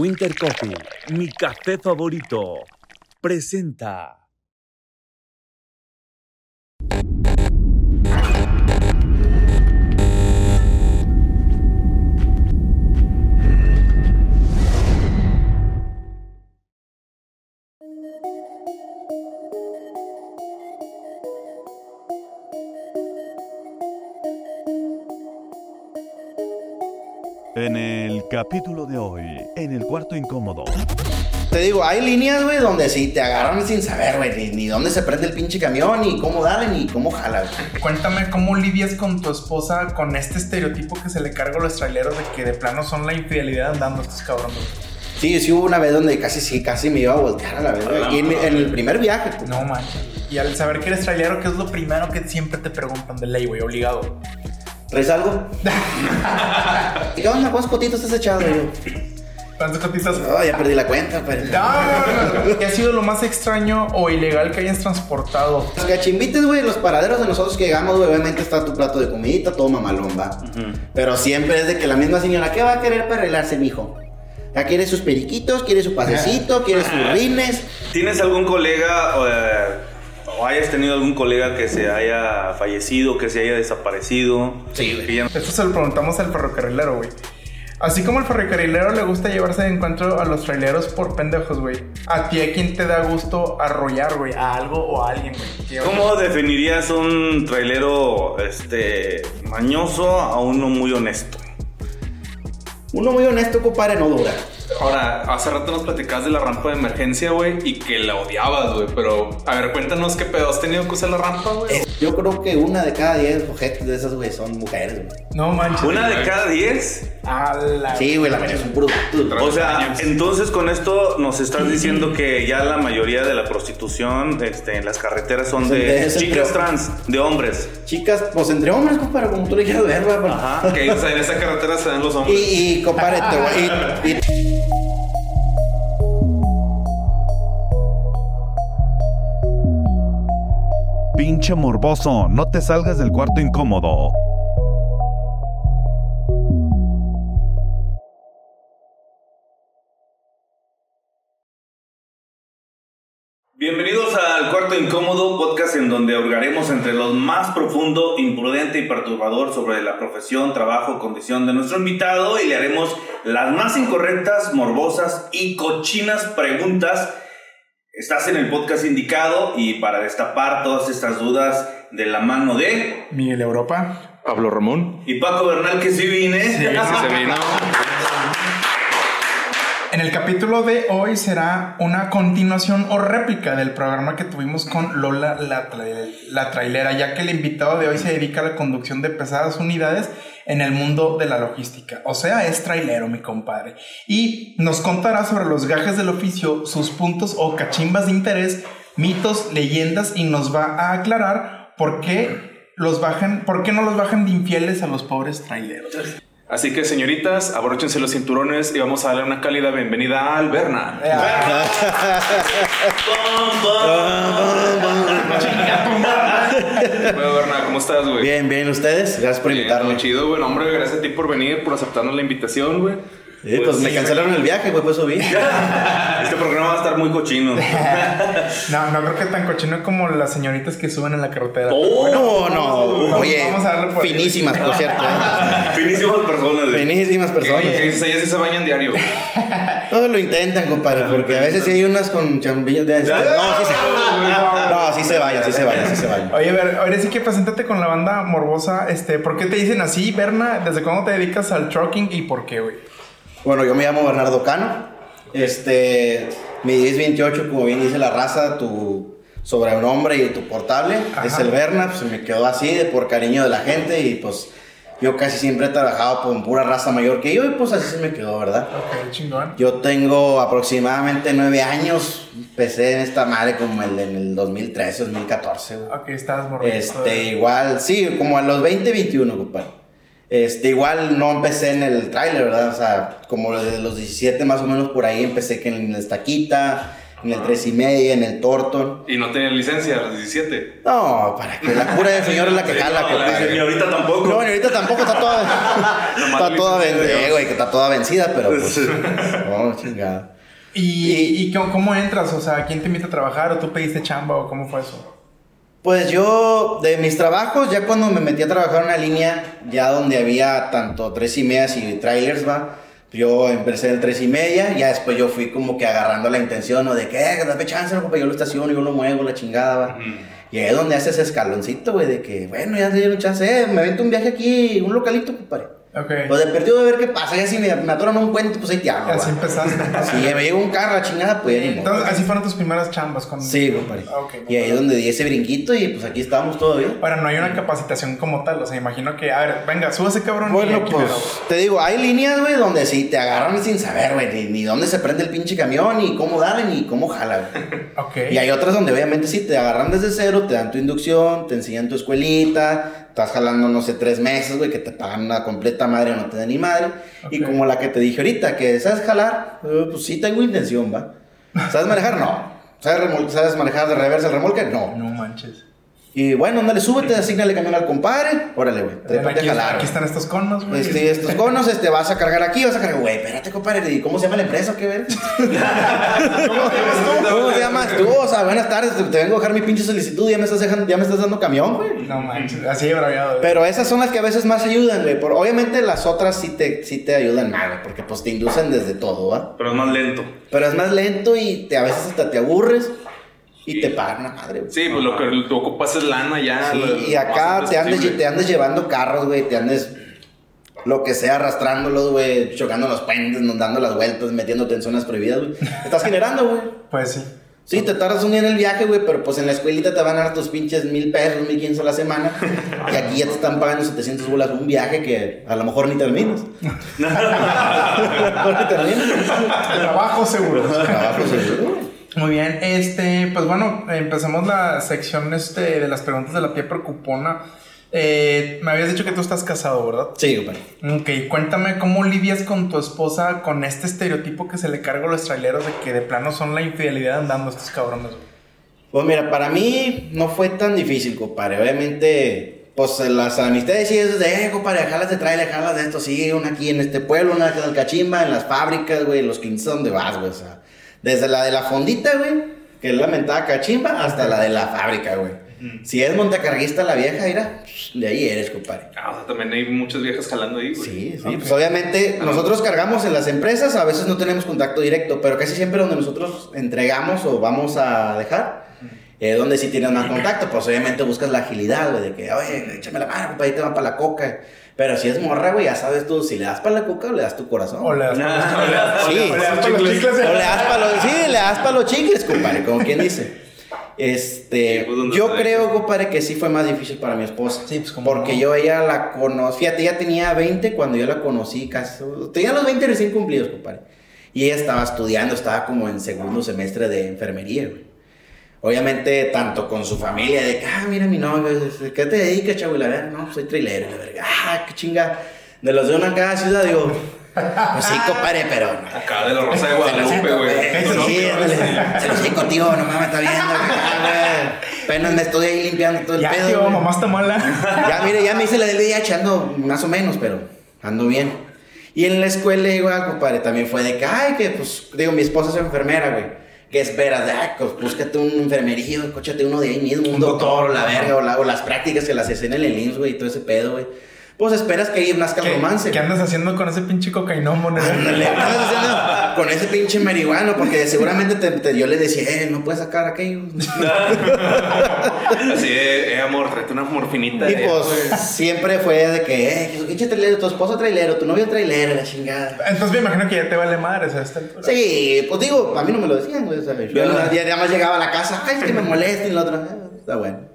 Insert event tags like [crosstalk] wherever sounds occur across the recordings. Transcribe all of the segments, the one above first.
Winter Coffee, mi café favorito, presenta. Capítulo de hoy, en el cuarto incómodo. Te digo, hay líneas, güey, donde sí te agarran sin saber, güey, ni, ni dónde se prende el pinche camión, ni cómo darle, ni cómo jala, güey. Cuéntame cómo lidias con tu esposa con este estereotipo que se le carga a los traileros de que de plano son la infidelidad andando estos cabrones. Sí, sí hubo una vez donde casi, sí, casi me iba a voltear a la vez, güey. Y en, en el primer viaje, pues. No manches. Y al saber que eres trailero, ¿qué es lo primero que siempre te preguntan de ley, güey? Obligado. ¿Traes algo? [laughs] ¿Y qué onda? ¿Cuántos cotitos estás echado, güey? ¿Cuántos cotizas? No, ya perdí la cuenta, pero... No, no, no. ¿Qué ha sido lo más extraño o ilegal que hayas transportado? Los cachimbites, güey, los paraderos de nosotros que llegamos, güey, obviamente está tu plato de comidita, todo mamalón, va. Pero siempre es de que la misma señora, ¿qué va a querer para arreglarse, mijo? Ya quiere sus periquitos, quiere su pasecito, quiere sus rines. ¿Tienes algún colega o, eh, o hayas tenido algún colega que se haya fallecido, que se haya desaparecido? Sí, güey. Ya Esto se lo preguntamos al ferrocarrilero, güey. Así como al ferrocarrilero le gusta llevarse de encuentro a los traileros por pendejos, güey. A ti, ¿a quién te da gusto arrollar, güey? A algo o a alguien, güey. ¿Qué ¿Cómo definirías un trailero este, mañoso a uno muy honesto? Uno muy honesto, compadre, no dura. Ahora, hace rato nos platicabas de la rampa de emergencia, güey, y que la odiabas, güey. Pero, a ver, cuéntanos qué pedo. ¿Has tenido que usar la rampa, güey? Yo creo que una de cada diez ojetes de esas, güey, son mujeres, güey. No manches. ¿Una de cada diez? A la... Sí, güey, la mayoría son puros... O sea, entonces con esto nos estás diciendo que ya la mayoría de la prostitución este, en las carreteras son de chicas trans, de hombres. Chicas, pues entre hombres, compadre, como tú le quieras ver, güey. Ajá. Que, o sea, en esa carretera se dan los hombres. Y, y compadre, te voy- y- Pinche morboso, no te salgas del cuarto incómodo. Bienvenidos al Cuarto Incómodo, podcast en donde hurgaremos entre lo más profundo, imprudente y perturbador sobre la profesión, trabajo, condición de nuestro invitado y le haremos las más incorrectas, morbosas y cochinas preguntas. Estás en el podcast indicado y para destapar todas estas dudas de la mano de Miguel Europa. Pablo Ramón. y Paco Bernal que sí vine. Sí, se vino. En el capítulo de hoy será una continuación o réplica del programa que tuvimos con Lola la, Tra- la trailera, ya que el invitado de hoy se dedica a la conducción de pesadas unidades en el mundo de la logística. O sea, es trailero, mi compadre. Y nos contará sobre los gajes del oficio, sus puntos o cachimbas de interés, mitos, leyendas y nos va a aclarar por qué los bajan, por qué no los bajan de infieles a los pobres traileros. Así que, señoritas, abróchense los cinturones y vamos a darle una cálida bienvenida al Berna. Bueno, Berna, ¿cómo estás, güey? Bien, bien, ¿ustedes? Gracias por Bien, invitarme. muy chido, güey. Hombre, gracias a ti por venir, por aceptarnos la invitación, güey. Sí, pues me cancelaron el viaje, güey, pues subí. [laughs] Este programa va a estar muy cochino. [laughs] No, no creo que tan cochino como las señoritas que suben en la carretera. No, no, oye, vamos a darle por ahí. finísimas, por cierto. ¿eh? [laughs] Finísimas personas. güey. Finísimas personas. Ellas sí se bañan diario. Todos lo intentan, compadre, porque a veces sí hay unas con chambillas de... No, sí se... No, sí se vayan, sí se vayan, sí se vayan. Oye, a ver, ahora sí que preséntate con la banda morbosa. Este, ¿por qué te dicen así, Berna? ¿Desde cuándo te dedicas al trucking y por qué, güey? Bueno, yo me llamo Bernardo Cano. Este, mi 1028, como bien dice la raza, tu sobrenombre y tu portable Ajá. es el Berna, pues me quedó así de por cariño de la gente y pues yo casi siempre he trabajado con pura raza mayor que yo y pues así se me quedó, ¿verdad? Ok, chingón. Yo tengo aproximadamente nueve años, empecé en esta madre como el, en el 2013, 2014, güey. Ok, estás morboso. Este, igual, sí, como a los 20, 21, compadre. Este, igual no empecé en el tráiler, ¿verdad? O sea, como desde los 17 más o menos por ahí empecé que en la estaquita, en el 3 y media, en el Torton. Y no tenía licencia a los 17. No, para que la cura del señor es la que jala, La compadre. señorita tampoco. No, ni ahorita tampoco está toda. [laughs] está toda vencida, güey, que está toda vencida, pero pues. [laughs] No, chingada. ¿Y, y cómo, cómo entras? O sea, ¿quién te invita a trabajar? ¿O tú pediste chamba? ¿O cómo fue eso? Pues yo, de mis trabajos, ya cuando me metí a trabajar en una línea, ya donde había tanto tres y medias y trailers, va. Yo empecé el tres y media, ya después yo fui como que agarrando la intención, ¿no? De que, eh, dame chance, compa, yo lo estaciono, yo lo muevo, la chingada, va. Y ahí es donde haces ese escaloncito, güey, de que, bueno, ya se dieron chance, eh, me vento un viaje aquí, un localito, compadre. Ok. Pues de perdido de ver qué pasa, ya si me, me atoran un cuento, pues ahí te hablo, Así empezaste. Si me llega un carro, la chingada, pues ya ni modo. Entonces, así fueron tus primeras chambas con... Sí, compadre. Ah, ok. Y ahí es donde di ese brinquito y pues aquí estamos todavía. Ahora, no hay una capacitación como tal. O sea, imagino que, a ver, venga, súbase cabrón. Bueno, aquí pues te digo, hay líneas, güey, donde sí te agarran sin saber, güey, ni, ni dónde se prende el pinche camión, ni cómo darle, ni cómo jala, güey. Ok. Y hay otras donde obviamente sí te agarran desde cero, te dan tu inducción, te enseñan tu escuelita, estás jalando, no sé, tres meses, güey, que te pagan una completa madre no te dan ni madre. Y como la que te dije ahorita, que sabes jalar, eh, pues sí tengo intención, va. ¿Sabes manejar? No. ¿Sabes, ¿Sabes manejar de reversa el remolque? No. No manches. Y bueno, ándale, súbete, asignale camión al compadre, órale, güey, aquí, a jalar. aquí están estos conos, güey. Este, estos conos, este, vas a cargar aquí, vas a cargar, güey, espérate, compadre, ¿y cómo se llama la empresa qué ver? [laughs] ¿Cómo te llamas tú? O sea, buenas tardes, te, te vengo a dejar mi pinche solicitud y ya me estás dejando, ya me estás dando camión, güey. No manches. Así de braviado, güey. Pero esas son las que a veces más ayudan, güey. Por- Obviamente las otras sí te, sí te ayudan más, güey, porque pues te inducen desde todo, ¿va? Pero es más lento. Pero es más lento y te, a veces hasta te aburres y te pagan una madre, güey. Sí, pues lo que tú ocupas es lana ya. Sí, lo- y acá te andes, te andes llevando carros, güey, te andes lo que sea arrastrándolos, güey, chocando los puentes, dando las vueltas, metiéndote en zonas prohibidas, güey. [laughs] Estás generando, güey. Pues sí. Sí, te tardas un día en el viaje, güey, pero pues en la escuelita te van a dar tus pinches mil pesos, mil quince a la semana. y aquí ya te están pagando 700 bolas un viaje que [laughs] a lo mejor ni terminas. a lo mejor ni terminas. Trabajo seguro. Trabajo seguro, güey. Muy bien, este, pues bueno, empezamos la sección este, de las preguntas de la pie preocupona. Eh, me habías dicho que tú estás casado, ¿verdad? Sí, compadre. Ok, cuéntame cómo lidias con tu esposa con este estereotipo que se le carga a los traileros de que de plano son la infidelidad andando estos cabrones. Pues mira, para mí no fue tan difícil, compadre. Obviamente, pues las amistades sí es de, eh, compadre, jalas de trailer, jalas de esto, sí, una aquí en este pueblo, una en el cachimba, en las fábricas, güey, los 15 donde vas, güey. O sea, desde la de la fondita, güey, que es la mentada cachimba, hasta la de la fábrica, güey. Si es montacarguista la vieja, mira, de ahí eres, compadre. Ah, o sea, también hay muchas viejas jalando ahí, güey. Sí, sí, Ok. pues obviamente nosotros cargamos en las empresas, a veces no tenemos contacto directo, pero casi siempre donde nosotros entregamos o vamos a dejar, es donde sí tienes más contacto, pues obviamente buscas la agilidad, güey, de que, oye, échame la mano, compa, ahí te va para la coca. Pero si es morra, güey, ya sabes tú, si le das para la coca o le das tu corazón. O le das [laughs] Sí. para los chicles. O le das para los, sí, le das para los chicles, compadre, como quien dice. Este, Sí, pues, ¿dónde yo creo, compadre, que sí fue más difícil para mi esposa. Sí, pues, ¿cómo Porque no? yo ella la conocí, fíjate, ella tenía 20 cuando yo la conocí, casi, tenía los 20 recién cumplidos, compadre. Y ella estaba estudiando, estaba como en segundo semestre de enfermería, güey. Obviamente, tanto con su familia, de que, ah, mira mi novio, ¿a ¿qué te dedicas, chavo? Y la verga, no, soy trailero, la verga, ah, qué chinga. De los de una cada ciudad, digo, pues sí, compadre, pero no. Acá de la Rosa de Guadalupe, güey. Sí. Se lo sé contigo, no mames, está viendo. güey. Apenas me estoy ahí limpiando todo el Ya, pedo. tío, mamá está mala. Ya, mire, ya me hice la del VIH, ando más o menos, pero ando bien. Y en la escuela igual, compadre, también fue de que, ay, que pues, digo, mi esposa es enfermera, güey. ¿Qué esperas? De, ay, pues búscate un enfermerío, cóchate uno de ahí mismo, un, Un doctor, doctor, la verga, o, la- o las prácticas que las hacen en el IMSS, güey, y todo ese pedo, güey. Pues esperas que ahí nazca el ¿Qué, romance. qué andas haciendo con ese pinche cocainómono? Ándale, ¿qué andas haciendo con ese pinche marihuano? Porque seguramente te- te- yo le decía, eh, no puedes sacar aquello. [laughs] Así de, eh, amor, tráete una morfinita. Y eh, pues siempre fue de que, eh, pinche trailero, tu esposo trailero, tu novio trailero, la chingada. Entonces me imagino que ya te vale madre a esta altura. Sí, pues digo, a mí no me lo decían, güey, ¿sabes? Yo ya más llegaba a la casa, ay, es que me molesta y la otra, "Ah, está bueno.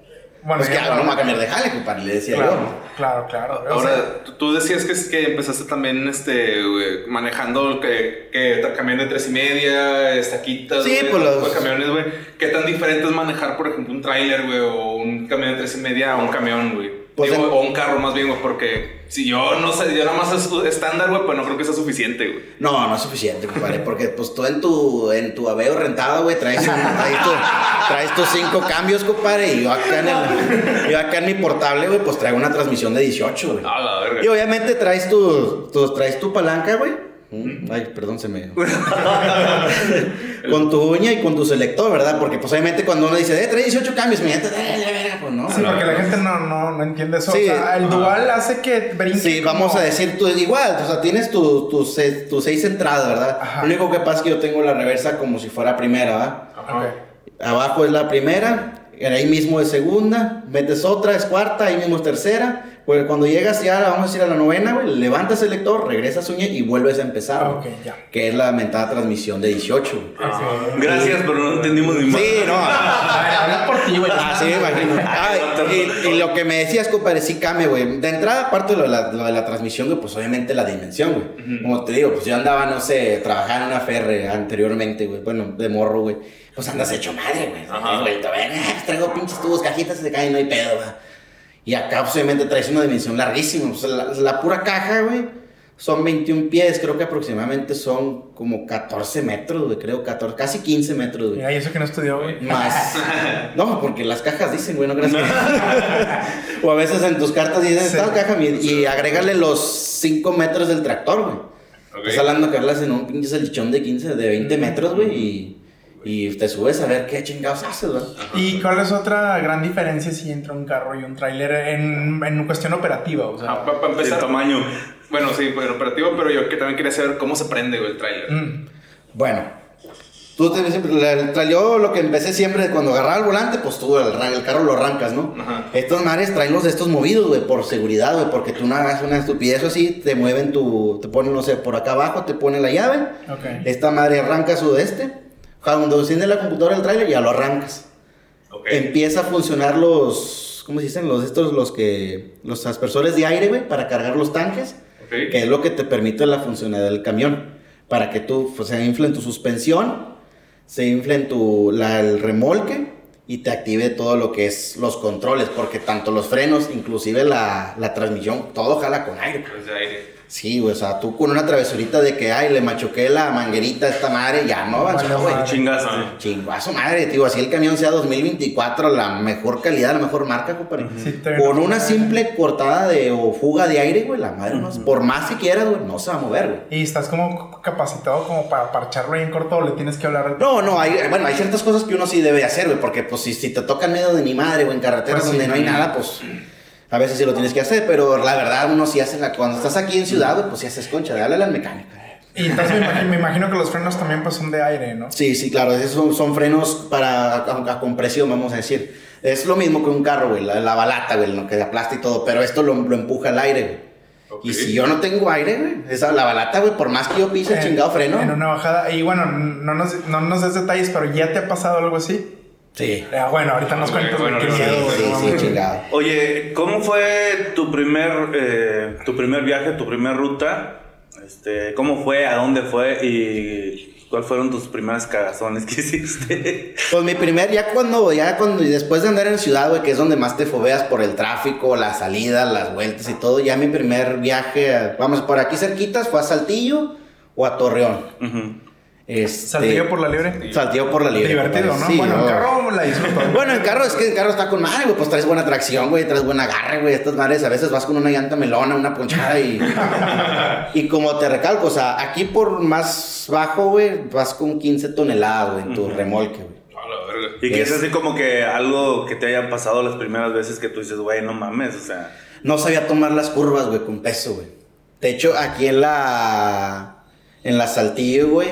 Bueno, pues que ya no me voy a cambiar de jale, compadre, le decía Claro, yo. claro, claro. O sea, Ahora, tú- tú decías que, que empezaste también este, güey, manejando que, que camión de tres y media, estaquitas, Sí, güey, pues los- camiones, güey. ¿Qué tan diferente es manejar, por ejemplo, un tráiler, güey, o un camión de tres y media a un camión, güey? Pues Digo, en- O un carro más bien, güey, porque si yo no sé, yo nada más es estándar, güey, pues no creo que sea suficiente, güey. No, no es suficiente, compadre, porque pues tú en tu, en tu aveo rentado, güey, traes, traes, tu- traes tus cinco cambios, compadre, y yo acá en, el- yo acá en mi portable, güey, pues traigo una transmisión de 18, güey. A la verga. Y obviamente traes tu, tu- traes tu palanca, güey. Mm, Ay, perdón, se me... [laughs] [laughs] con tu uña y con tu selector, ¿verdad? Porque pues obviamente cuando uno dice, eh, trae 18 cambios, me dice, "Eh, la verga", pues no. Sí, porque la gente no, no, no entiende eso. Sí. O sea, el dual hace que brinque. Sí, vamos como- a decir tú, igual, o sea, tienes tus tus seis- tus seis entradas, ¿verdad? Ajá. Lo único que pasa es que yo tengo la reversa como si fuera primera, ¿verdad? Ok. Abajo es la primera, ahí mismo es segunda, metes otra, es cuarta, ahí mismo es tercera. Pues cuando llegas ya, vamos a decir, a la novena, güey, levantas el lector, regresas uña y vuelves a empezar. Ah, güey, ok, ya. Que es la mentada transmisión de 18. güey. Gracias, pero no entendimos ni más. Sí, no. [laughs] A ver, habla por ti, güey. Ah, sí, me imagino. Ah, y, y lo que me decías, compadre, sí cambia, güey. De entrada, aparte de lo de la, lo de la transmisión, güey, pues obviamente la dimensión, güey. Como te digo, pues yo andaba, no sé, trabajaba en una ferre anteriormente, güey. Bueno, de morro, güey. Pues andas hecho madre, güey. Ajá. Güey, te ven, "Ah, [laughs] traigo pinches tubos, cajitas, se caen, no hay pedo, güey. Y acá, pues, obviamente, traes una dimensión larguísima. O sea, la, la pura caja, güey, son 21 pies. Creo que aproximadamente son como 14 metros, güey. Creo, 14, casi 15 metros, güey. Y eso que no estudió, güey. Más. [laughs] No, porque las cajas dicen, güey, no creas que- [laughs] o a veces en tus cartas dicen, Sí. esta caja, y agrégale los 5 metros del tractor, güey. Ok. Estás hablando que hablas en un pinche salichón de 15, de 20 metros, güey, y, y te subes a ver qué chingados haces, güey. ¿Y cuál es otra gran diferencia si entre un carro y un tráiler en, en cuestión operativa? O sea, Ah, para El empezar. tamaño. Bueno, sí, pero operativo, pero yo que también quería saber cómo se prende, güey, el tráiler. mm, Bueno, tú te siempre, el yo lo que empecé siempre, cuando agarraba el volante, pues tú el, el carro lo arrancas, ¿no? Ajá. Estos mares traen los de estos movidos, güey, por seguridad, güey, porque tú no hagas una estupidez o así, te mueven tu, te ponen, no sé, por acá abajo, te ponen la llave, ok. esta madre arranca su de este, cuando enciende la computadora del trailer ya lo arrancas. Ok. Empieza a funcionar los, ¿cómo se dicen? Los estos, los que, los aspersores de aire, güey, para cargar los tanques Ok. que es lo que te permite la funcionalidad del camión. Para que tú pues, se infle en tu suspensión, se infle en tu, la, el remolque y te active todo lo que es los controles, porque tanto los frenos, inclusive la, la transmisión, todo jala con aire. Desde aire. Sí, güey, o sea, tú con una travesurita de que, ay, le machuqué la manguerita a esta madre, ya no avanzó, güey. madre. Chingaste. Chingazo madre, tío, así el camión sea 2024, la mejor calidad, la mejor marca, compadre. Sí, te- Con una simple cortada de o fuga de aire, güey, la madre no, por más que quieras, güey, no se va a mover, güey. Y estás como capacitado como para parcharlo ahí en corto o le tienes que hablar. No, no, hay, bueno, hay ciertas cosas que uno sí debe hacer, güey, porque pues si, si te toca en medio de ni madre o en carreteras Pues sí. donde no hay nada, pues a veces sí lo tienes que hacer, pero la verdad uno sí hace, la, cuando estás aquí en ciudad, pues sí haces concha, dale al mecánico. Y entonces me imagino, me imagino que los frenos también pues son de aire, ¿no? Sí, sí, claro, esos son, son frenos para a, a compresión, vamos a decir. Es lo mismo que un carro, güey, la, la balata, güey, lo que aplasta y todo, pero esto lo, lo empuja el aire, güey. Ok. Y si yo no tengo aire, güey, esa la balata, güey, por más que yo pise el chingado freno. En una bajada. Y bueno, no nos, no nos des detalles, pero ¿ya te ha pasado algo así? Sí. Ah, bueno, ahorita nos cuentas, bueno, qué Sí, sí, chingado. Oye, ¿cómo fue tu primer, eh, tu primer viaje, tu primer ruta? Este, ¿Cómo fue? ¿A dónde fue? ¿Y cuáles fueron tus primeras cagazones que [laughs] hiciste? Pues mi primer, ya cuando, ya cuando, y después de andar en ciudad, güey, que es donde más te fobeas por el tráfico, las salidas, las vueltas y todo, ya mi primer viaje, a- vamos, por aquí cerquitas, fue a Saltillo o a Torreón. Ujú. Este, Saltillo por la libre. Saltillo por la libre. Divertido. ¿no? Sí, bueno, en carro la disfruto. [laughs] Bueno, en carro, es que en carro está con madre, güey. Pues traes buena tracción, güey. Traes buen agarre, güey. Estas madres a veces vas con una llanta melona, una ponchada y. [laughs] y como te recalco, o sea, aquí por más bajo, güey, vas con 15 toneladas, güey, en tu remolque, güey. Y que es Es- así como que algo que te haya pasado las primeras veces que tú dices, güey, no mames, o sea. No sabía tomar las curvas, güey, con peso, güey. De hecho, aquí en la. En la Saltillo, güey,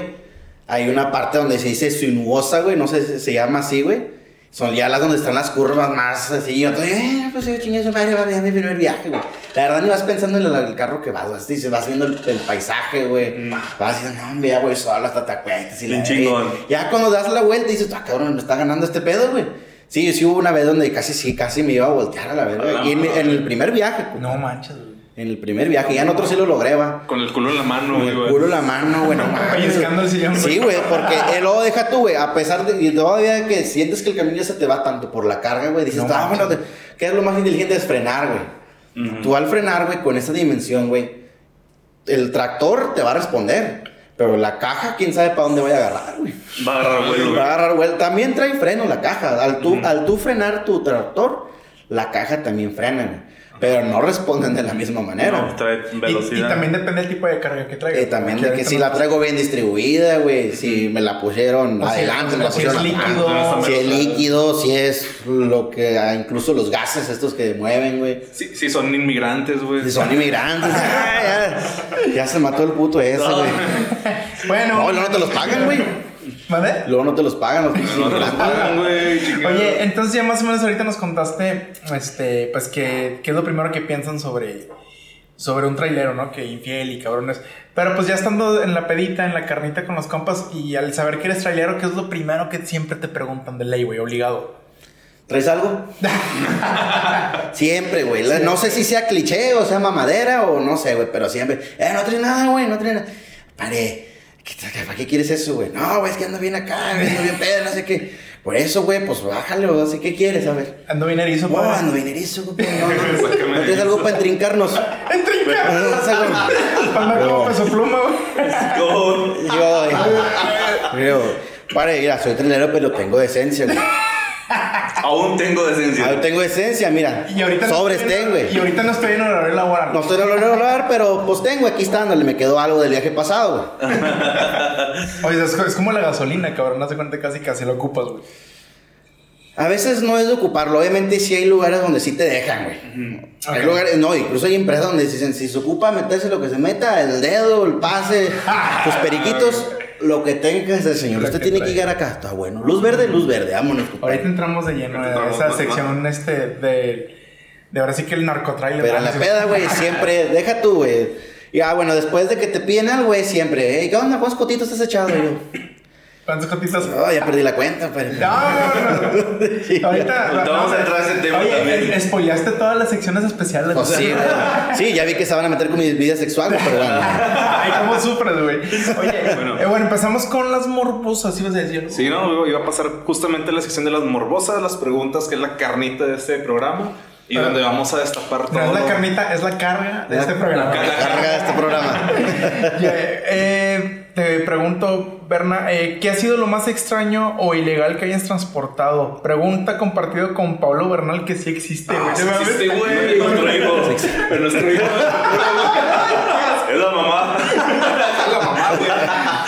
hay una parte donde se dice sinuosa, güey. No sé si se llama así, güey. Son ya las donde están las curvas más así. Yo estoy, eh, pues yo chingue su madre, va a mi primer viaje, güey. La verdad, ni vas pensando en el, el carro que vas, vas, dices, vas viendo el, el paisaje, güey. Vas diciendo, no, hombre, ya voy solo hasta te acuestas. y la Bien verga". chingón. Ya cuando das la vuelta dices, ah, cabrón, me está ganando este pedo, güey. Sí, sí hubo una vez donde casi, sí, casi me iba a voltear a la verga. A la Y en, en el primer viaje, güey. No manches, güey. En el primer viaje, ya en otro sí lo logré, va. Con el culo en la mano, Con güey. el güey. culo en la mano, güey, no [laughs] mames. El. Sí, güey, porque eh, luego deja tú, güey, a pesar de y todavía que sientes que el camino ya se te va tanto por la carga, güey, dices, No ah, bueno, ¿qué es lo más inteligente? Es frenar, güey. Tú al frenar, güey, con esa dimensión, güey, el tractor te va a responder. Pero la caja, quién sabe para dónde voy a agarrar, güey. Va a agarrar vuelo, güey. Va a agarrar vuelo. También trae freno la caja. Al tú, al tú frenar tu tractor, la caja también frena, güey. Pero no responden de la misma manera. No, trae Y, velocidad. y también depende del tipo de carga que traiga. Eh, también de que si no- la traigo bien distribuida, güey, si me la pusieron O si- adelante, me la o si es pusieron líquido. si es líquido, si es lo que, ah, incluso los gases estos que mueven, güey. Sí, sí, son inmigrantes, güey. Si son inmigrantes, ya, [laughs] ya se mató el puto ese, güey. Bueno. No, no te los pagan, güey. ¿Vale? Luego no te los pagan los pinches No te los inmigrantes. pagan, güey. Oye, entonces ya más o menos ahorita nos contaste, este, pues que, qué es lo primero que piensan sobre, sobre un trailero, ¿no? Que infiel y cabrones. Pero pues ya estando en la pedita, en la carnita con los compas y al saber que eres trailero, ¿qué es lo primero que siempre te preguntan de ley, güey? Obligado. ¿Traes algo? [laughs] siempre, güey. No sé si sea cliché o sea mamadera o no sé, güey, pero siempre. Eh, no traes nada, güey, no traes nada. Pare, ¿qué- ¿para qué quieres eso, güey? No, güey, es que ando bien acá, güey, ando bien pedo, no sé qué. Por eso, güey, pues bájale, o así, ¿qué quieres? A ver. Ando bien erizo, No, pa. ando bien erizo, güey. No, [laughs] no, no. ¿No tienes algo para entrincarnos? [laughs] ¡Entrinca! No, no sé, güey. Anda como peso pluma, güey. Go. Yo, eh, yo, pare, mira, soy trailero, pero tengo decencia, güey. [laughs] Aún tengo decencia. Ah, tengo decencia, mira. Y ahorita Sobres estoy en- ten, güey. Y ahorita no estoy en horario laboral. No estoy en el hablar, pero pues tengo, aquí está, dándole, me quedó algo del viaje pasado, güey. [laughs] Oye, es, es como la gasolina, cabrón. No se cuenta casi casi lo ocupas, güey. A veces no es de ocuparlo, obviamente sí hay lugares donde sí te dejan, güey. Hay lugares, no, incluso hay empresas donde dicen, si se ocupa meterse lo que se meta, el dedo, el pase, [laughs] tus periquitos, lo que tenga que hacer, señor. Lo Usted que tiene que llegar acá, está bueno. Luz verde, luz verde, vámonos, Ahorita compadre. entramos de lleno de Entramos, esa sección este de, de ahora sí que el narcotrailer. Pero en la peda, güey, siempre, deja tú, güey. Ya, bueno, después de que te piden algo, güey, siempre, hey, ¿qué onda? ¿Cuántos cotitos estás echado? Y yo, ¿Cuántas cotitas? no, ya perdí la cuenta, pero... No, no, no. Ahorita Ahorita vamos a entrar a ese tema Oye, también. eh, spoileaste todas las secciones especiales. Pues sí, güey. Sí, ya vi que se van a meter con mi vida sexual, güey, pero bueno. [laughs] Ay, cómo sufres, güey. Oye, Bueno. bueno. bueno, empezamos con las morbosas, ibas a decir. Sí, no, iba a pasar justamente a la sección de las morbosas, las preguntas, que es la carnita de este programa. Y donde vamos a destapar todo. No es la carnita, es la carga de este programa. La carga de este programa. [laughs] Eh, te pregunto, Berna, eh, ¿qué ha sido lo más extraño o ilegal que hayas transportado? Pregunta compartido con Pablo Bernal que sí existe, güey. Ah, sí existe, güey. Nuestro hijo. Pero nuestro hijo. Es la mamá. la mamá, güey.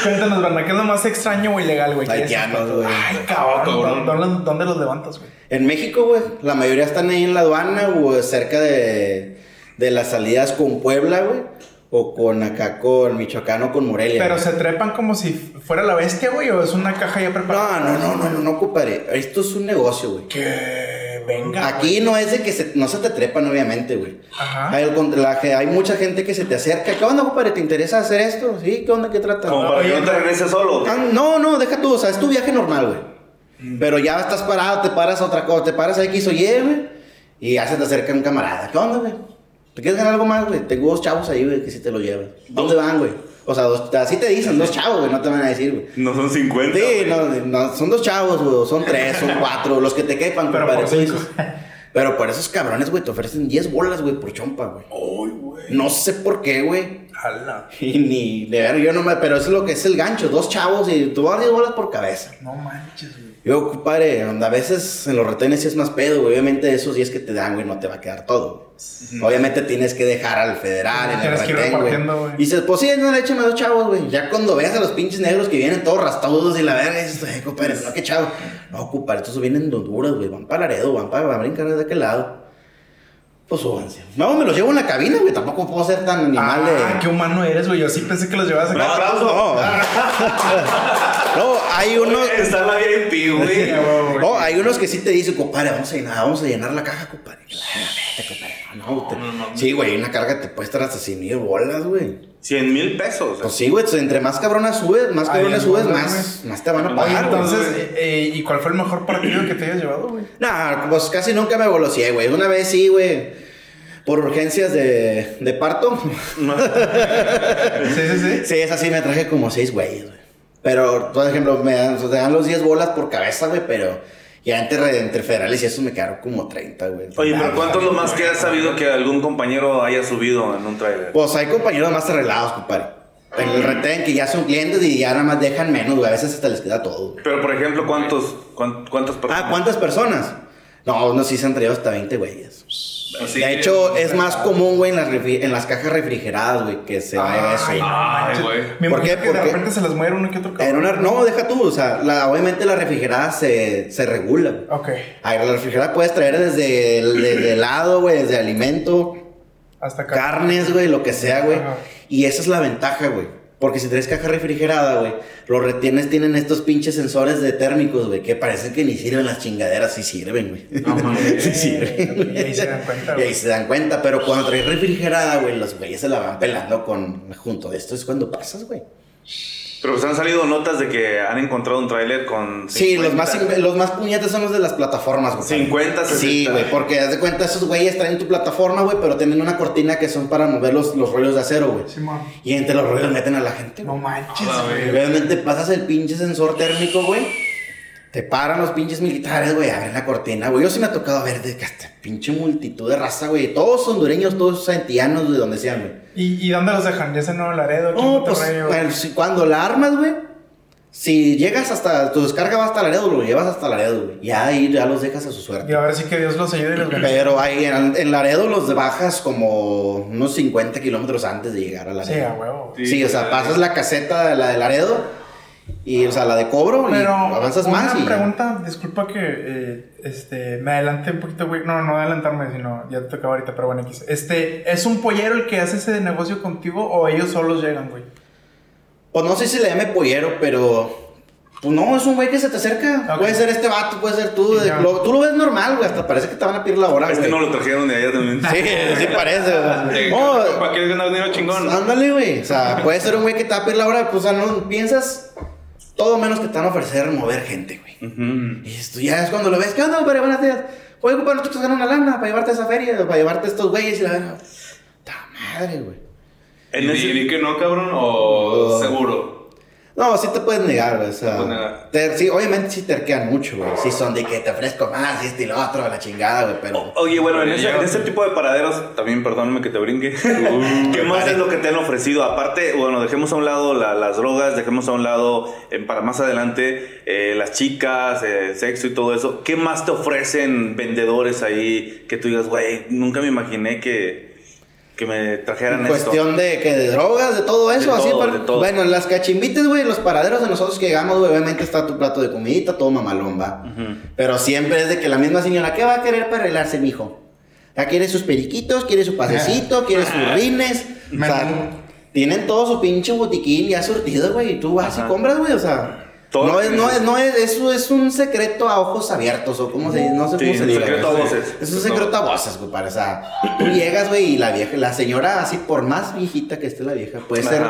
Cuéntanos, Berna, ¿qué es lo más extraño o ilegal, güey? Haitianos, güey. Ay, cabrón. cabrón. ¿Dónde, dónde los levantas, güey? En México, güey, la mayoría están ahí en la aduana o cerca de, de las salidas con Puebla, güey. O con acá con Michoacán o con Morelia. Pero se trepan como si fuera la bestia, güey, o es una caja ya preparada. No, no, no, no, no, no, compadre. Esto es un negocio, güey. Que venga. Aquí no es de que se- no se te trepan, obviamente, güey. Ajá. Hay, hay mucha gente que se te acerca. ¿Qué onda, compadre? ¿Te interesa hacer esto? ¿Sí? ¿Qué onda? ¿Qué trata? Como para que no te regreses solo. Ah, no, no, deja tú, o sea, es tu viaje normal, güey. Pero ya estás parado, te paras a otra cosa, te paras a X o Y, güey. Y ya se te acerca un camarada. ¿Qué onda, güey? ¿Te quieres ganar algo más, güey? Tengo dos chavos ahí, güey, que sí te lo llevan. ¿Dónde van, güey? O sea, dos- así te dicen, dos chavos, güey, no te van a decir, güey. No son 50. Sí, no, no, son dos chavos, güey, son tres, son [laughs] cuatro, los que te quepan, Pero compadre, por dices. Pero por esos cabrones, güey, te ofrecen 10 bolas, güey, por chompa, güey. Uy, güey. No sé por qué, güey. Jala. Y ni, de ver, yo no me, pero eso es lo que es el gancho, dos chavos y tú vas 10 bolas por cabeza. No manches, güey. Yo, compadre, a veces en los retenes sí es más pedo, güey. Obviamente esos 10 que te dan, güey, no te va a quedar todo. güey. Obviamente tienes que dejar al federal, en el retén, güey. güey. Y dices, pues sí, no, échame dos chavos, güey. Ya cuando veas a los pinches negros que vienen todos rastados y la verga, dices, "Ay, compadre, no, qué chavo. No, compadre, estos vienen de Honduras, güey. Van para Laredo, van para van a brincar de aquel lado. Pues súbanse. No, me los llevo en la cabina, güey. Tampoco puedo ser tan animal Ah, de... qué humano eres, güey. Yo sí pensé que los llevabas Un acá. aplauso. No. no, [laughs] hay unos... Está la VIP, [laughs] güey. No, hay unos que sí te dicen, compadre, vamos a llenar, vamos a llenar la caja, compadre. Ah, Vete, compadre. No, no, te- Sí, güey, una carga te puede estar hasta 100 mil bolas, güey. 100 mil pesos. Pues sí, güey, entre más cabronas subes, más el subes, más, más te van a pagar, entonces, eh, ¿y cuál fue el mejor partido que te hayas llevado, güey? Nah, pues casi nunca me golosié, güey. Una vez sí, güey. Por urgencias de, de parto. [laughs] Sí, sí, sí. sí, esa sí me traje como seis güeyes, güey. Pero, por ejemplo, me dan, o sea, te dan los 10 bolas por cabeza, güey, pero Ya entre, entre federales y eso me quedaron como 30, güey. Oye, pero ¿cuánto es lo más que has sabido que algún compañero haya subido en un trailer? Pues hay compañeros más arreglados, compadre. En el retén que ya son clientes y ya nada más dejan menos, güey. A veces hasta les queda todo. güey. Pero, por ejemplo, ¿cuántos, cuán- ¿cuántas personas? Ah, ¿cuántas personas? No, no, sí se han traído hasta 20 güeyes. Así de hecho, es más común, güey, en las, en las cajas refrigeradas, güey, que se vaya eso. Ay, güey. ¿Por qué? imagino que de Porque- repente se les muere uno que otro En una- no, deja tú, o sea, la- obviamente la refrigerada se, se regula. güey. Ok, Ahí, la refrigerada puedes traer desde, el- desde helado, güey, desde alimento, hasta acá. carnes, güey, lo que sea, güey. Ajá. Y esa es la ventaja, güey. Porque si traes caja refrigerada, güey, los retienes tienen estos pinches sensores de térmicos, güey, que parece que ni sirven las chingaderas, sí sirven, güey. No [laughs] mames. sí sirven. Y ahí se dan cuenta, Y güey. ahí se dan cuenta, pero cuando traes refrigerada, güey, los güeyes se la van pelando con junto. Esto es cuando pasas, güey. Pero pues han salido notas de que han encontrado un tráiler con... Sí, los 50. más, los más puñetes son los de las plataformas, güey. 50, 60. Sí, güey, porque haz de cuenta, esos güeyes traen tu plataforma, güey, pero tienen una cortina que son para mover los, los rollos de acero, güey. Simón. Y entre los rollos meten a la gente, No manches, güey. Obviamente pasas el pinche sensor térmico, güey. Te paran los pinches militares, güey, abren la cortina, güey. Yo sí me ha tocado ver de que hasta pinche multitud de raza, güey. Todos hondureños, todos santianos, de donde sean, güey. ¿Y, ¿Y dónde los dejan? ¿Ya ese Nuevo Laredo? aquí en No, pues, bueno, si- cuando la armas, güey. Si llegas hasta, tu descarga va hasta Laredo, lo llevas hasta Laredo, güey. Ya ahí ya los dejas a su suerte. Y a ver si que Dios los ayude y los bendiga. Pero ahí en, en Laredo los bajas como unos 50 kilómetros antes de llegar a Sí, Laredo. a huevo. Sí, o sea, pasas la caseta de la de Laredo y, o sea, la de cobro y Pero avanzas una más y... pregunta, disculpa que eh, este, me adelanté un poquito, güey. No, no adelantarme, sino ya te tocaba ahorita, pero bueno, X. Este, ¿es un pollero el que hace ese negocio contigo o ellos solos llegan, güey? Pues no sé si le llame pollero, pero... Pues no, es un güey que se te acerca. Ok. Puede ser este vato, puede ser tú. de- lo- tú lo ves normal, güey. Hasta parece que te van a pedir la hora, Es que güey. no lo trajeron de allá también. Sí, sí parece, güey. [laughs] No, ¿Para qué ganar dinero chingón? Ándale, güey. O sea, puede ser un güey que te va a pedir la hora, pues, o sea, no piensas todo menos que te van a ofrecer mover gente, güey. Y esto ya es cuando lo ves, ¿qué onda, compadre? Buenos días. Oye, compadre, nosotros ganar una lana para llevarte a esa feria, para llevarte a estos güeyes y la verdad. ¡Ta madre, güey! ¿Y, En ese- y di que no, cabrón? ¿O Oh. seguro? No, sí te puedes negar, güey. O sea, te- sí, obviamente sí terquean mucho, güey. Sí son de que te ofrezco más y este y lo otro, la chingada, güey, pero. Oye, bueno, en ese, ya- en ese tipo de paraderos, también perdóname que te brinque. [laughs] ¿Qué más es lo que te han ofrecido? Aparte, bueno, dejemos a un lado la- las drogas, dejemos a un lado, eh, para más adelante, eh, las chicas, eh, sexo y todo eso. ¿Qué más te ofrecen vendedores ahí que tú digas, güey, nunca me imaginé que, que me trajeran En esto? cuestión de que de drogas, de todo eso, De así. todo, para- de todo. Bueno, en las cachimbites, güey, los paraderos de nosotros que llegamos, güey, obviamente está tu plato de comidita, todo. Ujú. Pero siempre es de que la misma señora, ¿qué va a querer para arreglarse, mijo? Ya quiere sus periquitos, quiere su pasecito, quiere sus rines. O sea, tienen todo su pinche botiquín ya surtido, güey, y tú vas Ajá. y compras, güey, o sea. Todo no es, no es, no es, eso es un secreto a ojos abiertos, o cómo se no sé Sí, cómo se un diga. secreto a güey. voces. Es un secreto a voces, compadre. O sea, tú llegas, güey, y la vieja, la señora, así por más viejita que esté la vieja, puede ser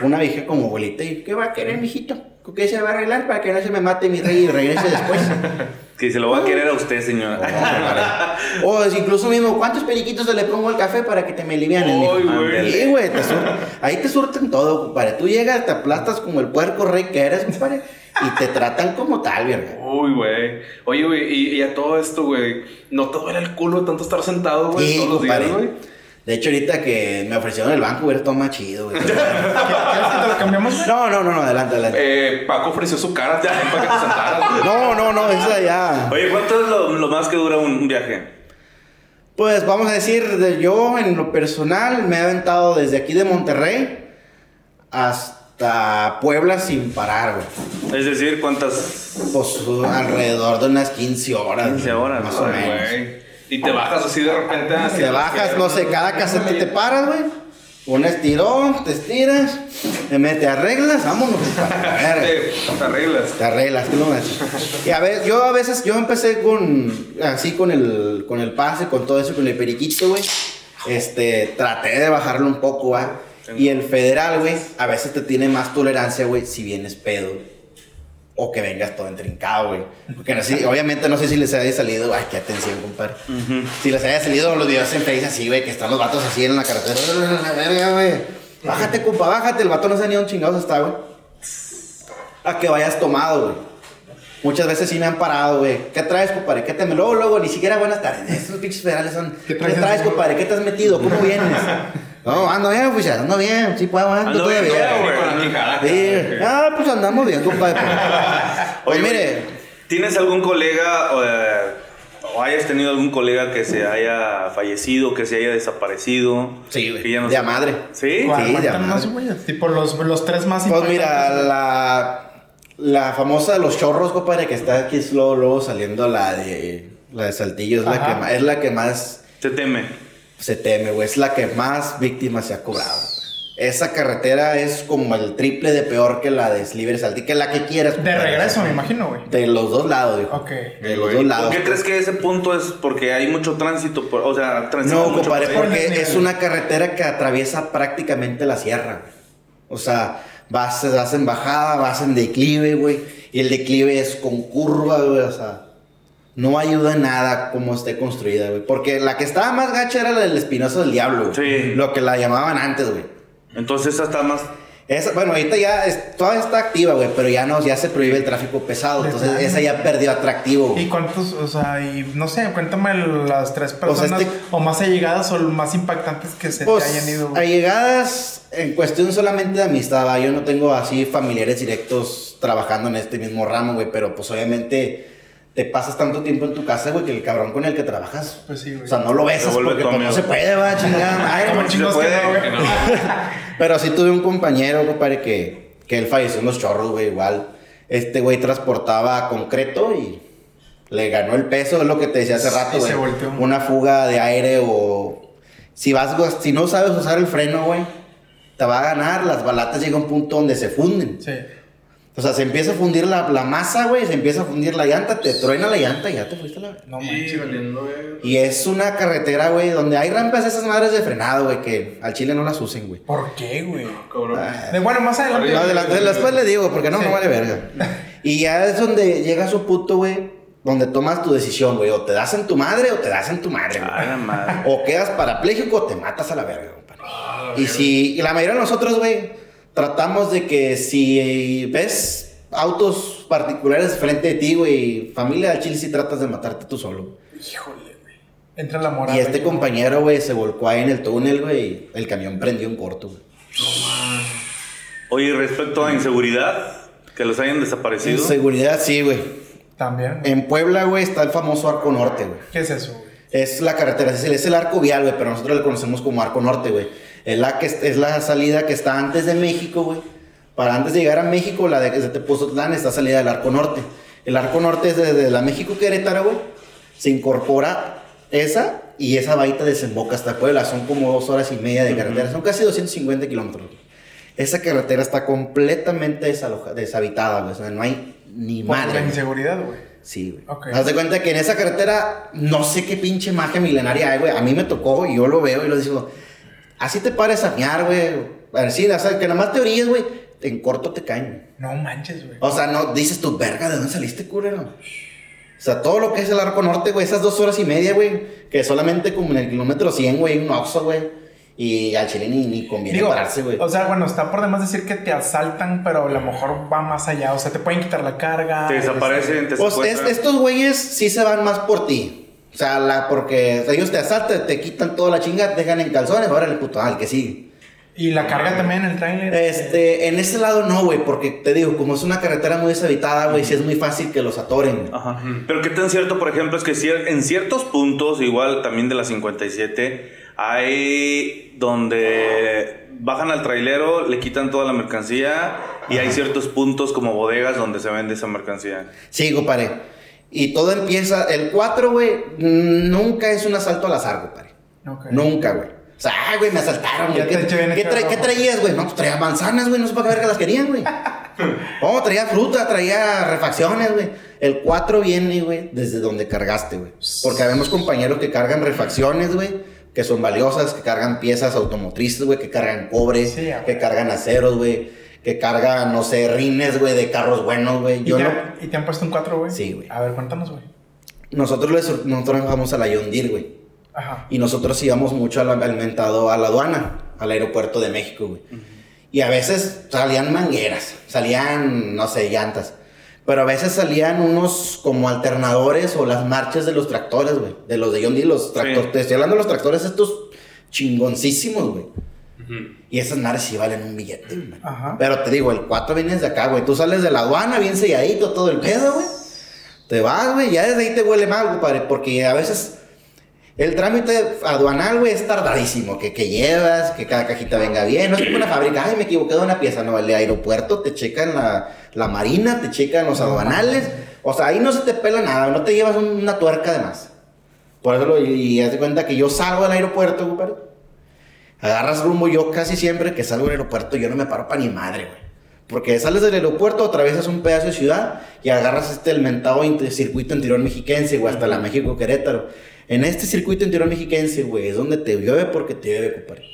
una vieja como abuelita. ¿Y qué va a querer, mijito? ¿Con qué se va a arreglar para que no se me mate mi rey y regrese después? [laughs] Que se lo va a querer a usted, señora. o es incluso mismo, ¿cuántos periquitos se le pongo al café para que te me güey. Sí, güey, ahí te surten todo, compadre. Tú llegas, te aplastas como el puerco rey que eres, compadre, y te tratan como tal, verga. Uy, güey. Oye, güey, y, y a todo esto, güey, ¿no te duele el culo tanto estar sentado, güey, Sí, todos los días, güey? De hecho, ahorita que me ofrecieron el banco, hubiera todo más chido, güey. [laughs] ¿Quieres que te lo cambiamos? No, no, no, no, adelante, adelante. Eh, Paco ofreció su cara también para que te sentaras, güey. No, no, no, esa ya. Oye, ¿cuánto es lo, lo más que dura un, un viaje? Pues vamos a decir, de- yo en lo personal me he aventado desde aquí de Monterrey hasta Puebla sin parar, güey. Es decir, ¿cuántas? Pues uh, alrededor de unas 15 horas. 15 horas, más o ay, menos. Güey. Y te bajas así de repente. así Te bajas, no sé, cada casete te paras, güey. Un estirón, te estiras, te metes, te arreglas, vámonos. [laughs] Te, te arreglas. Te arreglas, ¿qué lo metes? Y a ver, yo a veces, yo empecé con, así con el, con el pase, con todo eso, con el periquito, güey. Este, traté de bajarlo un poco, ¿va? Y el federal, güey, a veces te tiene más tolerancia, güey, si vienes pedo. O que vengas todo entrincado, güey. Porque no sé, obviamente no sé si les haya salido, ay, qué atención, compadre. Si les haya salido los videos en Face así, güey, que están los vatos así en la carretera. La verga, güey. Bájate, compa, bájate. El vato no se ni un chingados está, güey. A que vayas tomado, güey. Muchas veces sí me han parado, güey. ¿Qué traes, compadre? ¿Qué te me Luego, luego, ni siquiera buenas tardes. Estos pinches federales son. ¿Qué ¿Qué traes, traes, amigo? compadre? ¿Qué te has metido? ¿Cómo vienes? [laughs] No, ando bien, oficial, ando bien. Sí, puedo, ando, Ando bien, todavía. güey. Sí. Ah, pues andamos bien, compadre. [laughs] Pues Oye, mire, ¿Tienes algún colega o, eh, o hayas tenido algún colega que se haya fallecido, que se haya desaparecido? sí, güey. No de a se- madre. ¿Sí? ¿Cuál? Sí, de madre. Tipo los, los tres más Pues mira, la, la famosa de los chorros, compadre, que está aquí es luego, luego saliendo la de la de Saltillo, es la, que, es la que más Se teme. Se teme, güey. Es la que más víctimas se ha cobrado. Esa carretera es como el triple de peor que la de Sliver Saltillo, que la que quieras. De regreso, me imagino, güey. De los dos lados, dijo. Ok. De los dos lados. ¿Por qué crees que ese punto es porque hay mucho tránsito? por- o sea, transita No, mucho compadre, porque Por es una carretera que atraviesa prácticamente la sierra. güey. O sea, vas, vas en bajada, vas en declive, güey. Y el declive es con curva, güey. O sea, no ayuda en nada como esté construida, güey. Porque la que estaba más gacha era la del espinoso del diablo, güey. Sí. Lo que la llamaban antes, güey. Entonces esa está más... Esa, bueno, ahorita ya es- todavía está activa, güey, pero ya no, ya se prohíbe el tráfico pesado. Entonces, esa ya perdió atractivo. güey. ¿Y cuántos, o sea, y no sé, cuéntame las tres personas este- o más allegadas o más impactantes que se Pues, te hayan ido? a güey? llegadas en cuestión solamente de amistad, ¿va? yo no tengo así familiares directos trabajando en este mismo ramo, güey, pero pues obviamente te pasas tanto tiempo en tu casa, güey, que el cabrón con el que trabajas, Pues sí, güey. o sea, no lo besas porque pues, no amigo. se puede, va, chingada [laughs] madre, Como chingos se que puede, no, no. [laughs] Pero sí tuve un compañero, compadre, que, que él falleció en los chorros, güey, igual. Este güey transportaba concreto y le ganó el peso, es lo que te decía hace rato, güey. se volteó. Una fuga de aire o... Si vas, si no sabes usar el freno, güey, te va a ganar. Las balatas llegan a un punto donde se funden. Sí. O sea, se empieza a fundir la, la masa, güey, se empieza a fundir la llanta, te truena la llanta y ya te fuiste a la... No manches. Y es una carretera, güey, donde hay rampas esas madres de frenado, güey, que al chile no las usen, güey. ¿Por qué, güey? Cabrón. De, bueno, más adelante. No, de la- de después le digo, porque no, Sí. no vale verga. [laughs] Y ya es donde llega su punto, güey, donde tomas tu decisión, güey. O te das en tu madre o te das en tu madre, güey. Madre. O quedas parapléjico o te matas a la verga, compadre. y si y la mayoría de nosotros, güey, tratamos de que si ves autos particulares frente de ti, güey, familia del chile, si tratas de matarte tú solo. Híjole, güey. Entra la moral. Y este güey. compañero, güey, se volcó ahí en el túnel, güey, y el camión prendió en corto, güey. Oye, respecto a inseguridad, que los hayan desaparecido. seguridad, sí, güey. También. En Puebla, güey, está el famoso Arco Norte, güey. ¿Qué es eso, güey? Es la carretera, es el, es el arco vial, güey, pero nosotros le conocemos como Arco Norte, güey. Es la, que, es la salida que está antes de México, güey. Para antes de llegar a México, la de, de Tepozotlán está salida del Arco Norte. El Arco Norte es desde la México Querétaro, güey. Se incorpora esa y esa baita desemboca hasta Puebla. Son como dos horas y media de carretera. Son casi 250 kilómetros. Esa carretera está completamente deshabitada, güey. O sea, no hay ni Por madre. la inseguridad, güey. Sí, güey. Ok. Haz de cuenta que en esa carretera no sé qué pinche magia milenaria hay, güey. A mí me tocó y yo lo veo y lo digo, así te pares a mear, güey. A ver, sí, o sea, que nada más te orillas, güey. En corto te caen. No manches, güey. O sea, no dices tu verga, ¿de dónde saliste, culero? O sea, todo lo que es el arco norte, güey, esas dos horas y media, güey, que solamente como en el kilómetro 100, güey, un oxo, güey. Y al chile ni, ni conviene Digo, pararse, güey. o sea, bueno, está por demás decir que te asaltan, pero a lo mejor va más allá. O sea, te pueden quitar la carga. Te desaparecen, te Pues es- estos güeyes sí se van más por ti. O sea, la, porque ellos te asaltan, te quitan toda la chinga, te dejan en calzones, ahora el puto, al que sigue. Y la carga también en el trailer. Este, en ese lado no, güey, porque te digo, como es una carretera muy deshabitada, güey, sí es muy fácil que los atoren. Ajá. Pero qué tan cierto, por ejemplo, es que en ciertos puntos, igual también de la 57, hay donde bajan al trailero, le quitan toda la mercancía y hay ciertos puntos como bodegas donde se vende esa mercancía. Sí, compadre. Y todo empieza, el 4, güey, nunca es un asalto al azar, compadre. Ok. Nunca, güey. O sea, ay, güey, me asaltaron, güey. ¿Qué, tra- traías, güey? No, pues traía manzanas, güey. No sé para qué verga las querían, güey. No, [laughs] traía fruta, traía refacciones, güey. El 4 viene, güey, desde donde cargaste, güey. Porque habemos compañeros que cargan refacciones, güey, que son valiosas, que cargan piezas automotrices, güey, que cargan cobre, Sí, que cargan aceros, güey, que cargan, no sé, rines, güey, de carros buenos, güey. ¿Y, Yo te, no. ¿Y te han puesto un 4, güey? Sí, güey. A ver, cuéntanos, güey. Nosotros, les, nosotros vamos a la Deere, güey. Ajá. Y nosotros íbamos mucho al alimentado a la aduana, al aeropuerto de México, güey. Y a veces salían mangueras, salían, no sé, llantas. Pero a veces salían unos como alternadores o las marchas de los tractores, güey. De los de Deere, los tractores. Sí. Te estoy hablando de los tractores estos chingoncísimos, güey. Y esas madres sí valen un billete, güey. Ajá. Pero te digo, el 4 vienes de acá, güey. Tú sales de la aduana bien selladito, todo el pedo, güey. Te vas, güey. Ya desde ahí te huele mal, compadre. Porque a veces el trámite aduanal, güey, es tardadísimo. Que, que llevas, que cada cajita venga bien. No es como una fábrica. Ay, me equivoqué de una pieza. No, el aeropuerto te checan la, la marina, te checan los aduanales. O sea, ahí no se te pela nada. No te llevas un- una tuerca de más. Por eso, lo, y haz de cuenta que yo salgo del aeropuerto, compadre. Agarras rumbo yo casi siempre que salgo del aeropuerto, yo no me paro para ni madre, güey. Porque sales del aeropuerto, atraviesas un pedazo de ciudad y agarras este el mentado circuito interior mexiquense, güey, hasta la México Querétaro. En este circuito interior mexiquense, güey, es donde te llueve porque te llueve, compadre.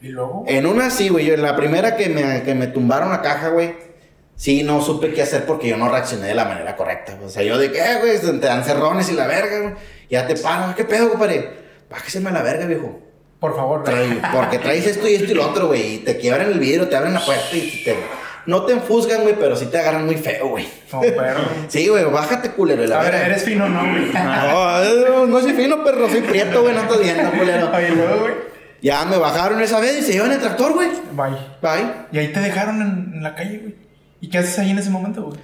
Y luego. En una sí, güey, yo en la primera que me, que me tumbaron la caja, güey, sí, no supe qué hacer porque yo no reaccioné de la manera correcta. O sea, yo de qué, güey, te dan cerrones y la verga, güey. Ya te paro, ¿qué pedo, compadre? Bájeseme a la verga, viejo. Por favor, Trae- porque traes esto y esto y lo otro, güey. Y te quiebran el vidrio, te abren la puerta y te, no te enfusgan, güey, pero sí te agarran muy feo, güey. No, perro. Sí, güey, bájate, culero. La A ver, eres fino, ¿no, güey? [laughs] No, no soy fino, perro, soy prieto, güey, no estás viendo, culero. Oye, luego, güey. Ya me bajaron esa vez y se llevan el tractor, güey. Bye. Bye. Y ahí te dejaron en, en la calle, güey. ¿Y qué haces ahí en ese momento, güey?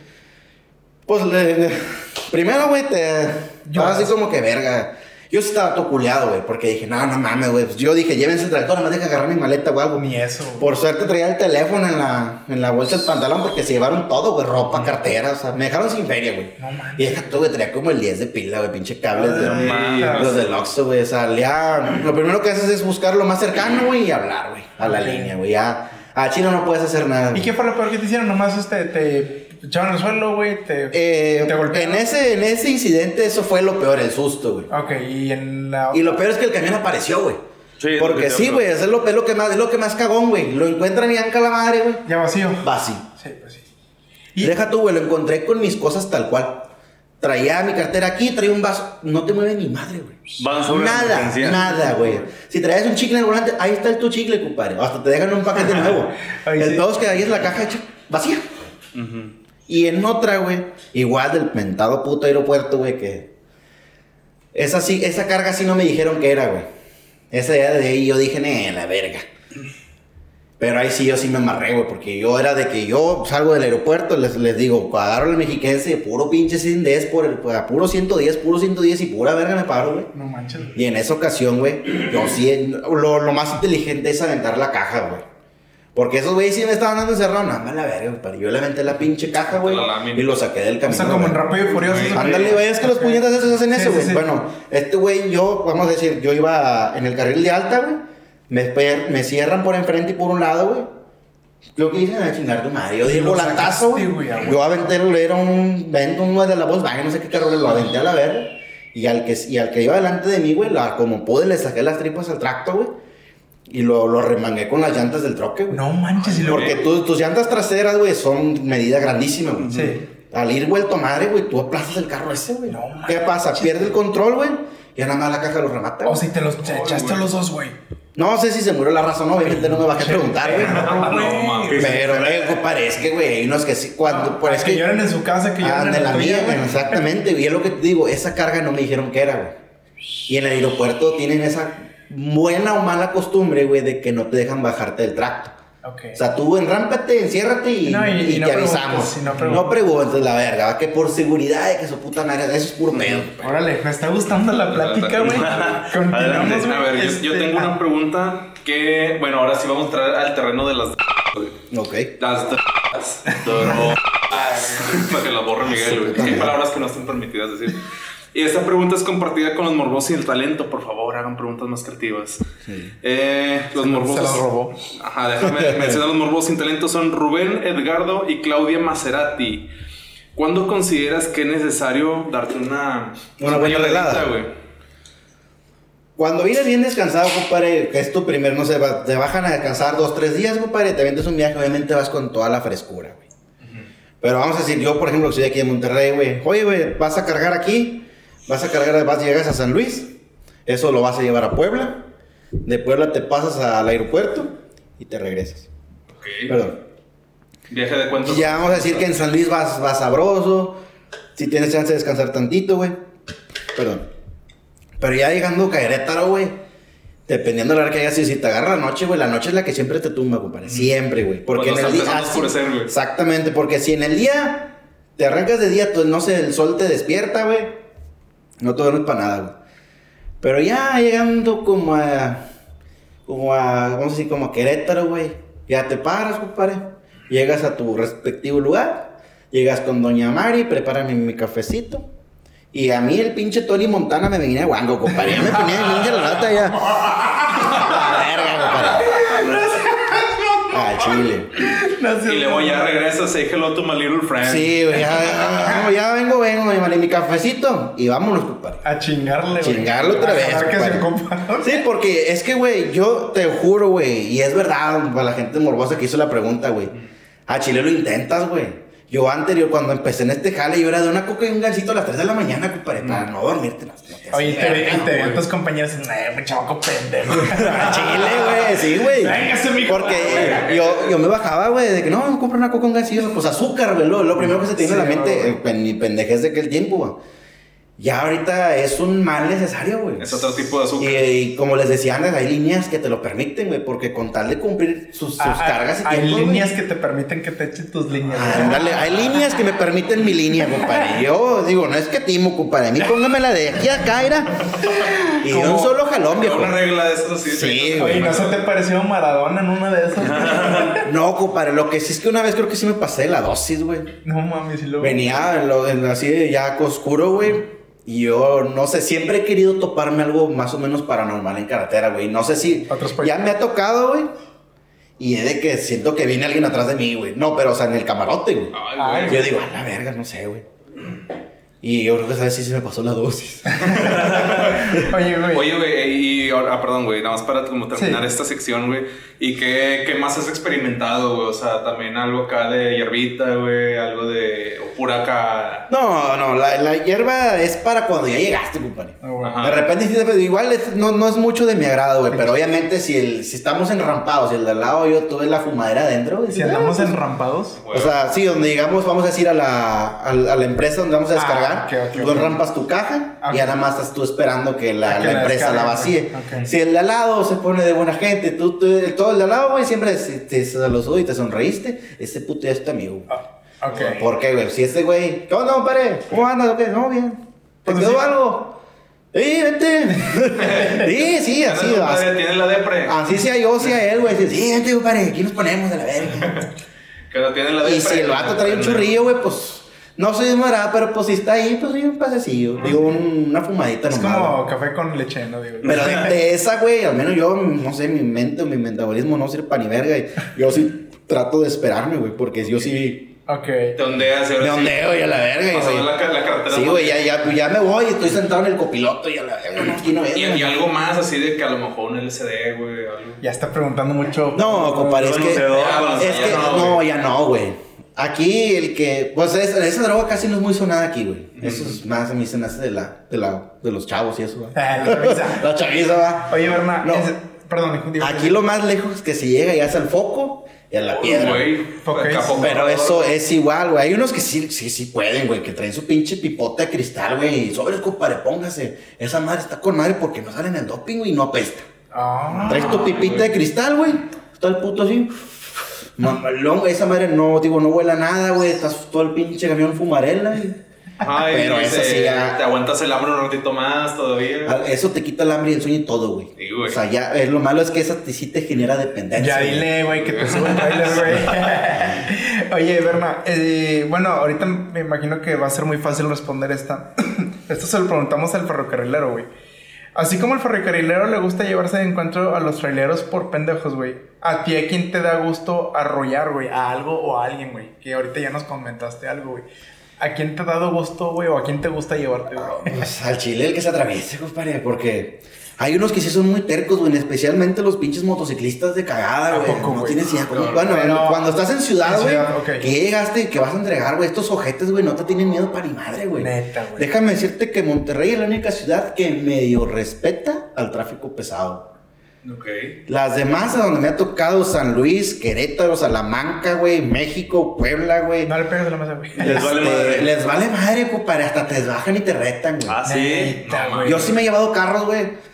Pues, le- le- primero, güey, te. Yo- Estaba así como que verga. Yo estaba todo culeado, güey, porque dije, no, no mames, güey. Pues yo dije, llévense el tractor, nomás deja agarrar mi maleta o algo. Ni eso, güey. Por suerte traía el teléfono en la, en la bolsa del pantalón porque se llevaron todo, güey, ropa, cartera, o sea, me dejaron sin feria, güey. No mames. Y deja tú, güey, traía como el 10 de pila, güey, pinche cables de, mames. los del Oxxo, güey, o sea, ya, lo primero que haces es buscar lo más cercano, güey, y hablar, güey, a la línea, güey, ya, a Chino no puedes hacer nada. ¿Y qué fue lo peor que te hicieron? Nomás este, te echaron al suelo, güey. Te, Eh, te golpearon. en ese, en ese incidente eso fue lo peor, el susto, güey. Ok, y en la. Y lo peor es que el camión apareció, güey. Sí, Porque que te sí, güey, eso es lo, es lo que más, es lo que más cagón, güey. Lo encuentran y anca la madre, güey. Ya vacío. Va así. Sí, pues sí. Y Deja tú, güey, lo encontré con mis cosas tal cual. Traía mi cartera aquí, traía un vaso. No te mueve ni madre, güey. Van sobre Nada, nada, güey. Si traes un chicle en el volante, ahí está el tu chicle, compadre. Hasta te dejan un paquete nuevo. [laughs] Ay, el sí. pedo es que ahí es la caja hecha vacía. Y en otra, güey, igual del mentado puto aeropuerto, güey, que. Esa sí, esa carga sí no me dijeron que era, güey. Esa idea de ahí yo dije, ne, la verga. Pero ahí sí yo sí me amarré, güey, porque yo era de que yo salgo del aeropuerto, les, les digo, agarro el mexiquense, puro pinche 110, por el, pues, a puro 110, puro 110 y pura verga me paro, güey. No manches. Y en esa ocasión, güey, yo sí, lo, lo más inteligente es aventar la caja, güey. Porque esos güeyes sí me estaban dando encerrado, no, me la verga, pero yo le aventé la pinche caja, güey, y lo saqué del O camino. sea, como en. Rápido y Furioso. Ándale, güey, es que los puñetas esos hacen Sí, eso, güey. sí. Bueno, este güey, yo, vamos a decir, yo iba en el carril de alta, güey. Me, me cierran por enfrente y por un lado, güey. Lo que dicen a chingar tu madre. Yo di el volantazo, güey. Yo aventé, era un vento, uno de la Volkswagen, no sé qué carro, lo aventé a la verga. Y al que, y al que iba delante de mí, güey, la- como pude, le saqué las tripas al tracto, güey. Y lo, lo remangué con las llantas del troque, güey. No manches. Y luego. Porque tu- tus llantas traseras, güey, son medida grandísima, güey. Sí. Al ir vuelto madre, güey, tú aplazas el carro ese, güey. No ¿Qué pasa? Pierde el control, güey. Y nada más la caja lo remata. O güey. si te los te echaste a los dos, güey. No sé si se murió la razón, obviamente no me bajé a preguntar, güey. No, mames. Pero, eh, compadre, es que, güey, hay unos que sí, cuando, pues es que que. lloran en su casa, que lloran Ah, en de la mía, güey. güey, exactamente. Y es lo que te digo, esa carga no me dijeron que era, güey. Y en el aeropuerto tienen esa buena o mala costumbre, güey, de que no te dejan bajarte del tracto. Ok. O sea, tú enrámpate, enciérrate y, No, y- y y no te avisamos. y no no, preguntes. preguntes. la verga, ¿va? que por seguridad de que su puta madre, eso es puro pedo. Órale, me está gustando la plática, güey. [laughs] Continuamos, Adelante. güey. A ver, yo, yo Este, tengo ah, una pregunta que, bueno, ahora sí vamos a entrar al terreno de las. Ok. Las. [laughs] Para que la borre Miguel, güey. Hay palabras que no están permitidas decir. Y esta pregunta es compartida con los morbosos y el talento. Por favor, hagan preguntas más creativas. Eh, los morbosos. Se las robó. Ajá, déjame [laughs] mencionar los morbosos sin talento. Son Rubén Edgardo y Claudia Maserati. ¿Cuándo consideras que es necesario darte una, Una buena relada. güey? Cuando vienes bien descansado, compadre, que es tu primer, no sé, va- te bajan a descansar dos, tres días, compadre, te vendes un viaje, obviamente vas con toda la frescura, güey. Pero vamos a decir, yo, por ejemplo, que soy de aquí de Monterrey, güey. Oye, güey, vas a cargar aquí, vas a cargar, vas, llegas a San Luis, eso lo vas a llevar a Puebla. De Puebla te pasas al aeropuerto y te regresas. Ok. Perdón. Viaje de cuentos. Ya vamos a decir que en San Luis vas, vas sabroso. Si tienes chance de descansar tantito, güey. Perdón. Pero ya llegando a Querétaro, güey. Dependiendo de la hora que hayas si te agarra la noche, güey, la noche es la que siempre te tumba, compadre. Siempre, güey. Porque Cuando en el día. empezando a sí, oscurecer, güey. Exactamente, porque si en el día te arrancas de día, pues, no sé, el sol te despierta, güey. No te duermes para nada, güey. Pero ya llegando como a. Como a. Vamos a decir, como a Querétaro, güey. Ya te paras, compadre. Llegas a tu respectivo lugar. Llegas con Doña Mari, prepárame mi cafecito. Y a mí el pinche Tony Montana me venía guango, compadre. Ya me ponía de la lata ya. [laughs] La verga, compadre. Ah, chile. Y luego ya regresas, say hello to my little friend. Sí, güey, ya, ya, no, ya vengo, vengo, mi Mari, mi cafecito. Y vámonos, compadre. A chingarle, güey. Chingarlo otra A vez, que se Sí, porque es que, güey, yo te juro, güey, y es verdad, para la gente morbosa que hizo la pregunta, güey. A Chile lo intentas, güey. Yo anterior, cuando empecé en este jale, yo era de una coca y un gancito a las 3 de la mañana, compadre, para no dormirte. No, no Oye, te, ve- verga, te ven güey. tus compañeros eh, mi chavaco pendejo. [laughs] A Chile, güey, sí, güey. Véngase, mijo. Porque yo, yo me bajaba, güey, de que no, compra una coca con gancillo, pues azúcar, güey, lo, lo primero que se te viene a la mente, eh, mi pendejez de aquel tiempo, güey. Ya ahorita es un mal necesario, güey. Es otro tipo de azúcar. Y, y como les decía antes, hay líneas que te lo permiten, güey, porque con tal de cumplir sus, sus Ah, cargas y Hay güey. líneas que te permiten que te echen tus líneas. Ah, hay líneas que me permiten mi línea, compadre. Yo digo, no es que timo, compadre. A mí póngamela de aquí a acá, era. [laughs] Y un solo jalón, viejo. Una regla de esas así. Sí, güey. Oye, ¿no se te pareció Maradona en una de esas? [laughs] No, compadre, lo que sí es que una vez creo que sí me pasé la dosis, güey. no mames, si lo Venía en lo, en así de ya oscuro, güey. Y yo, no sé, siempre he querido toparme algo más o menos paranormal en carretera, güey. No sé si ya me ha tocado, güey. Y es de que siento que viene alguien atrás de mí, güey. No, pero o sea, en el camarote, güey. Ay, güey. Yo digo, a la verga, no sé, güey. Y yo creo que esa vez sí se me pasó la dosis. [laughs] Oye, güey. Oye, güey, y ahora, ah, perdón, güey, nada más para como terminar Sí. esta sección, güey. ¿Y qué, qué más has experimentado, güey? O sea, también algo acá de hierbita, güey, algo de o pura acá. No, no, la, la hierba es para cuando ya llegaste, compadre. Ah, güey. Ajá. De repente sí, pero igual es- no, no es mucho de mi agrado, güey. Pero obviamente si, el, si estamos enrampados y el de al lado yo tuve la fumadera adentro, güey. Si ah, andamos pues, enrampados. O sea, sí, donde llegamos, vamos a decir a la, a, la- a la empresa donde vamos a Ah, descargar. ok, ok, tú rampas tu caja Ok. y nada más estás tú esperando que la, A la empresa la vacíe. Si el de al lado se pone de buena gente, tú, tú- todo el de al lado, güey, siempre te saludó y te sonreíste, ese puto ya es tu amigo. Ah, ok. ¿Por qué, güey? Si este güey, ¿qué onda, compadre? ¿Cómo andas? ¿O qué? No, bien. ¿Te Pues quedó sí. algo? Sí, vente. [laughs] sí, sí, así. Tiene así. Tiene la depre. Así sea yo, sea él, güey. Sí, vente, compadre, aquí nos ponemos de la verga. Que no tiene la depre. Y si el vato trae un churrillo, güey, pues. No soy desmarada, pero pues si está ahí, pues sí, un pasecillo. Digo, un- una fumadita Es nomás. como güey. café con leche, ¿no? Digo. Pero de, de esa, güey, al menos yo, no sé, mi mente o mi metabolismo no sirve para ni verga. Y yo sí trato de esperarme, güey, porque yo sí. Ok. De ondea, se De ondeo y a la verga. y Pasó sí. la, la carretera. Sí, güey, ya, ya, ya me voy, estoy sentado en el copiloto y a la verga, no, aquí no es. Y, y algo más así de que a lo mejor un LCD, güey, algo. Ya está preguntando mucho. No, compadre, es Es ya que, no, no, güey. ya no, güey. Aquí el que. Pues es- esa droga casi no es muy sonada aquí, güey. Eso es más a mí se me hace de, la, de, la, de los chavos y eso, ¿va? Ah, la camisa. [laughs] La chaviza, va. Oye, Berna, No. es- perdón, digo- Aquí lo más lejos que se llega ya es al foco y a la piedra. Güey, Ok. capo- Pero eso es igual, güey. Hay unos que sí, sí, sí pueden, güey, que traen su pinche pipota de cristal, güey. Y sobre el compadre, póngase. Esa madre está con madre porque no sale en el doping, güey, y no apesta. Ah, Traes tu pipita de cristal, güey. Está el puto así. Mamalón, esa madre no, digo, no vuela nada, güey. Estás todo el pinche camión fumarela, güey. Ay, Pero eso sí ya- Te aguantas el hambre un ratito más todavía. Ah, Eso te quita el hambre y el sueño y todo, güey. Sí, güey. O sea, ya, eh, lo malo es que esa sí te genera dependencia. Ya güey. dile, güey, que te sube el trailer, güey. [laughs] Oye, Berna, eh, bueno, ahorita me imagino que va a ser muy fácil responder esta. [coughs] Esto se lo preguntamos al ferrocarrilero, güey. Así como el ferrocarrilero le gusta llevarse de encuentro a los traileros por pendejos, güey. ¿A ti a quién te da gusto arrollar, güey? ¿A algo o a alguien, güey? Que ahorita ya nos comentaste algo, güey. ¿A quién te ha dado gusto, güey? ¿O a quién te gusta llevarte, güey? Pues al chile el que se atraviese, compadre, porque hay unos que sí son muy tercos, güey, especialmente los pinches motociclistas de cagada, ¿A güey. poco, No güey? tienes idea cómo- Pero- Bueno, pero- cuando estás en ciudad, En güey, ciudad, ok. que llegaste y que vas a entregar, güey, estos ojetes, güey, no te tienen miedo para ni madre, güey. Neta, güey. Déjame decirte que Monterrey es la única ciudad que medio respeta al tráfico pesado. Ok. Las demás a donde me ha tocado San Luis, Querétaro, Salamanca, güey, México, Puebla, güey. No le pegues de la mesa, güey. Les vale Este, madre. Les vale madre, compadre. Hasta te bajan y te retan, güey. Ah, sí. Neta, No, güey. Yo sí me he llevado carros, güey.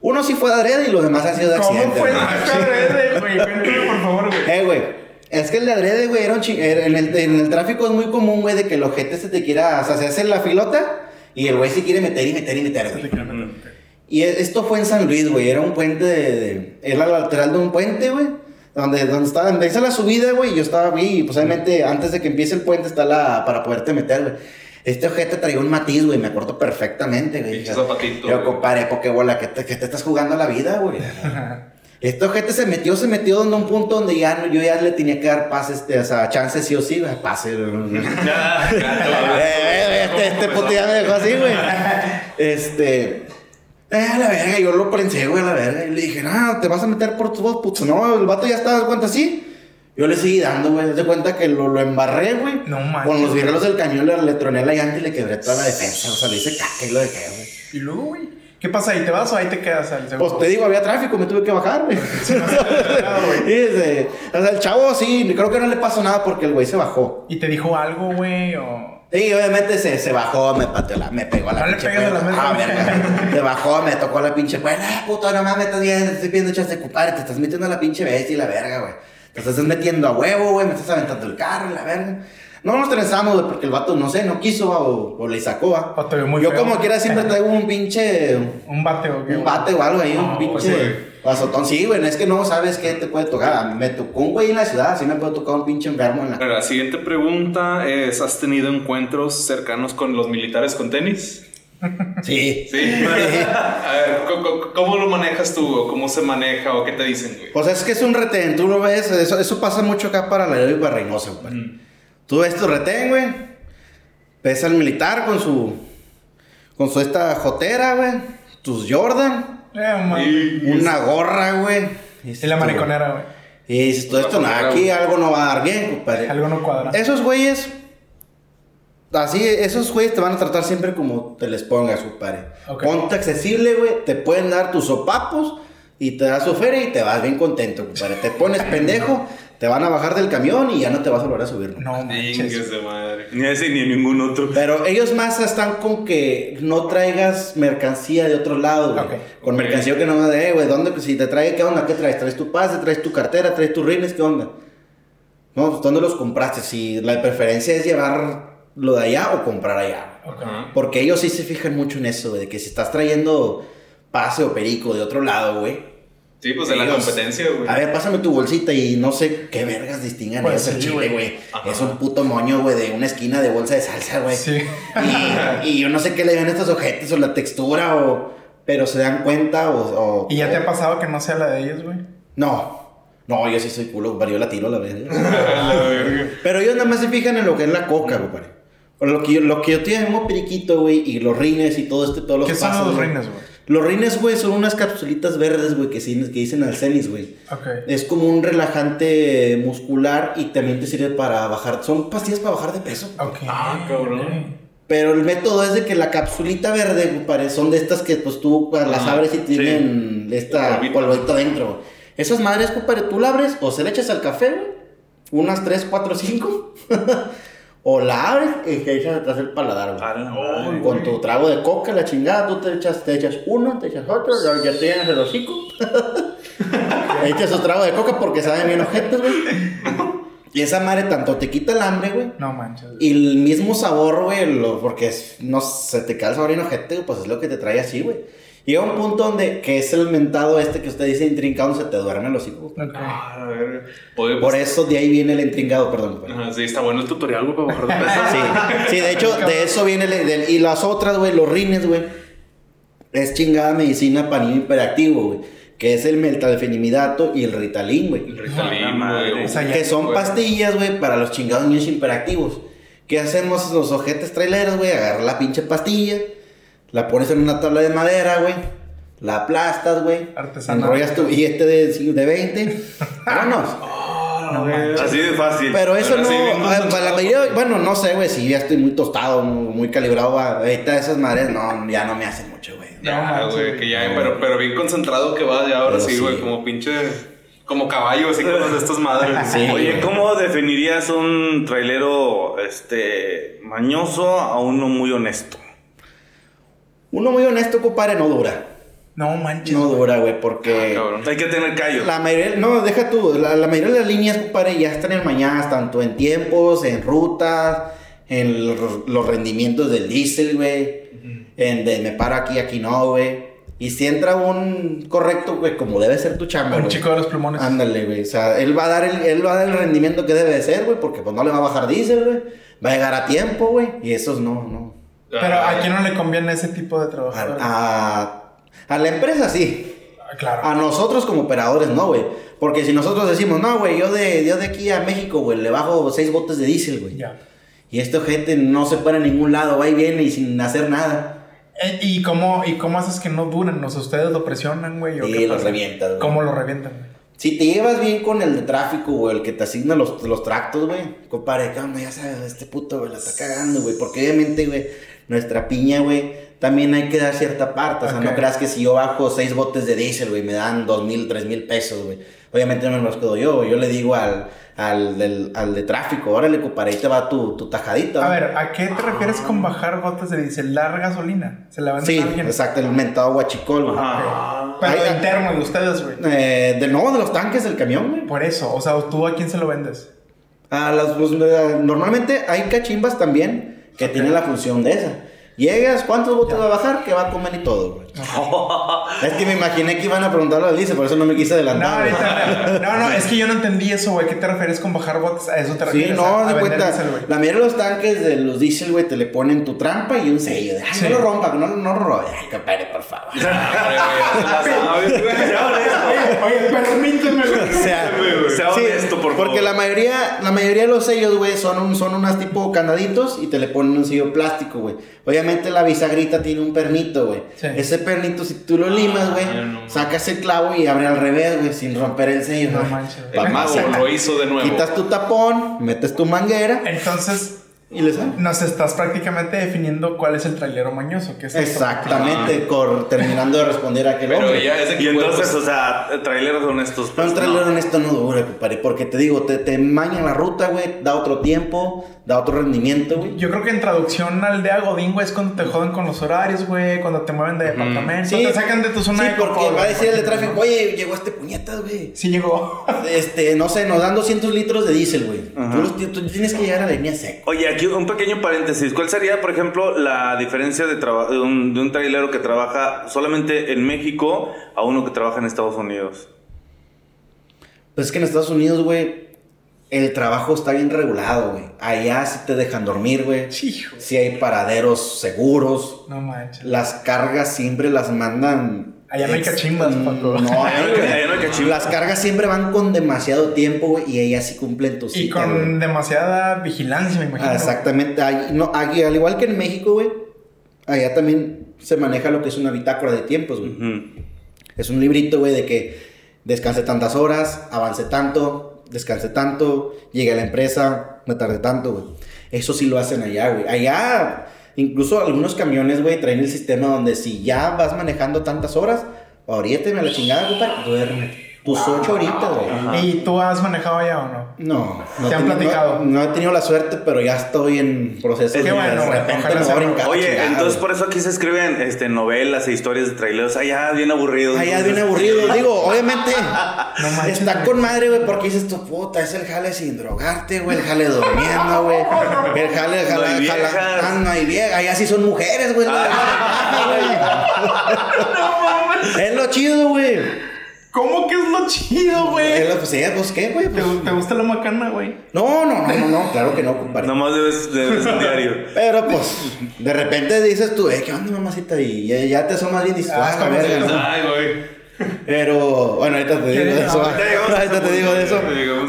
Uno sí fue de adrede y los demás han sido de ¿Cómo accidente. fue güey. el adrede, güey? Cuéntame, por favor, güey. Eh, güey. Es que el de adrede, güey, era un ching... en, el, en el tráfico es muy común, güey, de que el ojete se te quiera... O sea, se hace la filota y el güey se quiere meter y meter y meter, güey. Y e- esto fue en San Luis, güey. Era un puente de... de- era la lateral de un puente, güey. Donde, donde estaba... Empieza la subida, güey. Yo estaba ahí. Y pues obviamente antes de que empiece el puente está la... Para poderte meter, güey. Este ojete traía un matiz, güey. Me acuerdo perfectamente, güey. Pinche zapatito, Yo, compadre, porque, bola, que te, que te estás jugando la vida, güey. Este ojete se metió, se metió en un punto donde ya no- yo ya le tenía que dar pases, este, o sea, chances sí o sí, güey. Pase. [laughs] Eh, eh, este, este puto ya me dejó así, güey. Este. Eh, a la verga, yo lo prensé, güey, a la verga. Y le dije, no, te vas a meter por tu voz, puto. No, el vato ya estaba, ¿das cuenta así? Yo le seguí dando, güey. Haz de cuenta que lo, lo embarré, güey. No manches. Con los virrelos del cañón le, le troné la llanta y le quebré toda la defensa. O sea, le hice caca y lo dejé, güey. Y luego, güey. ¿Qué pasa ahí? ¿Te vas o ahí te quedas al segundo? Pues te digo, había tráfico, me tuve que bajar, güey. [laughs] güey. [laughs] Y este, o sea, el chavo sí, creo que no le pasó nada porque el güey se bajó. ¿Y te dijo algo, güey? O... Sí, obviamente se, se bajó, me pateó la, me pegó a la No le pinche pegues a la puerta. mesa, Ah, güey. verga. Se bajó, me tocó la pinche puerta. Eh, puto, no mames, estás bien, estoy pidiendo chance, compadre. Te estás metiendo a la pinche bestia y la verga, güey. Te estás metiendo a huevo, güey. Me estás aventando el carro la verga. No nos trenzamos, güey, porque el vato, no sé, no quiso o, o le sacó, va. O te vio muy Yo feo. como quiera siempre [laughs] traigo un pinche... Un bate o qué. Un bate o algo ahí, un No, pinche pues, güey. azotón. Sí, güey, no es que no sabes qué te puede tocar. Me tocó un güey en la ciudad, así me puede tocar un pinche enfermo en la... La siguiente pregunta es: ¿Has tenido encuentros cercanos con los militares con tenis? Sí. [laughs] Sí. A ver, ¿cómo- ¿cómo, cómo lo manejas tú? ¿O cómo se maneja? ¿O qué te dicen, güey? Pues es que es un retén, tú lo ves, eso, eso pasa mucho acá para la y para Reynosa, güey. Tú ves tu retén, güey. Ves al militar con su. con su esta jotera, güey. Tus Jordan. Eh, man. Y- Una gorra, güey. Y la mariconera, güey. Y dices, todo esto, no, La aquí algo no va a dar bien, compadre. Algo no cuadra. Esos güeyes. Así, esos güeyes te van a tratar siempre como te les pongas, compadre. Ok. Ponte accesible, güey. Te pueden dar tus sopapos y te das su feria y te vas bien contento, compadre. Te pones [laughs] pendejo, te van a bajar del camión y ya no te vas a volver a subir. No manches. De madre. Ni ese ni ningún otro. Pero ellos más están con que no traigas mercancía de otro lado, güey. Con mercancía que no de, eh, güey, ¿dónde? Si te trae, ¿qué onda? ¿Qué traes? ¿Traes tu pase? ¿Traes tu cartera? ¿Traes tus rines? ¿Qué onda? No, pues, ¿dónde los compraste? Si la preferencia es llevar lo de allá o comprar allá. Porque ellos sí se fijan mucho en eso, güey, de que si estás trayendo pase o perico de otro lado, güey. Sí, pues de la competencia, güey. A ver, pásame tu bolsita y no sé qué vergas distingan Pues el sí, chile, güey. güey. Es un puto moño, güey, de una esquina de bolsa de salsa, güey. Sí. Y, y yo no sé qué le ven a estos objetos o la textura o... Pero se dan cuenta o... o- ¿Y ya te ha pasado que no sea la de ellos, güey? No. No, yo sí soy culo, pero yo la tiro a la vez. [laughs] A la verga. Pero ellos nada más se fijan en lo que es la coca, compadre. Lo que yo, lo que yo tengo periquito, güey, y los rines y todo este, todos los ¿Qué son pasos, los güey. rines, güey? Los rines, güey, son unas capsulitas verdes, güey, que, sí- que dicen Alcenis, güey. Ok. Es como un relajante muscular y también te sirve para bajar. Son pastillas para bajar de peso. Ok. Ah, cabrón. Pero el método es de que la capsulita verde, compadre, son de estas que pues tú pues, las abres y tienen esta Polvito. polvito dentro. güey. Esas madres, compadre, tú la abres o se le echas al café, güey. Unas 3, 4, 5. O la abres y te echas atrás el paladar, güey. A la madre. Con tu trago de coca, la chingada, tú te echas, te echas uno, te echas otro, ya, ya te llenas el hocico. [laughs] Te echas tu trago de coca porque saben bien ojetes, güey. Y esa madre tanto te quita el hambre, güey. No manches. Y el mismo sabor, güey, lo- porque es- no se te cae el sabor enojete, pues es lo que te trae así, güey. Llega un punto donde, que es el mentado este que usted dice intrincado, se te duerme el hocico. Ok. Ah. Oye, Por pues, eso de ahí viene el intringado, perdón. Ajá, sí, está bueno el tutorial, güey, para. [laughs] Sí, sí, de hecho, de eso viene el, del- y las otras, güey, los rines, güey. Es chingada medicina para niño hiperactivo, güey. Que es el metalfenimidato y el ritalin, güey. El Ritalin, Ah, madre. güey. O sea, ya- Que son pastillas, güey, para los chingados niños hiperactivos. ¿Qué hacemos los ojetes traileros, güey? Agarrar la pinche pastilla, la pones en una tabla de madera, güey. La aplastas, güey. Artesanal. Enrollas tu billete de, de 20. Vámonos. [laughs] No. Así de fácil. Pero eso Pero no. para la mayoría, bueno, no sé, güey, si ya estoy muy tostado, muy, calibrado. va, Ahorita esas madres no, ya no me hacen mucho, güey. Ya, güey, que ya, pero, pero bien concentrado que va ya ahora Pero sí, güey, sí. como pinche, como caballo, así como de estas madres. Sí. Oye, ¿cómo definirías un trailero este mañoso a uno muy honesto? Uno muy honesto, compadre, no dura. No manches. No dura, güey, porque... Cabrón. Hay que tener callo. La mayoría, no, deja tú, la, la mayoría de las líneas, compadre, ya están en mañanas, tanto en tiempos, en rutas, en los rendimientos del diésel, güey, en de me paro aquí, aquí no, güey. Y si entra un correcto, güey, como debe ser tu chamba, Un chico de los plumones. Ándale, güey, o sea, él va a dar el, él va a dar el rendimiento que debe de ser, güey, porque pues no le va a bajar diésel, güey. Va a llegar a tiempo, güey, y esos no, no. Pero Ah, a quién no le conviene ese tipo de A, trabajador. a, a la empresa sí, Ah, claro. A nosotros como operadores no, güey. Porque si nosotros decimos, no, güey, yo de, yo de aquí a México, güey, le bajo seis botes de diésel, güey. Ya. Y esta gente no se para en ningún lado, va y viene y sin hacer nada. Eh, ¿Y cómo, ¿Y cómo haces que no duren? O sea, ¿ustedes lo presionan, güey? ¿O qué los revientas, güey. ¿Cómo lo revientan? güey? Si te llevas bien con el de tráfico, güey, el que te asigna los, los tractos, güey, compadre. Ya sabes, este puto, güey, la está cagando, güey. Porque obviamente, güey, nuestra piña, güey, también hay que dar cierta parte. O sea, no creas que si yo bajo seis botes de diésel, güey, me dan dos mil, tres mil pesos, güey. Obviamente no me los quedo yo, güey. Yo le digo al, al, del- al de tráfico, órale, compadre, ahí te va tu, tu tajadita. A ver, ¿a qué te refieres con bajar gotas de diésel? ¿Dar gasolina? ¿Se la venden Sí, a alguien? exacto, el mentado guachicol, güey. Ah. Pero Ay, interno de ustedes, güey. Eh, de no, de los tanques del camión, güey. Por eso, o sea, ¿tú a quién se lo vendes? A las, pues, normalmente hay cachimbas también que tienen la función de esa. Llegas, ¿cuántos botes va a bajar? Que va a comer y todo, güey. Es que me imaginé que iban a preguntarlo al Lice, por eso no me quise adelantar. no, no, es que yo no entendí eso, güey. ¿Qué te refieres con bajar botes? A eso te Sí, refieres. no, a, a de cuenta. la mayoría de los tanques de los diésel, güey, te le ponen tu trampa y un sello. De, ay, Sí. no lo rompa, no, no lo robe. Ay, compadre, por favor. [laughs] Oye, oye, permíteme, güey. O sea, Sea sí, honesto, por porque favor. la mayoría, la mayoría de los sellos, güey, son, un, son unas tipo candaditos y te le ponen un sello plástico, güey. Obviamente la bisagrita tiene un pernito, güey. Sí. Ese pernito, si tú lo limas, güey, no. sacas el clavo y abre al revés, güey, sin romper el sello. No manches, El mago lo hizo de nuevo. Quitas tu tapón, metes tu manguera Entonces, y le sale. nos estás prácticamente definiendo cuál es el trailero mañoso, que es. Exactamente, cor- terminando de responder a aquel Pero hombre. ya es de Y entonces, pues, o sea, traileros honestos. No, pues, un trailer honesto no dura, compadre, porque te digo, te, te mañan la ruta, güey, da otro tiempo, da otro rendimiento, güey. Yo creo que en traducción aldea Godín, güey, es cuando te joden con los horarios, güey, cuando te mueven de departamento, te sacan de tu zona sí, de porque confort, va a decir el de porque- tráfico, oye, llegó este puñetas, güey. Sí llegó. Este, no sé, nos dan 200 litros de diésel, güey. Tú tienes que llegar a la línea seca. Oye, aquí un pequeño paréntesis. ¿Cuál sería, por ejemplo, la diferencia de, un, de un trailero que trabaja solamente en México a uno que trabaja en Estados Unidos? Pues es que en Estados Unidos, güey, el trabajo está bien regulado, güey. Allá sí te dejan dormir, güey. Hijo. Sí hay paraderos seguros. No manches. Las cargas siempre las mandan. Allá no hay cachimbas, Mm, Paco. No, Allá no hay- allá no hay cachimbas. Las cargas siempre van con demasiado tiempo, güey, y ellas sí cumplen tu Y cita, con güey. demasiada vigilancia, me imagino. Ah, Exactamente. Ahí- no, aquí, al igual que en México, güey, allá también se maneja lo que es una bitácora de tiempos, güey. Es un librito, güey, de que descanse tantas horas, avance tanto, descanse tanto, llegue a la empresa, me tarde tanto, güey. Eso sí lo hacen allá, güey. Allá, incluso algunos camiones, güey, traen el sistema donde si ya vas manejando tantas horas, oriénteme a la chingada, compadre, duérmete. Tus ocho horitas, güey. ¿Y tú has manejado allá o no? No, no, ¿Te han platicado? no, no he tenido la suerte, pero ya estoy en proceso Qué de bueno, de güey, repente me voy a Oye, chingada, entonces güey. por eso aquí se escriben este, novelas e historias de traileros. Allá bien aburridos. Allá es bien aburrido. Digo, obviamente [laughs] No manches, está güey. con madre, güey, porque dices tu puta, es el jale sin drogarte, güey, el jale durmiendo, güey. El jale, el No jale, hay el jale- viejas. Ah, no hay viejas. Allá sí son mujeres, güey. [laughs] Es lo chido, güey. ¿Cómo que es lo chido, güey? Pues sí, pues qué, güey. ¿Te, Pues, te gusta la macana, güey? No, no, no, no, no, claro que no, compadre. Nomás debes, debes un diario. [laughs] Pero pues, de repente dices tú, eh, ¿qué onda, mamacita? Y ya, ya te asomas bien y dices, Ah, ah, la ¿cómo verga. Ay, güey. Pero, bueno, ahorita te digo de eso. Ahorita te digo de eso.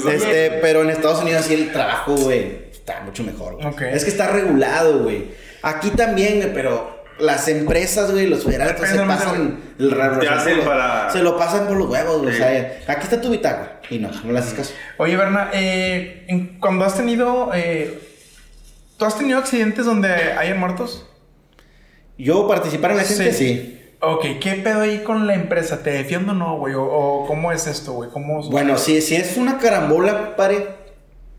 Este, pero en Estados Unidos sí el trabajo, güey, está mucho mejor, güey. Ok. Es que está regulado, güey. Aquí también, güey, pero las empresas, güey, los federales se pasan el ra- Te ra- hacen se lo- para- Se lo pasan por los huevos, güey. Sí. O sea, aquí está tu bitácora. Y no, no le haces caso. Oye, Berna, eh, cuando has tenido. Eh, ¿Tú has tenido accidentes donde hayan muertos? Yo participar en la gente, Sí. sí. Ok, ¿qué pedo ahí con la empresa? ¿Te defiendo o no, güey? ¿O, o cómo es esto, güey? ¿Cómo... Bueno, si, si es una carambola, pare,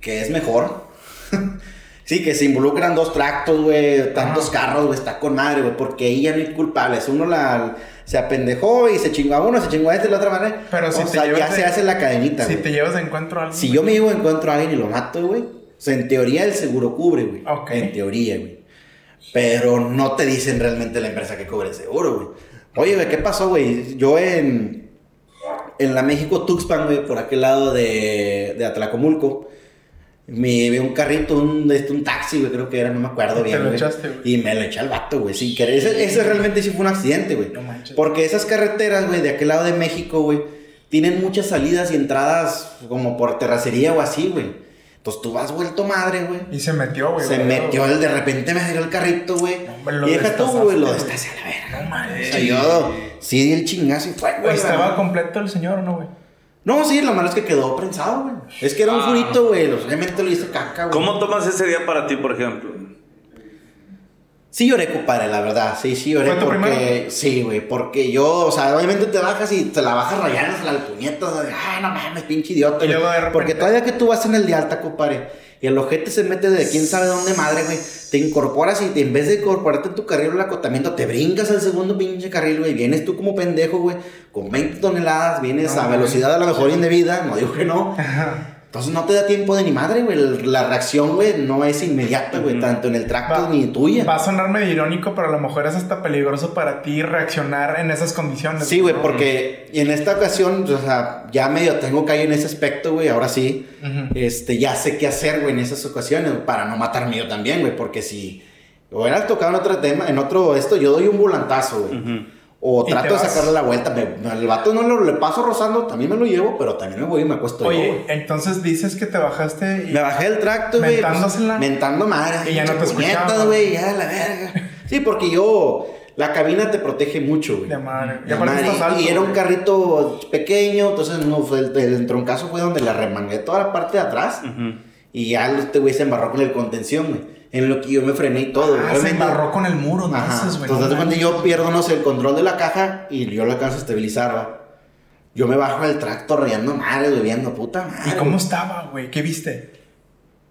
que es mejor. [laughs] sí, que se involucran dos tractos, güey, tantos carros, güey, está con madre, güey, porque ahí ya no hay culpables. Uno la, se apendejó y se chingó a uno, se chingó a este de la otra manera. Pero si o te sea, llevas ya de- se hace la cadenita, Si te llevas de encuentro a alguien. Si yo me llevo encuentro a alguien y lo mato, güey, o sea, en teoría el seguro cubre, güey. Ok. En teoría, güey. Pero no te dicen realmente la empresa que cubre el seguro, güey. Oye, güey, ¿qué pasó, güey? Yo en, en la México Tuxpan, güey, por aquel lado de, de Atlacomulco, me vi un carrito, un, este, un taxi, güey, creo que era, no me acuerdo Te bien, lo güey. echaste, güey. Y me lo eché al vato, güey, sin querer. Ese, ese realmente sí fue un accidente, güey. No manches. Porque esas carreteras, güey, de aquel lado de México, güey, tienen muchas salidas y entradas como por terracería o así, güey. Entonces tú vas vuelto madre, güey. Y se metió, güey. Se güey. metió, el, de repente me dio el carrito, güey. lo y deja tú, güey, lo güey. destacé a la verga. No manches. O sea, yo sí di el chingazo y fue, Güey, güey. ¿Estaba completo el señor o no, güey? No, sí, lo malo es que quedó prensado, güey. Es que era un Ah. furito, güey. Obviamente lo hice caca, güey. ¿Cómo tomas ese día para ti, por ejemplo? Sí lloré, compadre, la verdad. Sí, sí lloré ¿Fue tu porque... primero? Sí, güey, porque yo, o sea, obviamente te bajas y te la bajas rayando la puñeta. O sea, de, ay, no mames, pinche idiota. Y luego güey". de repente- Porque todavía que tú vas en el de alta, compadre, y el ojete se mete de quién sabe dónde madre, güey. Te incorporas y te- en vez de incorporarte en tu carril el acotamiento, te brincas al segundo pinche carril, güey. Vienes tú como pendejo, güey, con 20 toneladas, vienes No, a velocidad a lo mejor indebida, no digo que no. Entonces no te da tiempo de ni madre, güey. La reacción, güey, no es inmediata, güey, tanto en el tracto Va- ni tuya. Va a sonar medio irónico, pero a lo mejor es hasta peligroso para ti reaccionar en esas condiciones. Sí, güey, porque en esta ocasión, o sea, ya medio tengo callo en ese aspecto, güey, ahora sí. Este, ya sé qué hacer, güey, en esas ocasiones, para no matarme yo también, güey, porque si hubiera tocado en otro tema, en otro esto, yo doy un volantazo, güey. O Y trato de sacarle la vuelta. me- el vato no lo le paso rozando, también me lo llevo, pero también me voy y me acuesto yo, Oye, güey. entonces dices que te bajaste y... Me bajé del tracto, güey. pues, Mentándosela. mentando madre. Y ya no te escuchaba. güey, ya la verga. Sí, porque yo. La cabina te protege mucho, güey. De madre. Y De madre. estás alto, Y era un carrito pequeño, entonces no fue el, el troncazo fue donde le remangué toda la parte de atrás. Y ya este güey se embarró con el contención, güey. En lo que yo me frené y todo. Ah, se embarró con el muro, Ajá. entonces, güey. Entonces, manches. yo pierdo, no sé, el control de la caja y yo lo alcanzo a estabilizar, ¿va? Yo me bajo del tracto riendo madre, güey, viendo puta madre. ¿Y cómo estaba, güey? ¿Qué viste?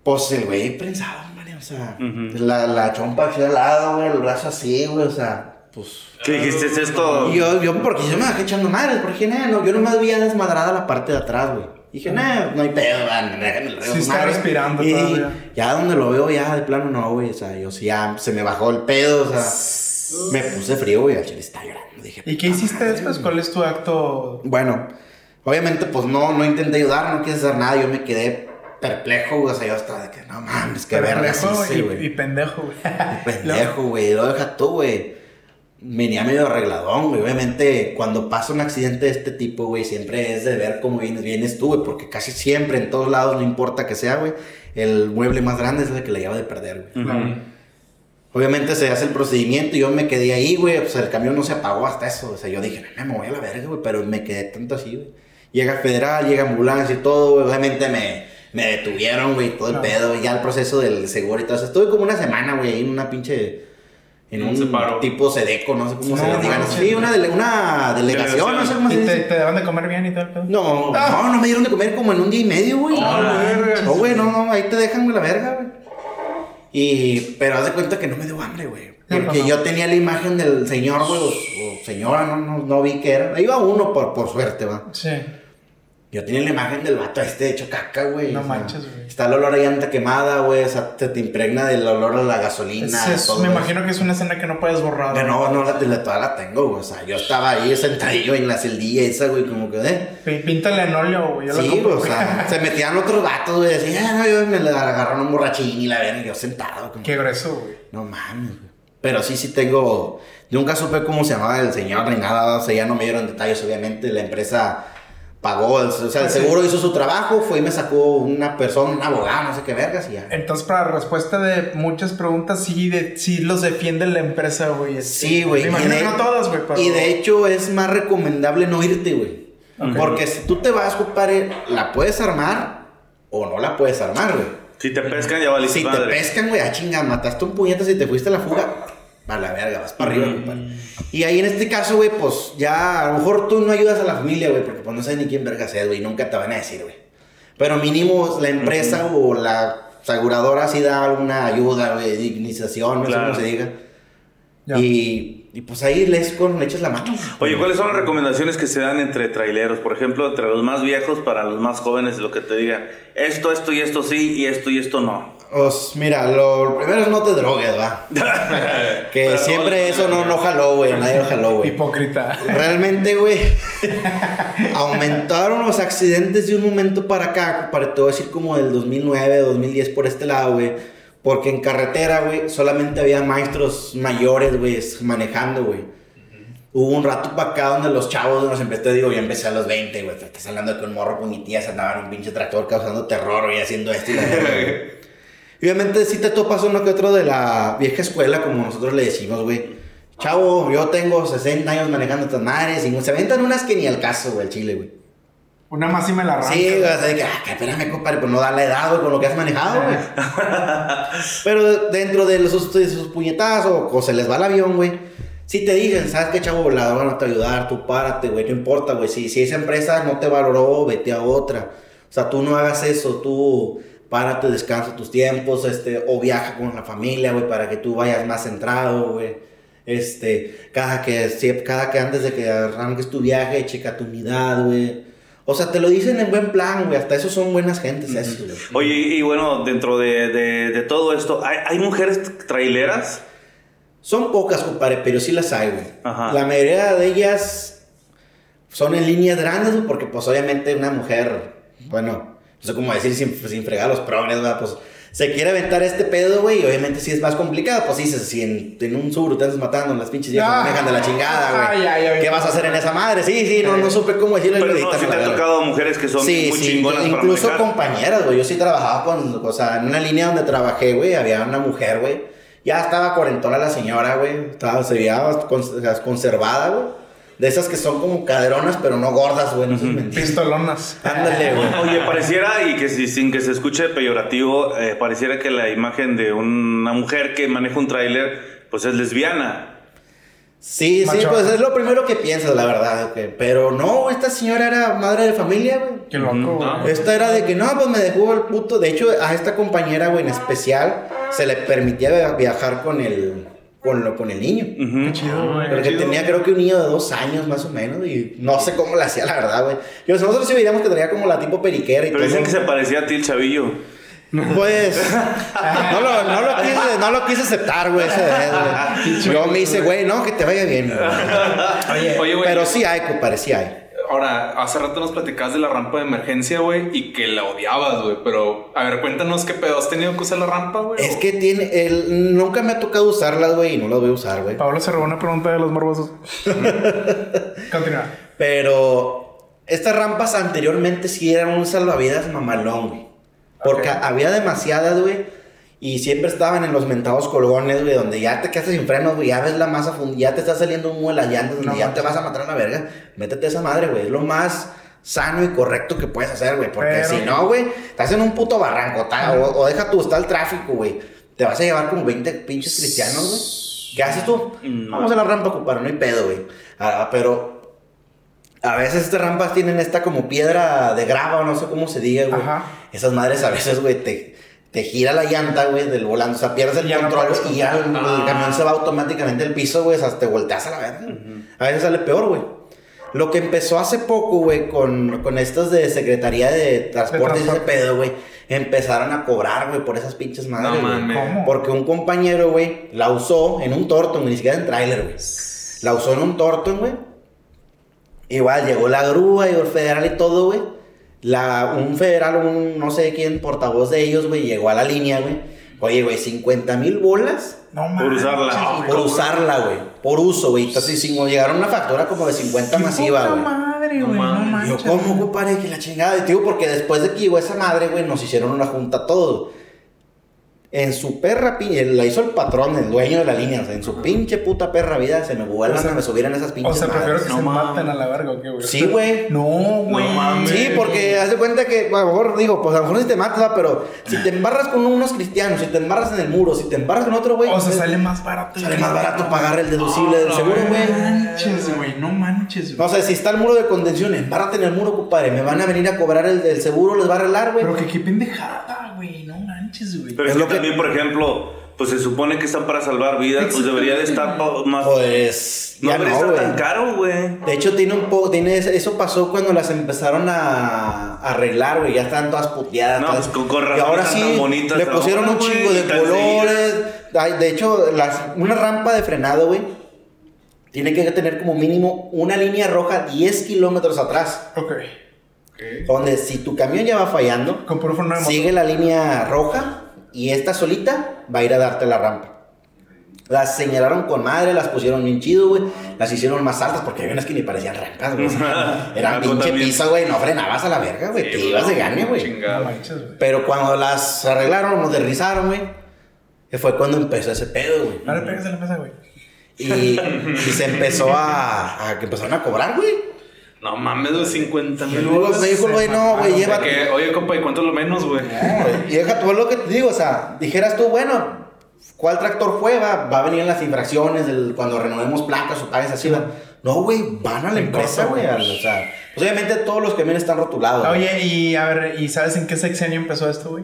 Pues el güey prensado, madre, o sea, la, la chompa aquí al lado, güey, el brazo así, güey, o sea, pues. ¿Qué dijiste? ¿Es esto? Y yo, yo, porque yo me bajé echando madres, porque no, yo nomás veía desmadrada la parte de atrás, güey. Dije, nah, no hay pedo, el Sí está respirando y todavía. ya donde lo veo, ya de plano no, güey, o sea, yo sí ya se me bajó el pedo, o sea, me puse frío, güey, al chile estaba llorando. Dije, ¿Y qué hiciste después? ¿Cuál es tu acto? bueno, obviamente, pues no, no intenté ayudar, no quise hacer nada, yo me quedé perplejo, güey, o sea, yo estaba de que, no mames, qué verga y, güey. y pendejo, güey. [laughs] Pendejo, güey. Lo deja tú, güey. Venía medio arregladón, güey. Obviamente, cuando pasa un accidente de este tipo, güey, siempre es de ver cómo vienes, vienes tú, güey. Porque casi siempre, en todos lados, no importa que sea, güey, el mueble más grande es el que le lleva de perder, güey. Obviamente se hace el procedimiento y yo me quedé ahí, güey. Pues el camión no se apagó hasta eso. O sea, yo dije, no, me voy a la verga, güey. Pero me quedé tanto así, güey. Llega federal, llega ambulancia y todo, güey. Obviamente me, me detuvieron, güey, todo el Ah. pedo. Y ya el proceso del seguro y todo eso. Estuve como una semana, güey, ahí en una pinche. En Un un separo. tipo sedeco, no sé cómo No, se les diga. no, Sí, una, dele- una delegación, no sé cómo ¿Y se te, dice. te daban de comer bien y pedo? No, no, no me dieron de comer como en un día y medio, güey. Oh, no, güey, no, no, ahí te dejan, güey, la verga, güey. Y, pero haz de cuenta que no me dio hambre, güey. Porque no. yo tenía la imagen del señor, güey, o, o señora, no, no, no vi que era. Iba uno por, por suerte, va. Sí. Yo tenía la imagen del vato este hecho caca, güey. No o sea, manches, güey. Está el olor a llanta quemada, güey, o sea, te, te impregna del olor a la gasolina. Es- todo me imagino que es una escena que no puedes borrar. Que no, no, la, la, toda la tengo, güey. O sea, yo estaba ahí sentadillo en la celdilla esa, güey, como que, eh. Píntale en óleo, güey. yo Sí, compro, güey, o sea, se metían otros vatos, güey, decían, ah, no, yo me le agarraron un borrachín y la verga, yo sentado, como, Qué grueso, güey. no mames, güey. Pero sí, sí tengo, nunca supe cómo se llamaba el señor ni nada, o sea, ya no me dieron detalles, obviamente, la empresa pagó, el- o sea, el seguro hizo su trabajo, fue y me sacó una persona, un abogado, no sé qué vergas, y ya. Entonces, para respuesta de muchas preguntas, sí, de, sí los defiende la empresa, güey. Sí, güey. Me y imagino de- que no todas, güey, pero... Y de hecho es más recomendable no irte, güey. Porque si tú te vas, compadre, la puedes armar o no la puedes armar, güey. Si te pescan, ya valiste Si te pescan, güey, a chinga, mataste un puñetazo y te fuiste a la fuga. A la verga, vas para arriba, compadre. Y ahí en este caso, güey, pues ya a lo mejor tú no ayudas a la familia, güey, porque pues no sabes ni quién verga es, güey, nunca te van a decir, güey. Pero mínimo la empresa o la aseguradora sí da alguna ayuda, güey, dignización, no sé cómo se diga. Ya. Y, y pues ahí les, con, le echas la mano. Oye, ¿cuáles son las recomendaciones que se dan entre traileros? Por ejemplo, entre los más viejos para los más jóvenes, lo que te digan, esto, esto y esto sí, y esto y esto no. Pues mira, lo primero es no te drogues, va. [laughs] Que Pero siempre eso no, no jaló, güey, nadie lo jaló, güey. Hipócrita. Realmente, güey, aumentaron los accidentes de un momento para acá, para a decir como del 2009, 2010 por este lado, güey. Porque en carretera, güey, solamente había maestros mayores, güey, manejando, güey. Hubo un rato para acá donde los chavos nos empecé, digo, yo empecé a los 20, güey. Estás hablando de que un morro con mi tía se andaba en un pinche tractor causando terror, güey, haciendo esto y [laughs] güey. Y Obviamente sí te topas uno que otro de la vieja escuela, como nosotros le decimos, güey. Chavo, yo tengo 60 años manejando estas madres y se aventan unas que ni al caso, güey, el chile, güey. Una más y me la arranca. Sí, güey, o sea, de que, ah, que espérame, compadre, pues no da la edad, güey, con lo que has manejado, güey. [laughs] Pero dentro de los, de sus puñetazos o se les va el avión, güey. Si te dicen, ¿sabes qué, chavo? La van a te ayudar, tú párate, güey, no importa, güey. Si, si esa empresa no te valoró, vete a otra. O sea, tú no hagas eso, tú párate, descansa tus tiempos, este, o viaja con la familia, güey, para que tú vayas más centrado, güey. Este, cada que, cada que antes de que arranques tu viaje, checa tu unidad, güey. O sea, te lo dicen en buen plan, güey. Hasta eso son buenas gentes, güey. Oye, y, y bueno, dentro de, de- de todo esto, ¿hay, hay mujeres traileras? Son pocas, compadre, pero sí las hay, güey. Ajá. La mayoría de ellas son en líneas grandes, güey, porque pues obviamente una mujer, bueno, no sé cómo decir sin, sin fregar los progres, ¿verdad? Pues se quiere aventar este pedo, güey, y obviamente sí es más complicado. Pues dices, si en, en un sur te andas matando las pinches viejas Ah. manejan de la chingada, güey. ay, ay. ¿Qué vas a hacer en esa madre? Sí, sí, no, no supe cómo decirlo. y Pero lo no, sí a te la ha verga. tocado mujeres que son Sí, muy sí, chingonas para incluso manejar. compañeras, güey. Yo sí trabajaba con, o sea, en una línea donde trabajé, güey, había una mujer, güey. Ya estaba cuarentona la señora, güey. Estaba, se veía cons- conservada, güey. De esas que son como caderonas, pero no gordas, güey. No sé mentir. Pistolonas. Ándale, güey. Oye, pareciera, y que si- sin que se escuche peyorativo, eh, pareciera que la imagen de una mujer que maneja un tráiler, pues es lesbiana. Sí, sí, pues es lo primero que piensas, la verdad, güey. Pero no, esta señora era madre de familia, güey. Qué loco. No. Esta era de que no, pues me dejó el puto. De hecho, a esta compañera, güey, en especial, se le permitía via- viajar con el, con, lo, con el niño. Qué chido, güey. Porque chido. tenía creo que un niño de dos años más o menos y no sé cómo le hacía la verdad, güey. Nosotros sí veíamos que traía como la tipo periquera y Pero todo. dicen que se parecía a ti el chavillo. Pues [laughs] no lo, no lo quise, no lo quise aceptar, güey, ese vez, güey. [laughs] Yo me hice, güey, no, que te vaya bien. Oye, [laughs] Oye, güey. Pero sí hay, compadre, sí hay. Ahora, hace rato nos platicabas de la rampa de emergencia, güey, y que la odiabas, güey. Pero, a ver, cuéntanos qué pedo. ¿Has tenido que usar la rampa, güey? Es que tiene, el, nunca me ha tocado usarlas, güey, y no las voy a usar, güey. Pablo se robó una pregunta de los morbosos. [laughs] Continúa. Pero estas rampas anteriormente sí eran un salvavidas mamalón, güey. Porque había demasiadas, güey. Y siempre estaban en los mentados colgones, güey, donde ya te quedas sin frenos, güey. Ya ves la masa fund- ya te está saliendo humo de llantas, donde No ya te vas a matar a la verga. Métete esa madre, güey. Es lo más sano y correcto que puedes hacer, güey. Porque Pero- si no, güey, estás en un puto barranco, o, o deja tú, está el tráfico, güey. Te vas a llevar como 20 pinches cristianos, güey. ¿Qué haces tú? Vamos a la rampa, compadre, no hay pedo, güey. Ah, pero a veces estas rampas tienen esta como piedra de grava o no sé cómo se diga, güey. Ajá. Esas madres a veces, güey, te, te gira la llanta, güey, del volante. O sea, pierdes el control y ya el, el camión se va automáticamente al piso, güey. O sea, te volteas a la verga. A veces sale peor, güey. Lo que empezó hace poco, güey, con, con estos de Secretaría de Transporte y ese pedo, güey, empezaron a cobrar, güey, por esas pinches madres, No mames. ¿Cómo? Porque un compañero, güey, la usó en un Torton, ni siquiera en tráiler, güey. La usó en un Torton, güey. Igual llegó la grúa, llegó el federal y todo, güey. La, un federal, un no sé quién, portavoz de ellos, güey, llegó a la línea, güey. Oye, güey, 50 mil bolas No Por usarla. por usarla, güey. Por uso, güey. Entonces, si llegaron una factura como de 50 Qué masiva, güey. madre, güey. No mames. Yo. ¿cómo, compadre? Que la chingada. Tío, porque después de que llegó esa madre, güey, nos hicieron una junta todos. En su perra, pi- la hizo el patrón, el dueño de la línea. O sea, en su pinche puta perra vida se me vuelvan O sea, a me subieran esas O pinches sea, prefiero madres. que No se mames. maten a la verga o qué, güey. Sí, güey. No, güey. mames. Sí, porque haz de cuenta que, a lo mejor digo, pues a lo mejor si te matas, pero si te embarras con unos cristianos, si te embarras en el muro, si te embarras con otro, güey, O sea, pues, sale más barato. sale más barato pagar el deducible del seguro, No güey. manches, güey. No manches, güey. No sé, si está el muro de contención, embárrate en el muro, compadre. Me van a venir a cobrar el, el seguro, les va a arreglar, güey. Pero que qué pendejada, güey. No manches, güey. Pero Es es, lo que que- también, por ejemplo, pues se supone que están para salvar vidas, pues debería de estar más... Pues, no debería no, estar güey. tan caro, güey. De hecho, tiene un poco, tiene, eso pasó cuando las empezaron a a arreglar, güey, ya están todas puteadas. No, todas- pues, con- con y ahora están sí, tan bonitas le ahora, pusieron un güey, chingo de colores. De hecho, las, una rampa de frenado, güey, tiene que tener como mínimo una línea roja 10 kilómetros atrás. Ok. Donde si tu camión ya va fallando, sigue la línea roja y esta solita va a ir a darte la rampa. Las señalaron con madre, las pusieron bien chido, güey. Las hicieron más altas porque había unas que ni parecían rampas, güey. Eran Algo pinche piso, güey. No frenabas a la verga, güey. Te ibas de gane, güey. Güey. Pero cuando las arreglaron, modernizaron, güey, que fue cuando empezó ese pedo, güey. No le pegues a la mesa, güey. Y, y se empezó a, a que empezaron a cobrar, güey. No mames, güey, 50 Y mil. luego me dijo, güey, no, güey, lleva. Que, Oye, compa, ¿y cuánto es lo menos, güey? No. Y deja tú lo que te digo, o sea, dijeras tú, bueno, ¿cuál tractor fue? Va, va a venir en las infracciones cuando renovemos placas o pagues así, va. No, güey, van a la empresa, güey. O sea, pues obviamente todos los camiones están rotulados. güey. Oye, y a ver, ¿y sabes en qué sexenio empezó esto, güey?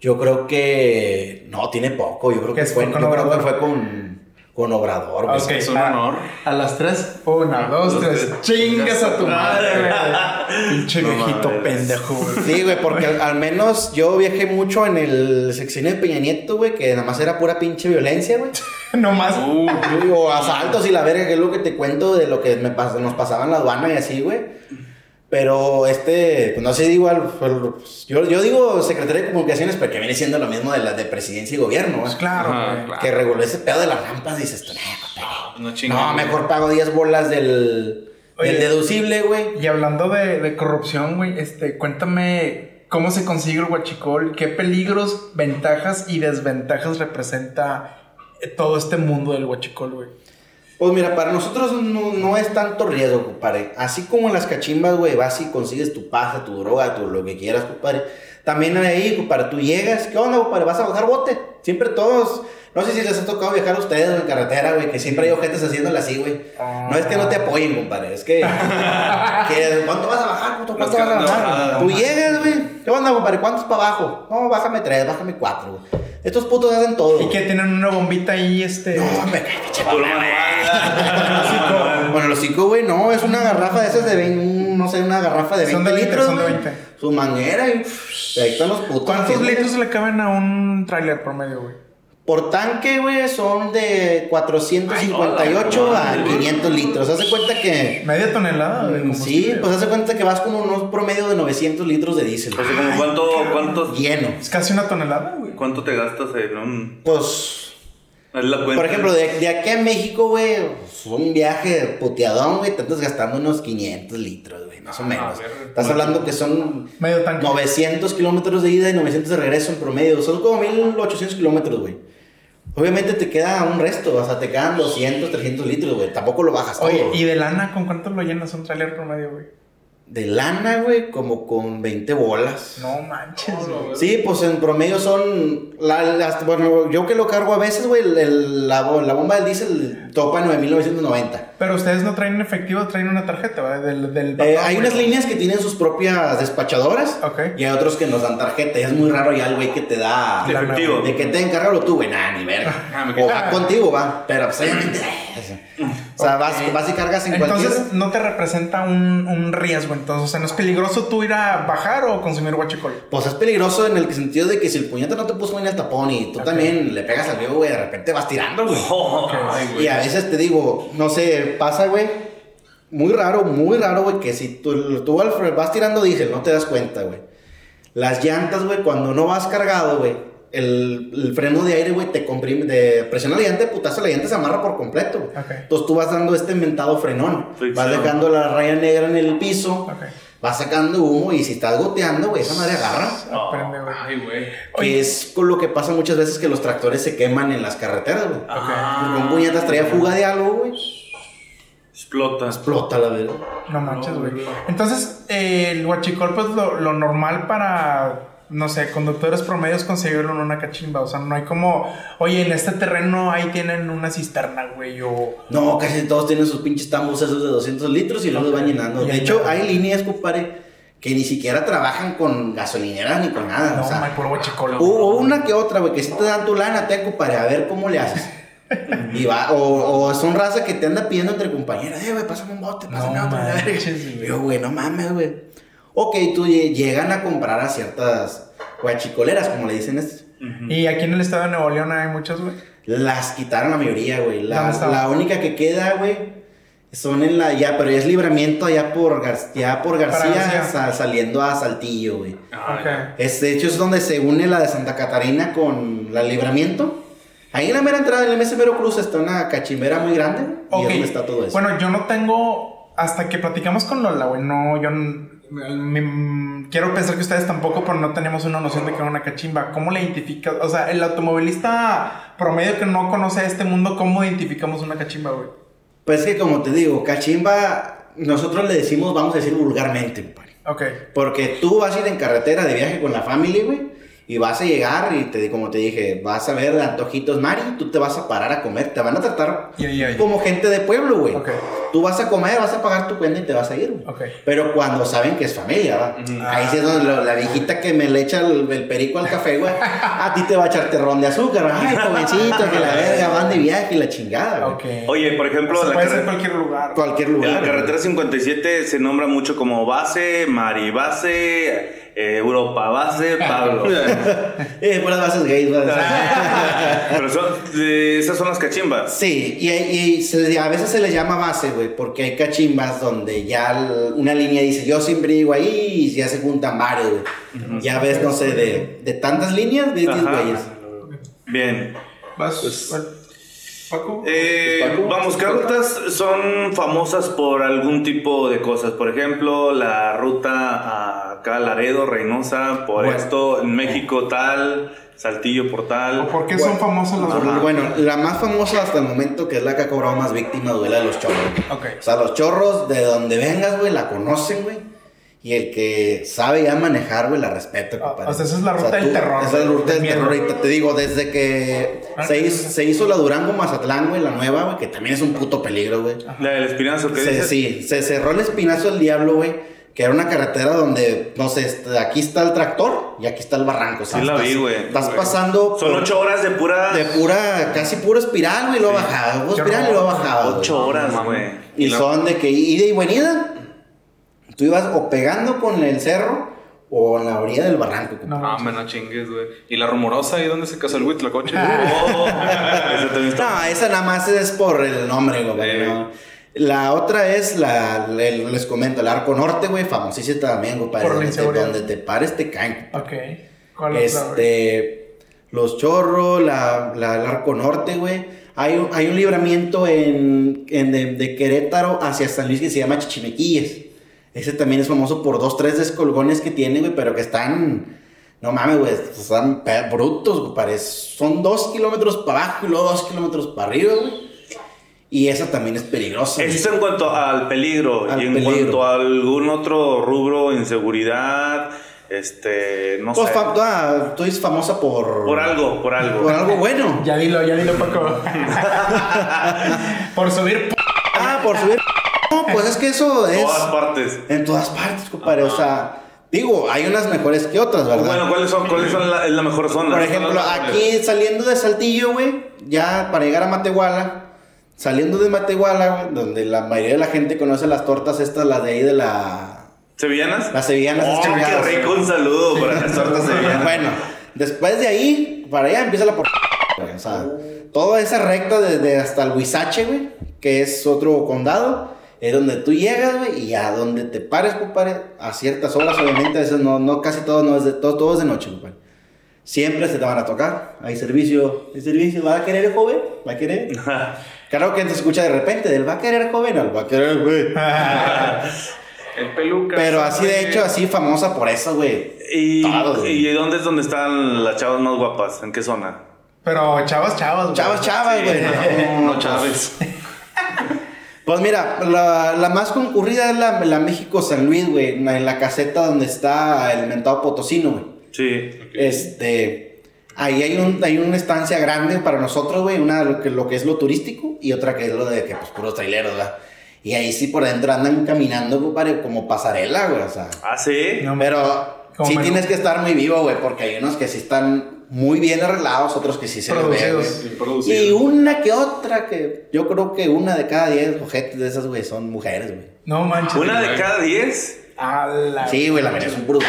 Yo creo que. No, tiene poco. Yo creo ¿Que que fue, yo creo que fue con, con Obrador, güey. Ok, es un honor. A las tres. Una, dos, tres. Chingas a tu madre, güey. Pinche No viejito pendejo, güey. Sí, güey, porque al, al menos yo viajé mucho en el sexenio de Peña Nieto, güey, que nada más era pura pinche violencia, güey. [laughs] No más. Uh, O asaltos y la verga, que es lo que te cuento de lo que me pas- nos pasaba en la aduana y así, güey. Pero este, pues no sé, igual, pues, yo, yo digo Secretaría de Comunicaciones porque viene siendo lo mismo de la de presidencia y gobierno, güey. Pues claro, Ajá, claro. Que reguló ese pedo de las rampas, dices no chingas. No, mejor pago 10 bolas del, Oye. del deducible, güey. Y hablando de, de corrupción, güey, este, cuéntame cómo se consigue el huachicol, qué peligros, ventajas y desventajas representa eh, todo este mundo del huachicol, güey. Pues mira, para nosotros no, no es tanto riesgo, compadre. Así como en las cachimbas, güey, vas y consigues tu pasta, tu droga, tu lo que quieras, compadre. También ahí, compadre, tú llegas, ¿qué onda, compadre? ¿Vas a bajar bote? Siempre todos, no sé si les ha tocado viajar a ustedes en carretera, güey, que siempre hay ojetes haciéndole así, güey. No es que no te apoyen, compadre, es que, [laughs] que ¿cuánto vas a bajar? ¿Cuánto Los vas a bajar? Tú llegas, güey, ¿qué onda, compadre? ¿Cuántos para abajo? No, bájame tres, bájame cuatro, güey. Estos putos hacen todo. Y que tienen una bombita ahí, este. No, me bueno, los cinco, güey, no, es una garrafa de esas de 20, no sé, una garrafa de 20 Son de 20, litros, son de güey. 20. Su manguera y pff, ahí están los putos. ¿Cuántos haciendo- litros le caben a un tráiler promedio, güey? Por tanque, güey, son de 458 Ay, a no, 500 litros. Haz de cuenta que... Media tonelada de mm, combustible. Sí, pues haz de cuenta que vas con unos promedio de 900 litros de diésel. O sea, como cuánto, cuántos, Lleno. Es casi una tonelada, güey. Cuánto te gastas en un... Pues... la. Por ejemplo, de, de aquí a México, güey, fue un viaje puteadón, güey, te estás gastando unos 500 litros, güey, más o Ah, menos. a ver, Estás hablando que son Medio tanque. 900 kilómetros de ida y 900 de regreso en promedio. Son como 1800 kilómetros, güey. Obviamente te queda un resto, o sea, te quedan 200, 300 litros, güey. Tampoco lo bajas todo. Oye, ¿y de lana con cuánto lo llenas un tráiler promedio, güey? De lana, güey, como con 20 bolas. No manches, güey. Sí, pues en promedio son. La, las- bueno, yo que lo cargo a veces, güey, el- el- la, la bomba del diésel topa 9990. Pero ustedes no traen efectivo, traen una tarjeta, ¿verdad? Del, del Eh, hay güey. unas líneas que tienen sus propias despachadoras Ok. y hay otros que nos dan tarjeta. Y es muy raro ya el güey que te da. Efectivo. De que te encárgalo tú, güey, nada, ni verga. Ah, o va contigo, va. Pero pues obviamente. O sea, vas, vas y cargas en Entonces cualquier. no te representa un, un riesgo, entonces, o sea, ¿no es peligroso tú ir a bajar o consumir guachicol? Pues es peligroso en el sentido de que si el puñete no te puso bien el tapón y tú también le pegas al viejo, güey, de repente vas tirando, güey. [laughs] Ay, güey. Y a veces te digo, no sé, pasa, güey. Muy raro, muy raro, güey, que si tú, tú vas tirando diésel, no te das cuenta, güey. Las llantas, güey, cuando no vas cargado, güey, el, el freno de aire, güey, te comprime, de presiona la llanta, de putazo, la llanta se amarra por completo, güey. Entonces tú vas dando este mentado frenón. Fricción. Vas dejando la raya negra en el piso. Ok. va sacando humo y si estás goteando, güey, esa madre agarra. Aprende, güey. Ay, güey. Que es con lo que pasa muchas veces que los tractores se queman en las carreteras, güey. Ah. Un puñetas traía fuga de algo, güey. Explota. Explota la verdad. No manches, güey. Entonces, eh, el huachicol, pues lo, lo normal para, no sé, conductores promedios conseguirlo en una cachimba. O sea, no hay como, oye, en este terreno ahí tienen una cisterna, güey, o... No, casi todos tienen sus pinches tambos esos de 200 litros y luego los van llenando. De hecho, hay líneas, compadre, que ni siquiera trabajan con gasolineras ni con nada. No, o sea, huachicol. hubo una que otra, güey, que si te dan tu lana, te compadre, a ver cómo le haces. [laughs] Y va, o, o son razas que te anda pidiendo entre compañeras, eh, güey, pásame un bote, pásame No otro. Yo, güey, no mames, güey. Ok, tú lle- llegan a comprar a ciertas guachicoleras, como le dicen estos. Y aquí en el estado de Nuevo León hay muchas, güey. Las quitaron la mayoría, güey. La, la única que queda, güey, son en la. Ya, pero ya es libramiento allá por, Gar- ya por García, García. sa- saliendo a Saltillo, güey. Ah, ok. ya. Es, de hecho, es donde se une la de Santa Catarina con la libramiento. Ahí en la mera entrada del MS Veracruz está una cachimbera muy grande, güey, y es donde está todo eso. Bueno, yo no tengo. Hasta que platicamos con Lola, güey. No, yo. Quiero pensar que ustedes tampoco, pero no tenemos una noción de que era una cachimba. ¿Cómo le identificas? O sea, el automovilista promedio que no conoce este mundo, ¿cómo identificamos una cachimba, güey? Pues es que, como te digo, cachimba, nosotros le decimos, vamos a decir vulgarmente, compadre. Ok. Porque tú vas a ir en carretera de viaje con la familia, güey. Y vas a llegar y te, como te dije, vas a ver antojitos Mari, tú te vas a parar a comer, te van a tratar como gente de pueblo, güey. Ok. Tú vas a comer, vas a pagar tu cuenta y te vas a ir, güey. Ok. Pero cuando saben que es familia, ¿va? Ahí sí es donde lo- la viejita que me le echa el, el perico al café, güey. A ti te va a echar terrón de azúcar. Ay, jovencito, que la [laughs] verga, van de viaje y la chingada, güey. Ok. Oye, por ejemplo, O sea, la, puede ser carre- cualquier lugar. Cualquier en lugar. la güey. carretera 57 se nombra mucho como base, Maribase, eh, Europa base, Pablo. [laughs] Eh, puras bases gays. [laughs] Pero son, eh, esas son las cachimbas. Sí, y, y se- a veces se les llama base, güey, porque hay cachimbas donde ya una línea dice yo siempre digo ahí y ya se juntan varios, güey. Ya ves, no sé, de, de tantas líneas, de 10 Ajá. güeyes. Bien. Vas, bueno, Paco. Eh, Paco. vamos, ¿qué rutas son famosas por algún tipo de cosas? Por ejemplo, la ruta a acá, Laredo, Reynosa, por Bueno. esto, en México tal, Saltillo por ¿O tal. ¿Por qué son famosos los Ajá. Bueno, la más famosa hasta el momento, que es la que ha cobrado más víctimas, güey, la de los chorros. Ok. O sea, los chorros, de donde vengas, güey, la conocen, güey. Y el que sabe ya manejar, güey, la respeta, Ah, compadre. o sea, esa es la ruta del terror, Esa es la ruta del terror. Ahorita te digo, desde que Ah, se, hizo, sí. se hizo la Durango-Mazatlán, güey, la nueva, güey, que también es un puto peligro, güey. La del Espinazo, ¿qué Se, dices? sí, se cerró el espinazo del diablo, güey. Que era una carretera donde, no sé, este, aquí está el tractor y aquí está el barranco. o sea, Sí la estás- vi, güey. Estás pasando Son por- ocho horas de pura... de pura, casi pura espiral, güey, y bajada. Pura Qué espiral y bajada. güey. Ocho horas, güey. Y la- son de que ida y venida. Tú ibas o pegando con el cerro o en la orilla del barranco. No, Ah, me no chingues, güey. ¿Y la rumorosa ahí dónde se casó el Huitlacoche? [laughs] [laughs] Oh, No, esa nada más es por el nombre, güey. La otra es la, el- les comento, el Arco Norte, güey, famosísima también, güey. Por Donde te, inseguridad. donde te pares te caen. Ok. ¿Cuál es la? Este, los chorros, la, la- el Arco Norte, güey. Hay, un- hay un libramiento en, en de, de Querétaro hacia San Luis que se llama Chichimequillas. Ese también es famoso por dos, tres descolgones que tiene, güey, pero que están. No mames, güey, están brutos, güey. Son dos kilómetros para abajo y luego dos kilómetros para arriba, güey. Y esa también es peligrosa. Eso en cuanto al peligro. Al y en peligro. cuanto a algún otro rubro, inseguridad, este, no Pues, sé. fam- ah, tú eres famosa por. Por algo, por algo. Por algo bueno. [laughs] Ya dilo, ya dilo, Paco. [laughs] Por subir. p- Ah, por subir. No, pues es que eso es. Todas partes. En todas partes, compadre. O sea, digo, hay unas mejores que otras, ¿verdad? Bueno, ¿cuáles son, cuáles son la, es la mejor zona? Por ejemplo, aquí saliendo de Saltillo, güey, ya para llegar a Matehuala, saliendo de Matehuala, güey, donde la mayoría de la gente conoce las tortas estas, las de ahí de la... ¿Sevillanas? Las sevillanas. Oh, qué rico, un saludo para las [laughs] tortas sevillanas. Bueno, después de ahí, para allá empieza la por... O sea, toda esa recta desde hasta el Huizache, güey, que es otro condado, es donde tú llegas, güey, y a donde te pares, compadre, a ciertas horas, obviamente, a veces no, no casi todo, no es de, todo, todo es de noche, compadre. Siempre se te van a tocar, hay servicio, hay servicio, ¿va a querer el joven? ¿Va a querer? [laughs] Claro que te escucha de repente, del va a querer joven al va a querer, güey. [laughs] El peluca. Pero así de hecho, así famosa por eso, güey. ¿Y, Todos. ¿Y dónde es donde están las chavas más guapas? ¿En qué zona? Pero chavas, chavas, güey. Chavas, chavas, güey. No, [laughs] Chávez. [laughs] Pues mira, la, la más concurrida es la, la México San Luis, güey. En la caseta donde está el mentado Potosino, güey. Sí. Este. Ahí hay, un, hay una estancia grande para nosotros, güey. Una lo que, lo que es lo turístico y otra que es lo de que, pues, puros traileros, ¿verdad? Y ahí sí por dentro andan caminando, compadre, como pasarela, güey. O sea. ¿Ah, sí? No, Pero sí tienes que estar muy vivo, güey, porque hay unos que sí están muy bien arreglados, otros que sí se les ve, güey. Y una que otra que yo creo que una de cada diez ojetes de esas, güey, son mujeres, güey. No manches. ¿Una de cada diez? A la... Sí, güey, la mayoría son puros.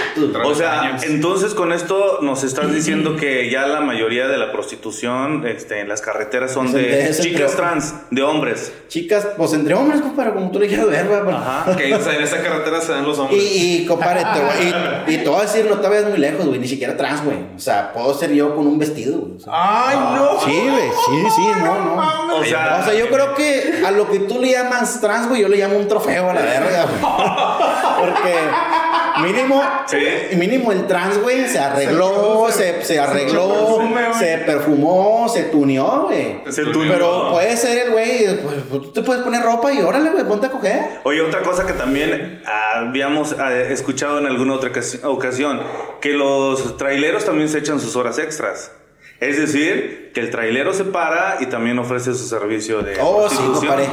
O sea, años. entonces con esto nos estás [laughs] diciendo que ya la mayoría de la prostitución este, en las carreteras son de chicas trans, de hombres. Chicas, pues entre hombres, compadre, como tú le quieras ver, güey. Ajá. Que o sea, en esa carretera se dan los hombres. Y, y compadre, te y, y te voy a decir, no te vayas muy lejos, güey, ni siquiera trans, güey. O sea, puedo ser yo con un vestido, güey. O sea, Ay, no. Sí, güey, sí, sí, no, no. mames. O sea, O sea, yo creo que a lo que tú le llamas trans, güey, yo le llamo un trofeo a la verga, güey. [laughs] Porque mínimo, Sí. mínimo el trans, güey, se arregló, se, se arregló, perfume, güey. se perfumó, se tuneó, güey. Se tuneó. Pero puede ser el güey, pues, pues, tú te puedes poner ropa y órale, güey, ponte a coger. Oye, otra cosa que también habíamos eh, escuchado en alguna otra ocasi- ocasión, que los traileros también se echan sus horas extras. Es decir, que el trailero se para y también ofrece su servicio de Oh, sí, compadre.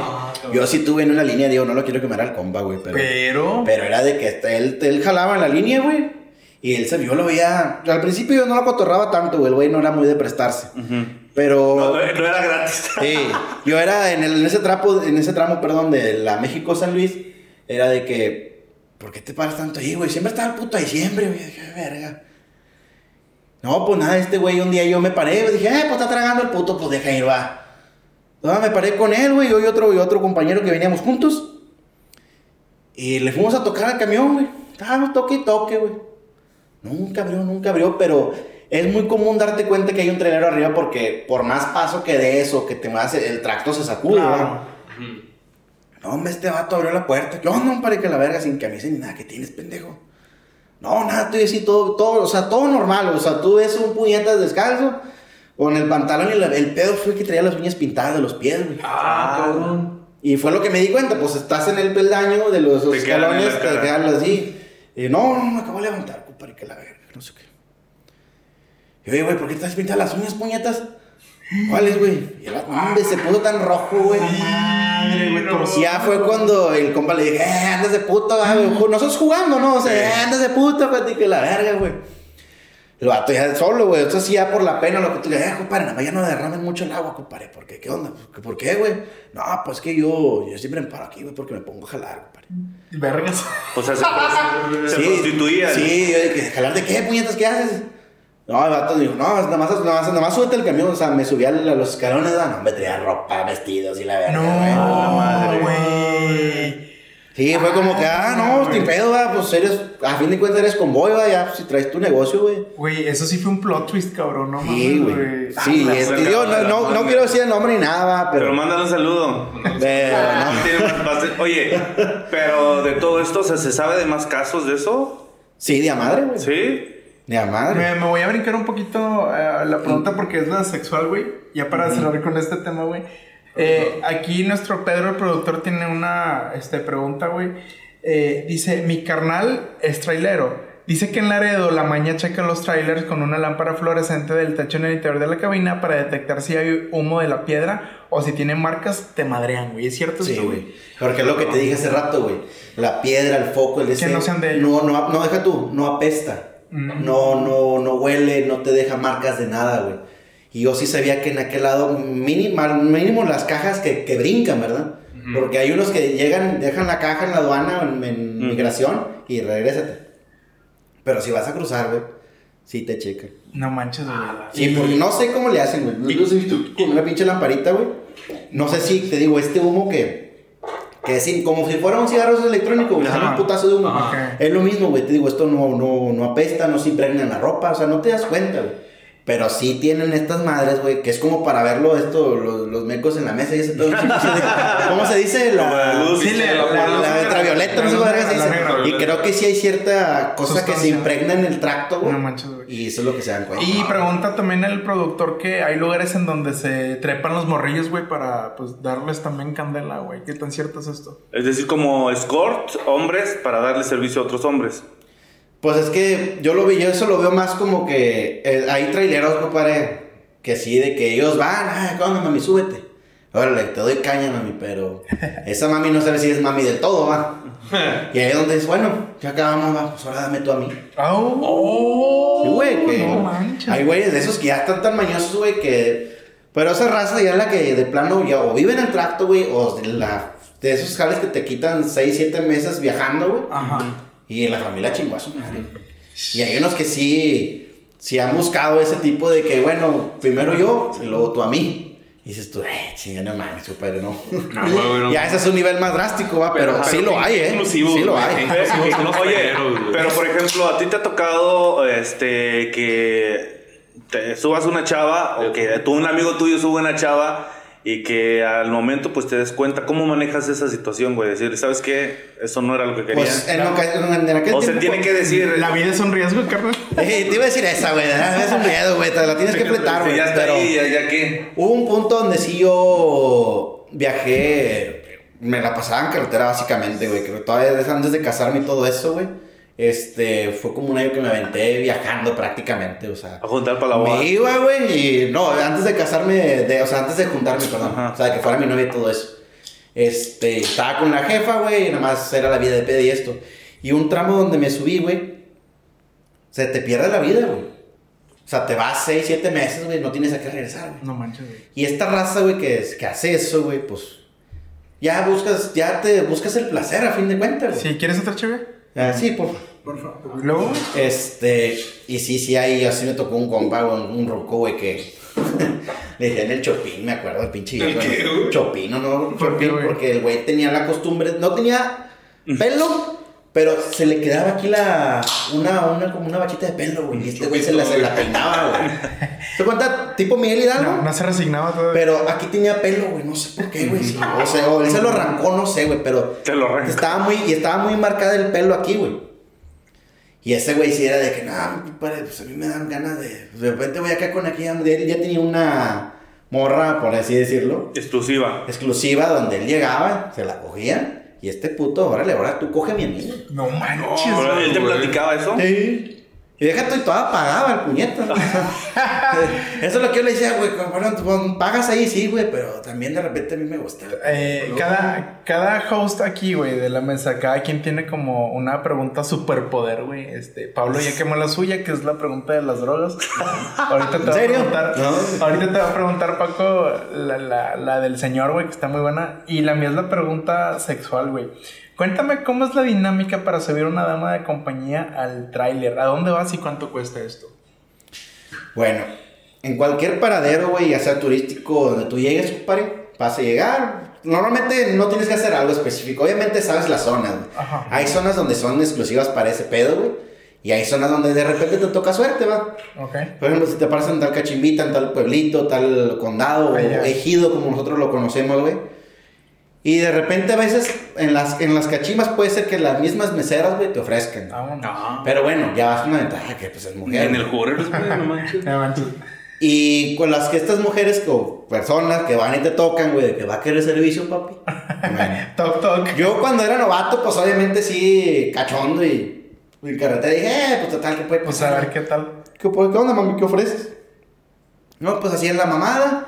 Yo sí tuve en una línea, digo, no lo quiero quemar al compa, güey, pero... Pero... Pero era de que él, él jalaba en la línea, güey. Y él se yo lo veía. Al principio yo no lo cotorraba tanto, güey. El güey no era muy de prestarse. Pero. No, no, no era gratis. [laughs] Sí, yo era en, el- en ese trapo, en ese tramo, perdón, de la México San Luis, era de que, ¿por qué te paras tanto ahí, güey? Siempre estaba el puto ahí, siempre, güey. Dije, verga. No, pues nada, este güey un día yo me paré, dije, eh, pues está tragando el puto, pues deja ir, va. No, me paré con él, güey, yo y otro, y otro compañero que veníamos juntos. Y le fuimos a tocar al camión, güey. Estábamos toque y toque, güey. Nunca abrió, nunca abrió, pero es muy común darte cuenta que hay un trailero arriba porque por más paso que des o que te muevas, el tracto se sacude, Claro. No, hombre, este vato abrió la puerta. ¿Qué onda, hombre? Que la verga sin camisa ni nada. ¿Qué tienes, pendejo? No, nada, estoy así, todo, todo, o sea, todo normal. O sea, tú ves un puñetas descalzo con el pantalón y el pedo fue que traía las uñas pintadas de los pies, güey. Ah, cabrón. Y fue lo que me di cuenta, pues estás en el peldaño de los Te escalones, te quedan así. Y no, no, me acabo de levantar, compadre, que la verga, no sé qué. Y oye, güey, ¿por qué te has pintado las uñas, puñetas? ¿Cuáles, güey? Y el hombre, se puso tan rojo, güey. Madre, güey. Ya fue cuando el compa le dije, eh, andas de puto, ah, güey. Nosotros jugando, ¿no? O sea, eh, andas de puto, güey, que la verga, güey. El vato ya solo, güey. Entonces, ya por la pena, lo que tú le eh, compadre, nada más ya no derramen mucho el agua, compadre. ¿Por qué? ¿Qué onda? ¿Por qué, güey? No, pues que yo, yo siempre me paro aquí, güey, porque me pongo a jalar, compadre. Vergas. O sea, se, se prostituía. Sí, yo dije, ¿jalar de qué, puñetas? ¿Qué haces? No, el vato dijo, no, nada más, nada más, nada más súbete el camión. O sea, me subí a los escalones, no, me traía ropa, vestidos y la verga, güey. No, madre. güey. Sí, fue como que, ah, no, sin pedo, va, pues eres, a fin de cuentas eres convoy, va, ya, pues, si traes tu negocio, güey. Güey, eso sí fue un plot twist, cabrón, no Sí, mames, güey. Ah, Sí, este, verga, yo la no, no, quiero decir el nombre ni nada, Pero pero. mándale un saludo. más- Oye, pero de todo esto, o sea, ¿se sabe de más casos de eso? Sí, de a madre, güey. ¿Sí? De a madre. Me, me voy a brincar un poquito eh, la pregunta porque es la sexual, güey. Ya para cerrar con este tema, güey. Eh, aquí nuestro Pedro, el productor, tiene una este, pregunta, güey. Eh, dice, mi carnal es trailero. Dice que en Laredo la maña checa los trailers con una lámpara fluorescente del techo en el interior de la cabina para detectar si hay humo de la piedra o si tienen marcas, te madrean, güey. ¿Es cierto Sí, güey. Porque es lo que te dije hace rato, güey. La piedra, el foco, el Que no sean de ellos. No, no, no, deja tú, no apesta. Mm. No, no, no huele, no te deja marcas de nada, güey. Y yo sí sabía que en aquel lado, mínimo, mínimo las cajas que, que brincan, ¿verdad? Porque hay unos que llegan, dejan la caja en la aduana, en, en migración, y regrésate. Pero si vas a cruzar, güey, sí te checan. No manches, güey. Sí, porque no sé cómo le hacen, güey. Con una pinche lamparita, güey. No sé si, te digo, este humo que... Que sin- como si fuera un cigarro electrónico, güey. Sale un putazo de humo. Ajá. Es lo mismo, güey. Te digo, esto no, no, no apesta, no se impregna en la ropa. O sea, no te das cuenta, güey. Pero sí tienen estas madres, güey, que es como para verlo esto, los, los mecos en la mesa y ese pedo. ¿Cómo se dice? La, Luz Sí, la- ultravioleta, no sé cómo verga se dice. Y creo que sí hay cierta cosa que se impregna en el tracto, güey. No manches, güey. Y eso es lo que se dan cuenta. Y pregunta también el productor que hay lugares en donde se trepan los morrillos, güey, para pues darles también candela, güey. ¿Qué tan cierto es esto? Es decir, como escort, hombres, para darle servicio a otros hombres. Pues es que yo lo veo, yo eso lo veo más como que eh, hay traileros, compadre, que sí, de que ellos van, ah, ¿qué onda, mami? Súbete. Órale, te doy caña, mami, pero [laughs] esa mami no sabe si es mami del todo, va. [laughs] Y ahí es donde es, bueno, ya acabamos, va, pues ahora dame tú a mí. ¡Oh! Sí, güey, que No manches. hay güeyes de esos que ya están tan mañosos, güey, que... Pero esa raza ya es la que de plano ya o vive en el tracto, güey, o de, la, de esos jales que te quitan 6, 7 meses viajando, güey. Ajá. Y la familia chingó a su madre. Y hay unos que sí, sí han buscado ese tipo de que, bueno, primero yo y luego tú a mí. Y dices tú, eh, chinga, no mames, super, no. güey, no. [laughs] ya ese es un nivel más drástico, va, pero, Pero- sí pero lo hay, eh. sí lo hay. [laughs] Oye, pero por ejemplo, a ti te ha tocado este que te subas una chava o que tú un amigo tuyo sube una chava y que al momento pues te des cuenta cómo manejas esa situación, güey, decir, ¿sabes qué? Eso no era lo que quería. Pues en, que- en aquel o se tiene que decir La vida es un riesgo, carnal. [laughs] Eh, te iba a decir esa, güey. Es un miedo, güey. Te la tienes que fletar, güey. ya está Pero ahí, ya, ya que hubo un punto donde sí yo viajé. Me la pasaba en carretera, básicamente, güey. Que todavía antes de casarme y todo eso, güey. Este, fue como un año que me aventé viajando prácticamente, o sea. a juntar para la boda. Me iba, güey, y no, antes de casarme, de, o sea, antes de juntarme, perdón. Ajá. O sea, que fuera mi novia y todo eso. Este, estaba con la jefa, güey, y nada más era la vida de peda y esto. Y un tramo donde me subí, güey, se te pierde la vida, güey. O sea, te vas 6, 7 meses, güey, no tienes a qué regresar, güey. No manches, güey. Y esta raza, güey, que, es- que hace eso, güey, pues. Ya buscas, ya te buscas el placer a fin de cuentas, güey. ¿Sí? ¿Quieres otra chévere? Ah, sí, por Por favor. Luego, este, y sí, sí, ahí así me tocó un compa, güey, un roco, güey, que [laughs] le decían el Chopín, me acuerdo, el pinche ¿El qué, ¿o no? ¿Por qué, Chopín, güey? porque el güey tenía la costumbre, no tenía pelo, pero se le quedaba aquí la, una, una, como una bachita de pelo, güey, y este güey se la, se la peinaba, güey. [laughs] ¿Se cuenta? Tipo Miguel Hidalgo. no, no se resignaba todavía. Pero aquí tenía pelo, güey, no sé por qué, güey. sí, o sea, o él se lo arrancó, no sé, güey, pero Te lo arranca. estaba muy, y estaba muy marcada el pelo aquí, güey. Y ese güey sí era de que, no, compadre, pues a mí me dan ganas de. De repente voy acá con aquí, donde él ya tenía una morra, por así decirlo, Exclusiva. exclusiva, donde él llegaba, se la cogía. Y este puto, órale, ahora tú coge a mi amigo. No manches, güey. él te platicaba eso. Sí. Y deja tú y toda pagaba el puñeta. ¿no? [laughs] Eso es lo que yo le decía, güey. Bueno, tú pagas ahí, sí, güey, pero también de repente a mí me gusta. Eh, cada, cada host aquí, güey, de la mesa, cada quien tiene como una pregunta superpoder, güey. Este, Pablo ya quemó la suya, que es la pregunta de las drogas. [laughs] ahorita te ¿En va a serio? preguntar. No. Ahorita te va a preguntar, Paco, la, la, la del señor, güey, que está muy buena. Y la mía es la pregunta sexual, güey. Cuéntame cómo es la dinámica para subir una dama de compañía al tráiler. ¿A dónde vas y cuánto cuesta esto? Bueno, en cualquier paradero, güey, ya sea turístico, donde tú llegues, compadre, vas a llegar. Normalmente no tienes que hacer algo específico. Obviamente sabes las zonas, güey. Hay zonas donde son exclusivas para ese pedo, güey. Y hay zonas donde de repente te toca suerte, va. Ok. Por ejemplo, si te aparece en tal cachimbita, en tal pueblito, tal condado, o ejido, como nosotros lo conocemos, güey. Y de repente a veces en las, en las cachimbas puede ser que las mismas meseras, güey, te ofrezcan. Vámonos. Pero bueno, ya vas una ventaja que pues es mujer. En el güey, no [laughs] manches. No manches. Y con las que estas mujeres o personas que van y te tocan, güey, de que va a querer servicio, papi. Bueno. [laughs] Toc, toc. Yo cuando era novato, pues obviamente sí, cachondo y, y carretera, dije, eh, pues total, que puede Pues pasar? a ver qué tal. ¿Qué, pues, ¿Qué onda, mami? ¿Qué ofreces? No, pues así es la mamada.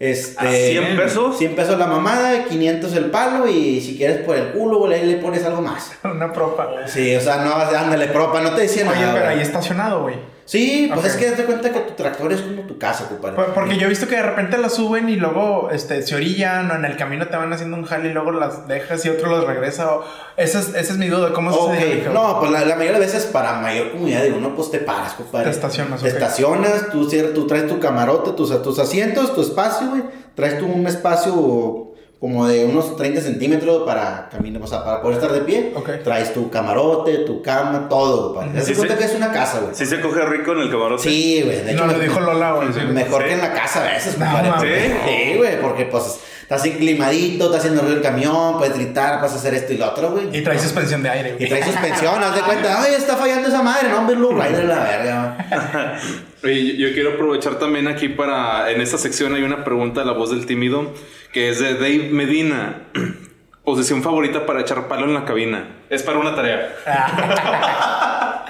Este, ¿A 100 pesos? 100 pesos la mamada, 500 el palo y si quieres por el culo, güey, ahí le pones algo más. [laughs] Una propa. Sí, o sea, no, ándale, propa, no te decía Oye, nada. pero güey. ahí estacionado, güey. Sí, pues es que date cuenta que tu tractor es como tu casa, compadre. Por- Porque yo he visto que de repente las suben y luego este, se orillan o en el camino te van haciendo un jale y luego las dejas y otro las regresa. O... Esa, es, esa es mi duda. ¿Cómo es esa Ok, dinámica? no, pues la, la mayoría de veces para mayor comunidad, digo, no, pues te paras, compadre. Te estacionas, Te ok. estacionas, tú, tú traes tu camarote, tus, tus asientos, tu espacio, güey. Traes tú un espacio como de unos 30 centímetros para caminar, o sea, para poder estar de pie. Ok. Traes tu camarote, tu cama, todo, güey. Te Sí, das cuenta sí. que es una casa, güey. ¿Sí se coge rico en el camarote? Sí, güey. De hecho, No, lo me- dijo Lola, güey. Mejor Sí. que en la casa a veces, No. Sí, güey, porque pues estás inclimadito, está haciendo ruido el camión, puedes gritar, puedes hacer esto y lo otro, güey. Y trae suspensión de aire, Y güey. trae suspensión, haz de cuenta, ay, está fallando esa madre, no, hombre, Blue Rider la verga. [laughs] Oye, yo yo quiero aprovechar también aquí para. En esta sección hay una pregunta de la voz del tímido que es de Dave Medina. [clears throat] Posición favorita para echar palo en la cabina. Es para una tarea. [laughs]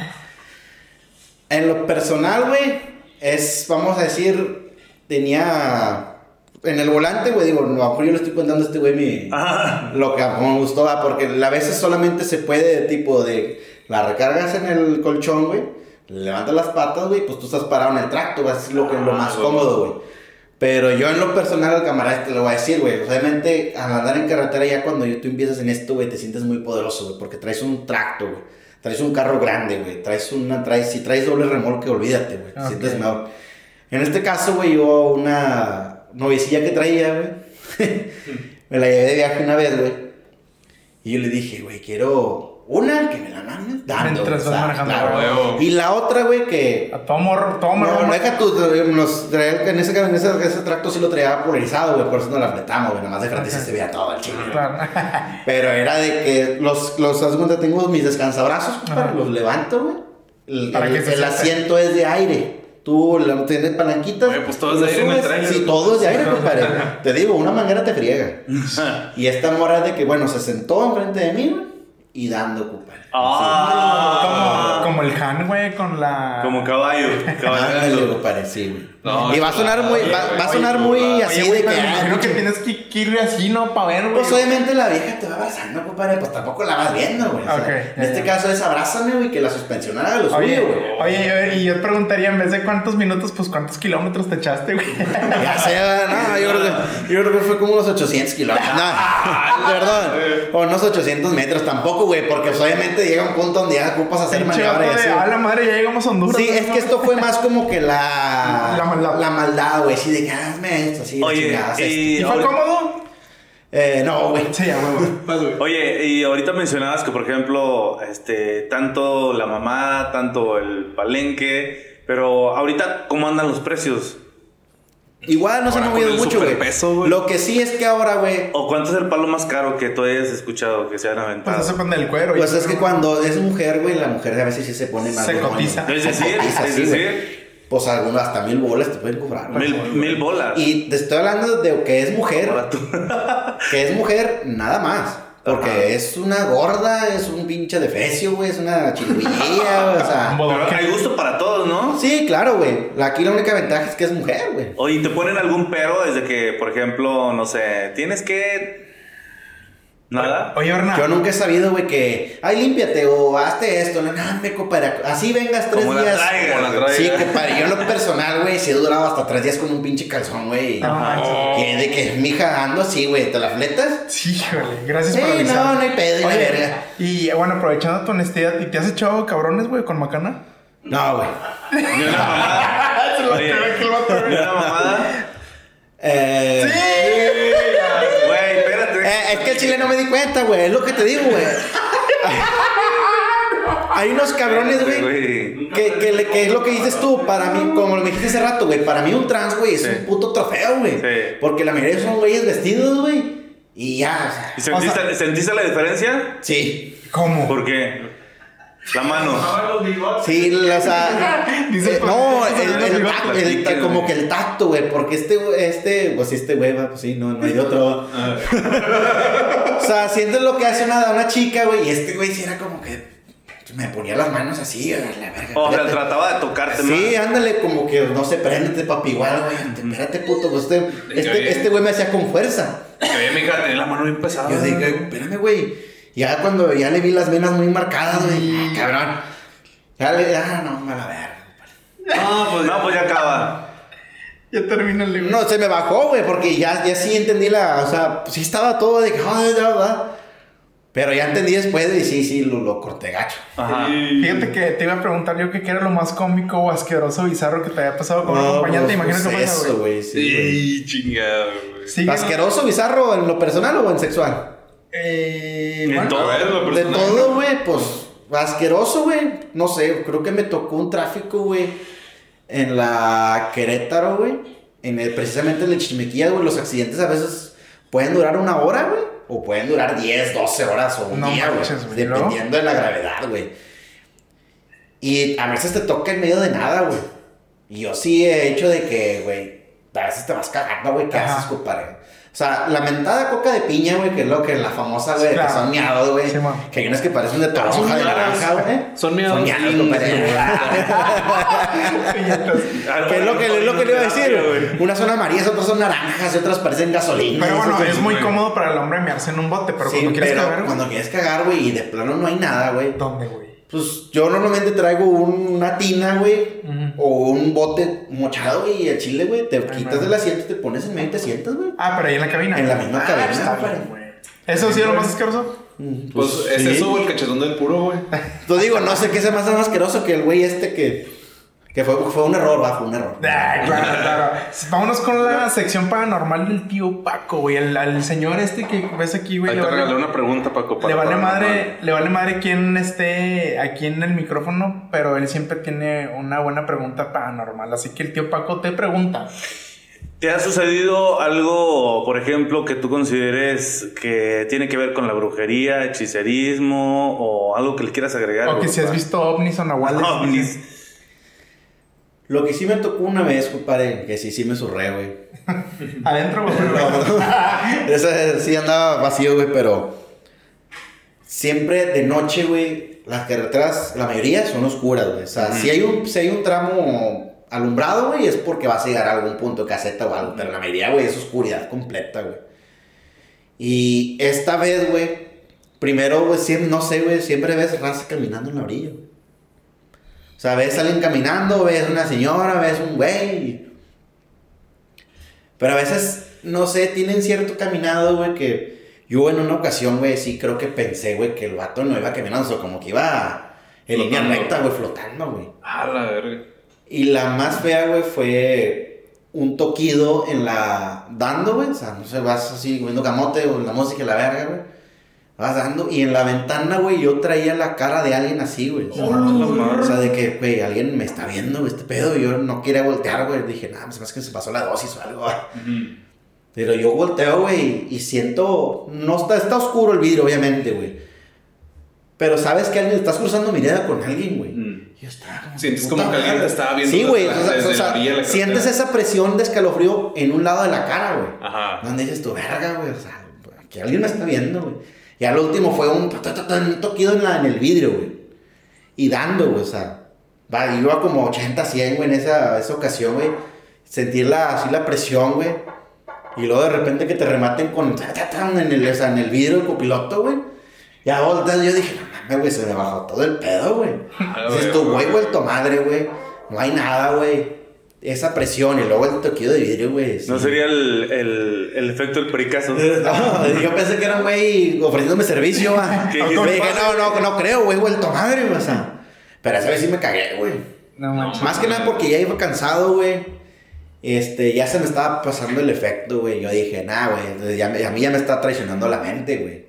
En lo personal, güey, es, vamos a decir, tenía. En el volante, güey, digo, a lo mejor yo le estoy contando a este güey mi. Lo que me gustó, ah, porque a veces solamente se puede, tipo, de. La recargas en el colchón, güey, levantas las patas, güey, pues tú estás parado en el tracto, güey, es lo, que, lo más Ah, cómodo, güey. Pero yo en lo personal al camarada te lo voy a decir, güey. Obviamente, al andar en carretera ya cuando tú empiezas en esto, güey, te sientes muy poderoso, güey. Porque traes un tracto, güey. Traes un carro grande, güey. Traes una, traes, si traes doble remolque, olvídate, güey. Te sientes mejor. En este caso, güey, yo una noviecilla que traía, güey. [laughs] me la llevé de viaje una vez, güey. Y yo le dije, güey, quiero una que me la mandes dando. Mientras vas manejando, claro. Y la otra, güey, que A morro, todo no, no deja tu. Nos traía, en, ese, en ese, ese tracto sí lo traía polarizado, güey. Por eso no la fletamos, güey. Nada más de frente se veía todo el chingo. Claro. [laughs] Pero era de que los. los haz cuenta, tengo mis descansabrazos, Ajá. los levanto, güey. El, el- asiento es de aire. Tú la- tienes palanquitas. Oye, pues todo es de aire en el subes. trailer. Sí, todo es de aire, compadre. te digo, una manguera te friega. [laughs] y esta mora de que, bueno, se sentó enfrente de mí, y dando, compadre. Ah. Como, como el Han, güey, con la. Como caballo. Caballo. sí, güey. No, y va a sonar muy, va, va a sonar muy Oye, así güey, de que. me ah, imagino que pinche- tienes que, que ir así, ¿no? Para ver, güey. Pues obviamente la vieja te va abrazando, compadre, pues tampoco la vas viendo, güey. O sea, Ok, en ya, este ya. caso es abrázame, güey, que la suspensión haga lo Oye, suyo, güey. oye, yo- y yo preguntaría, en vez de cuántos minutos, pues cuántos kilómetros te echaste, güey. [laughs] Ya sé, no, yo creo, que, yo creo que fue como unos 800 kilómetros. [laughs] No, [laughs] perdón. O unos 800 metros tampoco, güey, porque pues, obviamente llega un punto donde ya ocupas hacer Pinche maniobra y vato así. de, a la madre, ya llegamos a Honduras. Sí, güey, es que esto fue más como que la... [laughs] La maldad. La maldad, güey, así de que hazme esto, así de Oye, chingadas, esto. y, ¿Y fue cómodo? Eh, no, güey. Sí, huevo. oye, y ahorita mencionabas que, por ejemplo, este, tanto la mamá, tanto el palenque, pero ahorita, ¿cómo andan los precios? Igual no se ha movido el mucho, güey. Lo que sí es que ahora, güey, ¿O cuánto es el palo más caro que tú hayas escuchado que se han Pues aventado? eso depende del cuero. Pues es que cuando es mujer, güey, la mujer a veces sí se pone más. Se cotiza. Es decir, cotiza, es sí, decir, Pues algunos hasta mil bolas te pueden cobrar. mil, mil bolas. Y te estoy hablando de que es mujer. Que es mujer, nada más. Porque Ajá. es una gorda, es un pinche defecio, güey, es una chilguilla, güey, o sea. [laughs] Pero hay gusto para todos, ¿no? Sí, claro, güey. Aquí la única ventaja es que es mujer, güey. Oye, ¿te ponen algún pero desde que, por ejemplo, no sé, tienes que... ¿Nada? Oye, Berna. Yo nunca he sabido, güey, que, ay, límpiate o hazte esto. No, no, me compadre. Así vengas tres Como la días. traigas, Como la güey. traigas. Sí, compadre. Yo en lo personal, güey, sí he durado hasta tres días con un pinche calzón, güey. No manches. Que de que, mija, ando así, güey, ¿te la fletas? Sí, híjole, gracias Sí, por avisar. no, no hay pedo, y la Oye, verga. Y bueno, aprovechando tu honestidad, ¿y te has echado cabrones, güey, con macana? No, güey. Ni una mamada. [laughs] Oye, ni una mamada. Eh, eh, es que el chile no me di cuenta, güey. Es lo que te digo, güey. Hay unos cabrones, güey. Que, que, que es lo que dices tú, para mí, como lo dijiste hace rato, güey, para mí un trans, güey, es Sí. un puto trofeo, güey. Sí. Porque la mayoría son güeyes vestidos, güey. Y ya, o sea, ¿Y sentiste, O sea- sentiste la diferencia? sí. ¿Cómo? ¿Por qué? La mano. Sí, o sea. [laughs] Dice, eh, no, el, el tacto, el como que el tacto, güey. Porque este, este, pues este güey, va, pues sí, no, no hay otro. [laughs] o sea, sientes lo que hace una, una chica, güey. Y este güey sí era como que me ponía las manos así, a la verga. O sea, trataba de tocarte Sí, más. ándale, como que no sé, préndete, papi, igual, güey. Espérate, puto, pues este, que este, este güey me hacía con fuerza. Oye, mija, tenía la mano bien pesada. Yo dije, espérame, güey. Ya cuando ya le vi las venas muy marcadas, güey, ah, cabrón. Ya le, ah, no, me la verga. No, pues, no, pues ya acaba. Ya termina el libro. No, se me bajó, güey, porque ya, ya sí entendí la. O sea, sí estaba todo de que. Ay, ya, ya. Pero ya entendí después y sí, sí, lo, lo corté gacho. Ajá. Fíjate que te iba a preguntar yo que qué era lo más cómico o asqueroso bizarro que te había pasado con un No, acompañante. pues, Imagino que pues eso, güey. Sí. Sí, chingado, güey. ¿Asqueroso, bizarro, en lo personal o en sexual? Eh, En bueno, todo. Ver, De todo, güey, pues asqueroso, güey. No sé, creo que me tocó un tráfico, güey, en la Querétaro, güey. En el, precisamente en el Chimequía, güey. Los accidentes a veces pueden durar una hora, güey. O pueden durar 10, 12 horas o un No día, güey. Dependiendo de la gravedad, güey. Y a veces te toca en medio de nada, güey. Y yo sí he hecho de que, güey, a veces te vas cagando, güey, ¿qué Ajá. haces, compadre? O sea, la mentada coca de piña, güey, que es lo que la famosa, güey, Claro. que son miados, güey. Sí, que hay unas que parecen de Son toronja, de miados. naranja, güey. Son miados. Son miados, compadre. [laughs] [laughs] ¿Qué es lo que, es lo que le iba a decir? güey? Unas son amarillas, otras son naranjas y otras parecen gasolina. Pero bueno, es muy cómodo para el hombre mearse en un bote, pero Sí, cuando quieres pero cagar, cuando quieres cagar, güey, y de plano no hay nada, güey. ¿dónde, güey? Pues yo normalmente traigo un- una tina, güey, o un bote mochado, güey, y el chile, güey, te quitas del asiento, te pones en medio y te sientas, güey. Ah, pero ahí en la cabina. En la misma Ah, cabina, pues está güey. ¿Eso sí es lo más asqueroso? Pues es sí. eso, güey, el cachetón del puro, güey. [laughs] Te digo, no sé qué sea más asqueroso que el güey este que. Que fue, fue un error, va, fue un error. Claro, claro. Vámonos con la sección paranormal del tío Paco, güey. El, al señor este que ves aquí, güey. Ahí Le te regalé vale, una pregunta, Paco. le vale para- madre, le vale madre quién esté aquí en el micrófono, pero él siempre tiene una buena pregunta paranormal. Así que el tío Paco te pregunta. ¿Te ha sucedido algo, por ejemplo, que tú consideres que tiene que ver con la brujería, hechicerismo o algo que le quieras agregar? O que si has visto ovnis o nahuales. [laughs] Ovnis. Lo que sí me tocó una vez, compadre, que sí, sí me surré, güey. [laughs] Adentro, güey. [laughs] Ese sí andaba vacío, güey, pero. Siempre de noche, güey, las carreteras, la mayoría son oscuras, güey. O sea, si, hay un, si hay un tramo alumbrado, güey, es porque vas a llegar a algún punto caseta o algo. Pero la mayoría, güey, es oscuridad completa, güey. Y esta vez, güey, primero, güey, siempre, no sé, güey, siempre ves raza caminando en la orilla, güey. O sea, ves a alguien caminando, ves una señora, ves un güey. Pero a veces, no sé, tienen cierto caminado, güey, que yo en una ocasión, güey, sí creo que pensé, güey, que el vato no iba caminando, o sea, como que iba en línea recta, güey, flotando, güey. Ah, la verga. Y la más fea, güey, fue un toquido en la... dando, güey, o sea, no sé, vas así comiendo camote o la música y la verga, güey. Vas dando, y en la ventana, güey, yo traía la cara de alguien así, güey. O sea, de que, güey, alguien me está viendo, güey, este pedo. Y yo no quería voltear, güey. Dije, nada, más que se pasó la dosis o algo. güey. Pero yo volteo, güey, y siento. No está, está oscuro el vidrio, obviamente, güey. Pero sabes que alguien estás cruzando mirada con alguien, güey. Mm. Yo estaba como. Sientes como que alguien te estaba viendo Sí, güey. O sea, sientes esa presión de escalofrío en un lado de la cara, güey. Ajá. Donde dices tu verga, güey. O sea, que alguien me está viendo, güey. Y al último fue un, toquido en, la, en el vidrio, güey. Y dando, güey. O sea, va, iba como 80, 100, güey, en esa, esa ocasión, güey. Sentir la, así la presión, güey. Y luego de repente que te rematen con en, el, o sea, en el vidrio del copiloto, güey. Ya volteas, yo dije, no mames, güey, se me bajó todo el pedo, güey. [laughs] Dices güey güey. vuelto madre, güey. No hay nada, güey. Esa presión y luego el toquido de vidrio, güey. sí. No sería el, el, el efecto del pericazo. No, yo pensé que era un güey ofreciéndome servicio, va. [laughs] ¿Qué Me dije, no, no, no creo, güey, vuelto madre, güey. O sea, pero esa vez sí me cagué, güey. No manches. Más que nada porque ya iba cansado, güey. Este, ya se me estaba pasando el efecto, güey. Yo dije, nah, güey, ya a mí ya me está traicionando la mente, güey.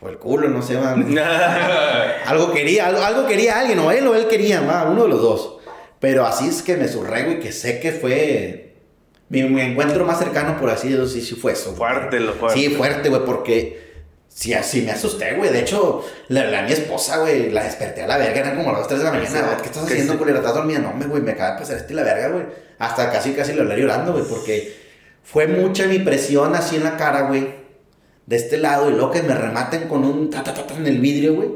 O el culo, no sé, va. [laughs] algo quería, algo, algo quería alguien, o él o él quería, va, uno de los dos. Pero así es que me surré, güey, que sé que fue mi, mi encuentro más cercano, por así decirlo, sí, sí fue eso. Fuerte, lo fuerte. Sí, fuerte, güey, porque sí, así me asusté, güey. De hecho, la, la mi esposa, güey, la desperté a la verga, eran como las 3 de la mañana. güey, ¿Qué estás ¿Qué haciendo, culera? ¿Estás dormida? No, me, güey, me acaba de pasar esto y la verga, güey. Hasta casi, casi le hablé llorando, güey, porque fue mucha mi presión así en la cara, güey. De este lado, y luego que me rematen con un ta, ta, ta, ta en el vidrio, güey.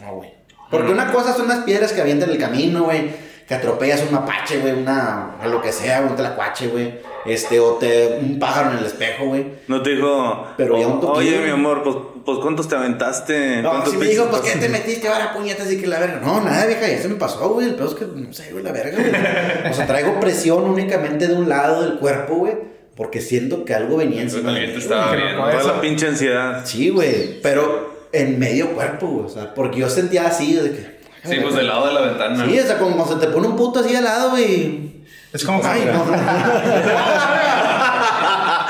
No, güey. Porque una cosa son las piedras que avientan en el camino, güey. Que atropellas un mapache, güey, una, lo que sea, un tlacuache, güey. Este, o te, un pájaro en el espejo, güey. No te dijo, Pero ya un toquillo. oye, mi amor, pues, pues ¿cuántos te aventaste? No, ¿Cuántos si me dijo, pues, ¿qué pasos?" te metiste ahora, puñetas? Y que la verga. No, nada, vieja, ya se me pasó, güey. El pedo es que, no sé, güey, la verga, güey. O sea, traigo presión únicamente de un lado del cuerpo, güey. Porque siento que algo venía encima mí, te estaba viendo. Toda Eso. la pinche ansiedad. Sí, güey. Pero en medio cuerpo, güey. O sea, porque yo sentía así, de que. Sí, pues del lado de la ventana. Sí, o sea, como se te pone un puto así al lado, güey. Es como Ay, no. [laughs]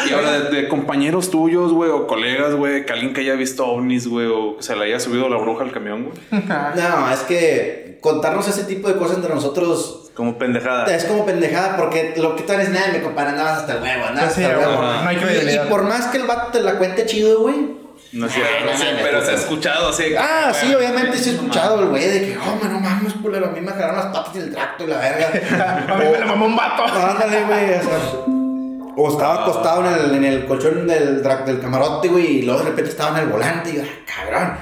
Y ahora, de, de compañeros tuyos, güey, o colegas, güey, que alguien que haya visto ovnis, güey, o que se le haya subido la bruja al camión, güey. [laughs] No, es que contarnos ese tipo de cosas entre nosotros Como pendejada. es como pendejada porque lo que tal es nada, me compadre, andabas hasta el huevo, andabas Sí, hasta el huevo. no hay Y- y, por más que el vato te la cuente chido, güey. No es cierto. Ay, no Sí, pero se ha escuchado así. Ah, sí, güey, obviamente sí he no escuchado el güey de que, oh, no mames, culero, a mí me jalaron las patas y el tracto y la verga. [laughs] A mí me la mamó un vato. [laughs] Ándale, güey, o sea. O estaba acostado en el, en el colchón del, del camarote, güey, y luego de repente estaba en el volante y yo, ah, cabrón.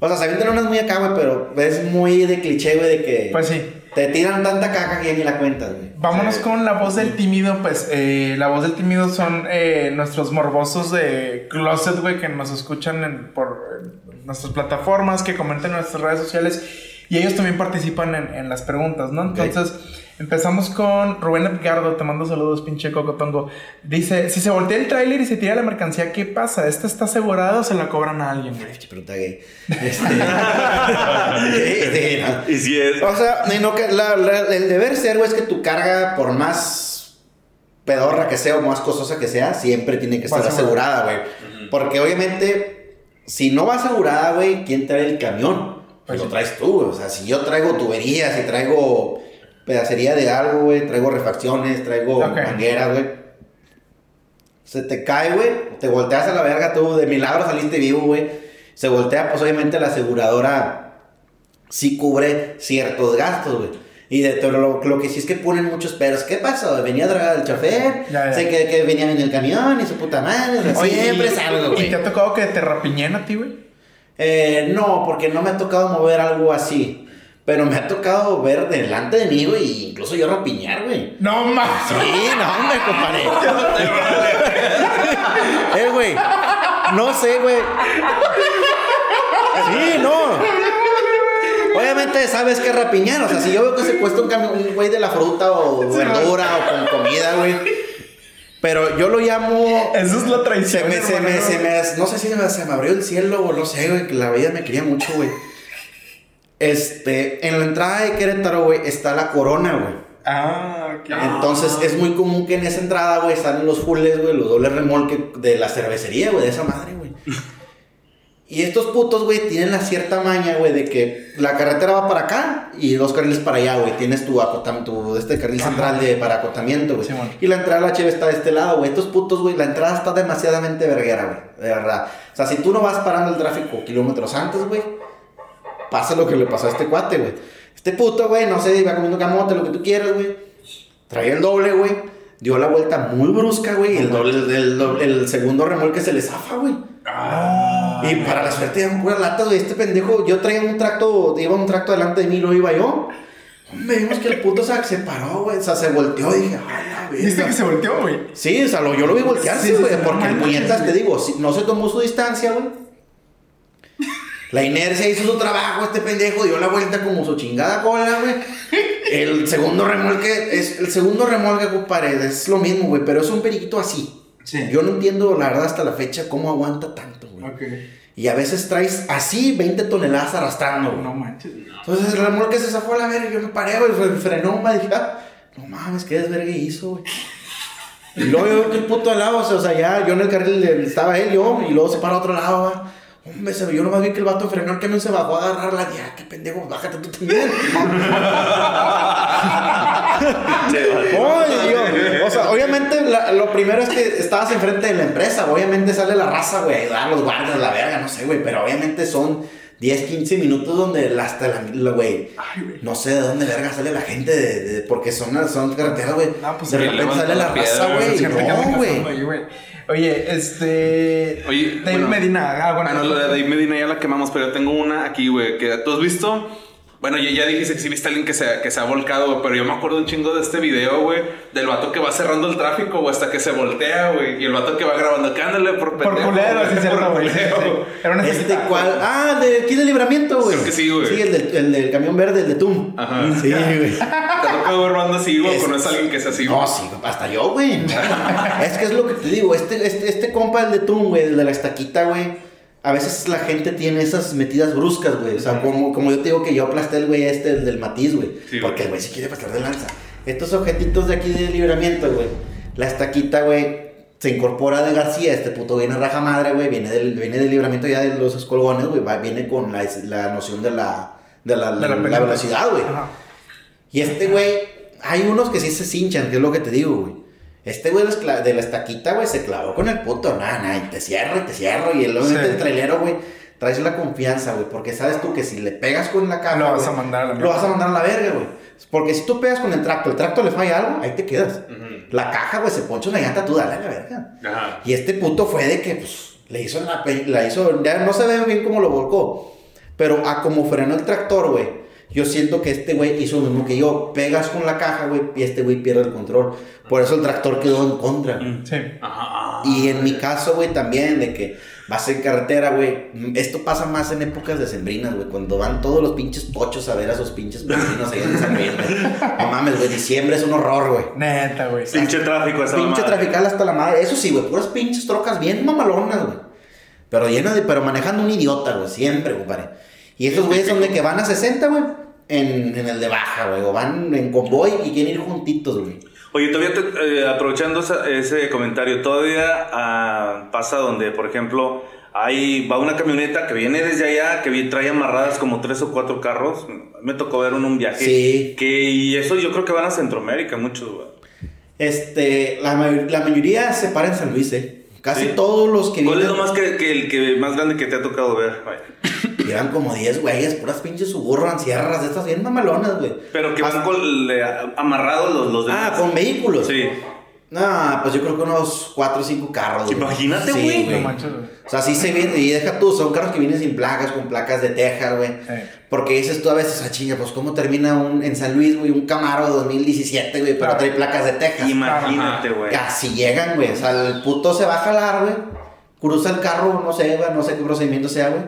O sea, se avientan unas muy acá, güey, pero es muy de cliché, güey, de que Pues sí. Te tiran tanta caca que ya ni la cuentas, güey. Vámonos con la voz del tímido, pues eh, la voz del tímido son eh, nuestros morbosos de Closet, güey, que nos escuchan en- por nuestras plataformas, que comentan en nuestras redes sociales y ellos también participan en, en las preguntas, ¿no? Entonces, empezamos con Rubén Edgardo, te mando saludos, pinche cocotongo. Dice, si se voltea el tráiler y se tira la mercancía, ¿qué pasa? ¿Esta está asegurada o se la cobran a alguien, güey? Pregunta gay. Este. [laughs] Y si es. O sea, no, que la- la- el deber ser, güey, es que tu carga, por más pedorra que sea o más costosa que sea, siempre tiene que estar asegurada. asegurada, güey. Porque obviamente, si no va asegurada, güey, ¿quién trae el camión? Pues lo traes tú, güey. O sea, si yo traigo tuberías, si traigo pedacería de algo, güey, traigo refacciones, traigo mangueras, güey. Se te cae, güey, te volteas a la verga tú, de milagro saliste vivo, güey. Se voltea, pues obviamente la aseguradora sí cubre ciertos gastos, güey. Y de todo lo, lo que sí es que ponen muchos peros. ¿Qué pasó? Venía dragado el chofer, Ya, ya. sé que, que venían en el camión y su puta madre. o sea, Oye, siempre es algo, ¿Y güey. te ha tocado que te rapiñen a ti, güey? Eh, no, porque no me ha tocado mover algo así. Pero me ha tocado ver delante de mí, güey, y incluso yo rapiñar, güey. No mames. Sí, no, hombre, compadre. [laughs] [laughs] eh, güey. No sé, güey. Sí, no. Obviamente sabes que rapiñar. O sea, si yo veo que se cuesta un camión, un güey de la fruta o verdura o con comida, güey. Pero yo lo llamo. Eso es la Se traición. me, se me, se me, no sé si se me, se me abrió el cielo o no sé, güey, que la vida me quería mucho, güey. Este, en la entrada de Querétaro, güey, está la corona, güey. Ah, ok. Entonces es muy común que en esa entrada, güey, están los fulles, güey, los dobles remolque de la cervecería, güey, de esa madre, güey. Y estos putos, güey, tienen la cierta maña, güey, de que la carretera va para acá y dos carriles para allá, güey. Tienes tu acotamiento, este carril central de, para acotamiento, güey. Simón. y la entrada de la cheve está de este lado, güey. Estos putos, güey, la entrada está demasiadamente verguera, güey. De verdad. O sea, si tú no vas parando el tráfico kilómetros antes, güey, pasa lo que le pasó a este cuate, güey. Este puto, güey, no sé, iba comiendo camote, lo que tú quieras, güey. Traía el doble, güey. Dio la vuelta muy brusca, güey. El, doble, el, doble- el segundo remolque se le zafa, güey. y para la suerte eran puras latas, güey. Este pendejo, yo traía un tracto, iba un tracto delante de mí, lo iba yo. Hombre, vimos que el puto se, se paró, güey. O sea, se volteó y dije, ay, la ¿Viste verga. que se volteó, güey? Sí, o sea, lo- yo lo vi voltearse, Sí, sí, porque el puñetas, te digo, no se tomó su distancia, güey. La inercia hizo su trabajo, este pendejo dio la vuelta como su chingada cola, güey. El segundo remolque, es, el segundo remolque, compadre, es lo mismo, güey, pero es un periquito así. Sí. Yo no entiendo, la verdad, hasta la fecha, cómo aguanta tanto, güey. Ok. Y a veces traes así 20 toneladas arrastrando, güey. No manches. Entonces el remolque se zafó a la verga y yo me paré, güey, fre- frenó, me dije, ah, no mames, qué desvergue hizo, güey. Y luego yo que el puto al lado, o sea, ya yo en el carril estaba él, yo, y luego se para a otro lado, va. Hombre, se, yo nomás vi que el vato frenó, el camión se bajó a agarrarla, y ah, qué pendejo, bájate tú también. [laughs] Oye, yo, o sea, obviamente la- lo primero es que estabas enfrente de la empresa, obviamente sale la raza, güey, ayudar a los guardias, la verga, no sé, güey, pero obviamente son 10, 15 minutos donde la- hasta la, la- güey, Ay, güey. no sé de dónde verga sale la gente, de, de- porque son, son carreteras, güey, No, pues, de repente sale la la piedra, raza, güey, no, güey. Oye, este. Oye, bueno. Medina. Ah, bueno. Bueno, lo de Dave Medina ya la quemamos, pero yo tengo una aquí, güey, que tú has visto. Bueno, ya, ya dijiste que sí viste a alguien que se, que se ha volcado, güey, pero yo me acuerdo un chingo de este video, güey, del vato que va cerrando el tráfico, güey, hasta que se voltea, güey, y el vato que va grabando, que ándale por Por pendejo, culero, sí, por cierto, güey. sí, culero. sí. Era una Este cual, ah, el de aquí de libramiento, güey. Creo que sí, güey. Sí, el del, el del camión verde, el de TUM. Ajá. Sí, güey. Te toca ver banda así, güey, Es- conoces a alguien que es así, güey. No, sí, hasta yo, güey. es que es lo que te digo. Este, este, este compa, el de Tum, güey, el de la estaquita, güey. A veces la gente tiene esas metidas bruscas, güey. O sea, como, como yo te digo que yo aplasté el güey este, el del matiz, güey. Sí, porque güey. el güey se quiere pasar de lanza. Estos objetitos de aquí de libramiento, güey. La estaquita, güey, se incorpora de García. Este puto viene raja madre, güey. Viene del, viene del libramiento ya de los escolgones, güey. va- Viene con la, la noción de la, de la, De la, la velocidad, güey. Ajá. Y este güey, hay unos que sí se cinchan, que es lo que te digo, güey. Este güey de la estaquita, güey, se clavó con el puto, nada, nada, y te cierro, y te cierro, y el, obviamente Sí. el trailero, güey, traes la confianza, güey, porque sabes tú que si le pegas con la caja, Lo vas a mandar a la Lo mierda. vas a mandar a la verga, güey. Porque si tú pegas con el tracto, el tracto le falla algo, ahí te quedas. La caja, güey, se poncha una llanta, tú dale a la verga. Ajá. Y este puto fue de que, pues, le hizo la, la hizo, ya no se ve bien cómo lo volcó, pero a como frenó el tractor, güey, yo siento que este güey hizo lo mismo que yo, pegas con la caja, güey, y este güey pierde el control, por eso el tractor quedó en contra. Sí. Ajá. Y en mi caso, güey, también, de que vas en carretera, güey, esto pasa más en épocas decembrinas, güey, cuando van todos los pinches pochos a ver a esos pinches vecinos ahí en San güey. No mames, güey, diciembre es un horror, güey. Neta, güey. Pinche tráfico esa Pinche trafical hasta la madre. Eso sí, güey, puras pinches trocas bien mamalonas, güey. Pero llenas de, pero manejando un idiota, güey, siempre, compadre. Y esos güeyes son de que van a 60, güey, en, en el de baja, güey, o van en convoy y quieren ir juntitos, güey. Oye, todavía te- eh, aprovechando esa- ese comentario, todavía ah, pasa donde, por ejemplo, ahí va una camioneta que viene desde allá, que trae amarradas como tres o cuatro carros. Me tocó ver en un viaje. Sí. Que, y eso yo creo que van a Centroamérica, muchos, güey. Este, la, mayor- la mayoría se para en San Luis, eh. Casi Sí. todos los que ¿Cuál es vienen lo más que, que el que más grande que te ha tocado ver? Llevan como 10 güeyes, puras pinches suburban, sierras, de estas bien mamalonas, güey. Pero que van con, le- amarrados los, los Ah, demás. con vehículos. Sí. No, pues yo creo que unos 4 o 5 carros. güey. Imagínate, Sí, güey. No manches, güey. O sea, sí se viene, y deja tú, son carros que vienen sin placas, con placas de Texas, güey. Sí. Porque dices tú a veces, ah, chinga, pues cómo termina un, en San Luis, güey, un Camaro 2017, güey, pero trae placas de Texas. Imagínate, güey. Así llegan, güey. O sea, el puto se va a jalar, güey. Cruza el carro, no sé, güey, no sé qué procedimiento sea, güey.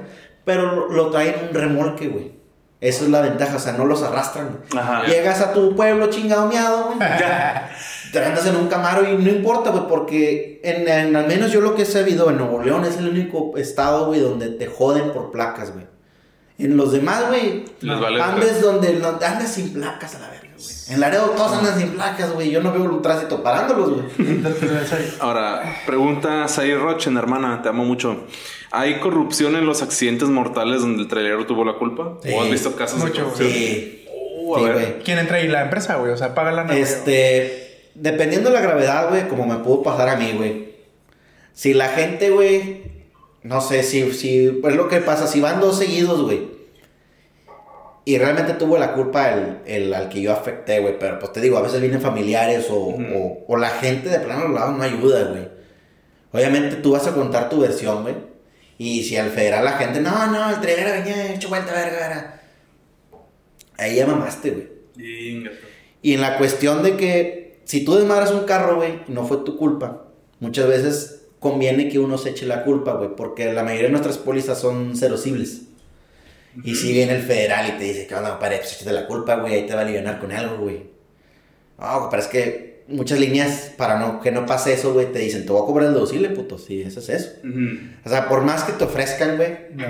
Pero lo, traen en un remolque, güey. Esa es la ventaja, o sea, no los arrastran, güey. Ajá. Llegas a tu pueblo chingado miado, güey. [laughs] Ya. Te andas en un Camaro y no importa, güey, porque en, en- al menos yo lo que he sabido en Nuevo León es el único estado, güey, donde te joden por placas, güey. En los demás, güey, vale andes donde andas sin placas a la verga. En Laredo todos andan sin placas, güey. Yo no veo un tránsito parándolos, güey. [laughs] Es. Ahora, pregunta Sair Rochen, hermana, te amo mucho. ¿Hay corrupción en los accidentes mortales donde el trailero tuvo la culpa? Sí. ¿O has visto casos Mucho, de corrupción? Sí. Uh, a Sí, ver. güey. ¿Quién entra ahí? La empresa, güey. O sea, paga la nave. Este, dependiendo de la gravedad, güey, como me pudo pasar a mí, güey. Si la gente, güey, no sé, si, si, pues lo que pasa, si van dos seguidos, güey. Y realmente tuvo la culpa el, el al que yo afecté, güey. Pero pues te digo, a veces vienen familiares o, o, o la gente de plano lados no ayuda, güey. Obviamente tú vas a contar tu versión, güey. Y si al federal la gente, no, no, el trailero venía hecho vuelta, verga, verga. Ahí ya mamaste, güey. Y en la cuestión de que si tú desmadras un carro, güey, no fue tu culpa, muchas veces conviene que uno se eche la culpa, güey, porque la mayoría de nuestras pólizas son cerosibles. Y si viene el federal y te dice, que onda, compadre? Pues échate la culpa, güey, ahí te va a aliviar con algo, güey. No, pero es que muchas líneas, para no, que no pase eso, güey, te dicen, te voy a cobrar el deducible, puto, sí, eso es eso. O sea, por más que te ofrezcan, güey, No.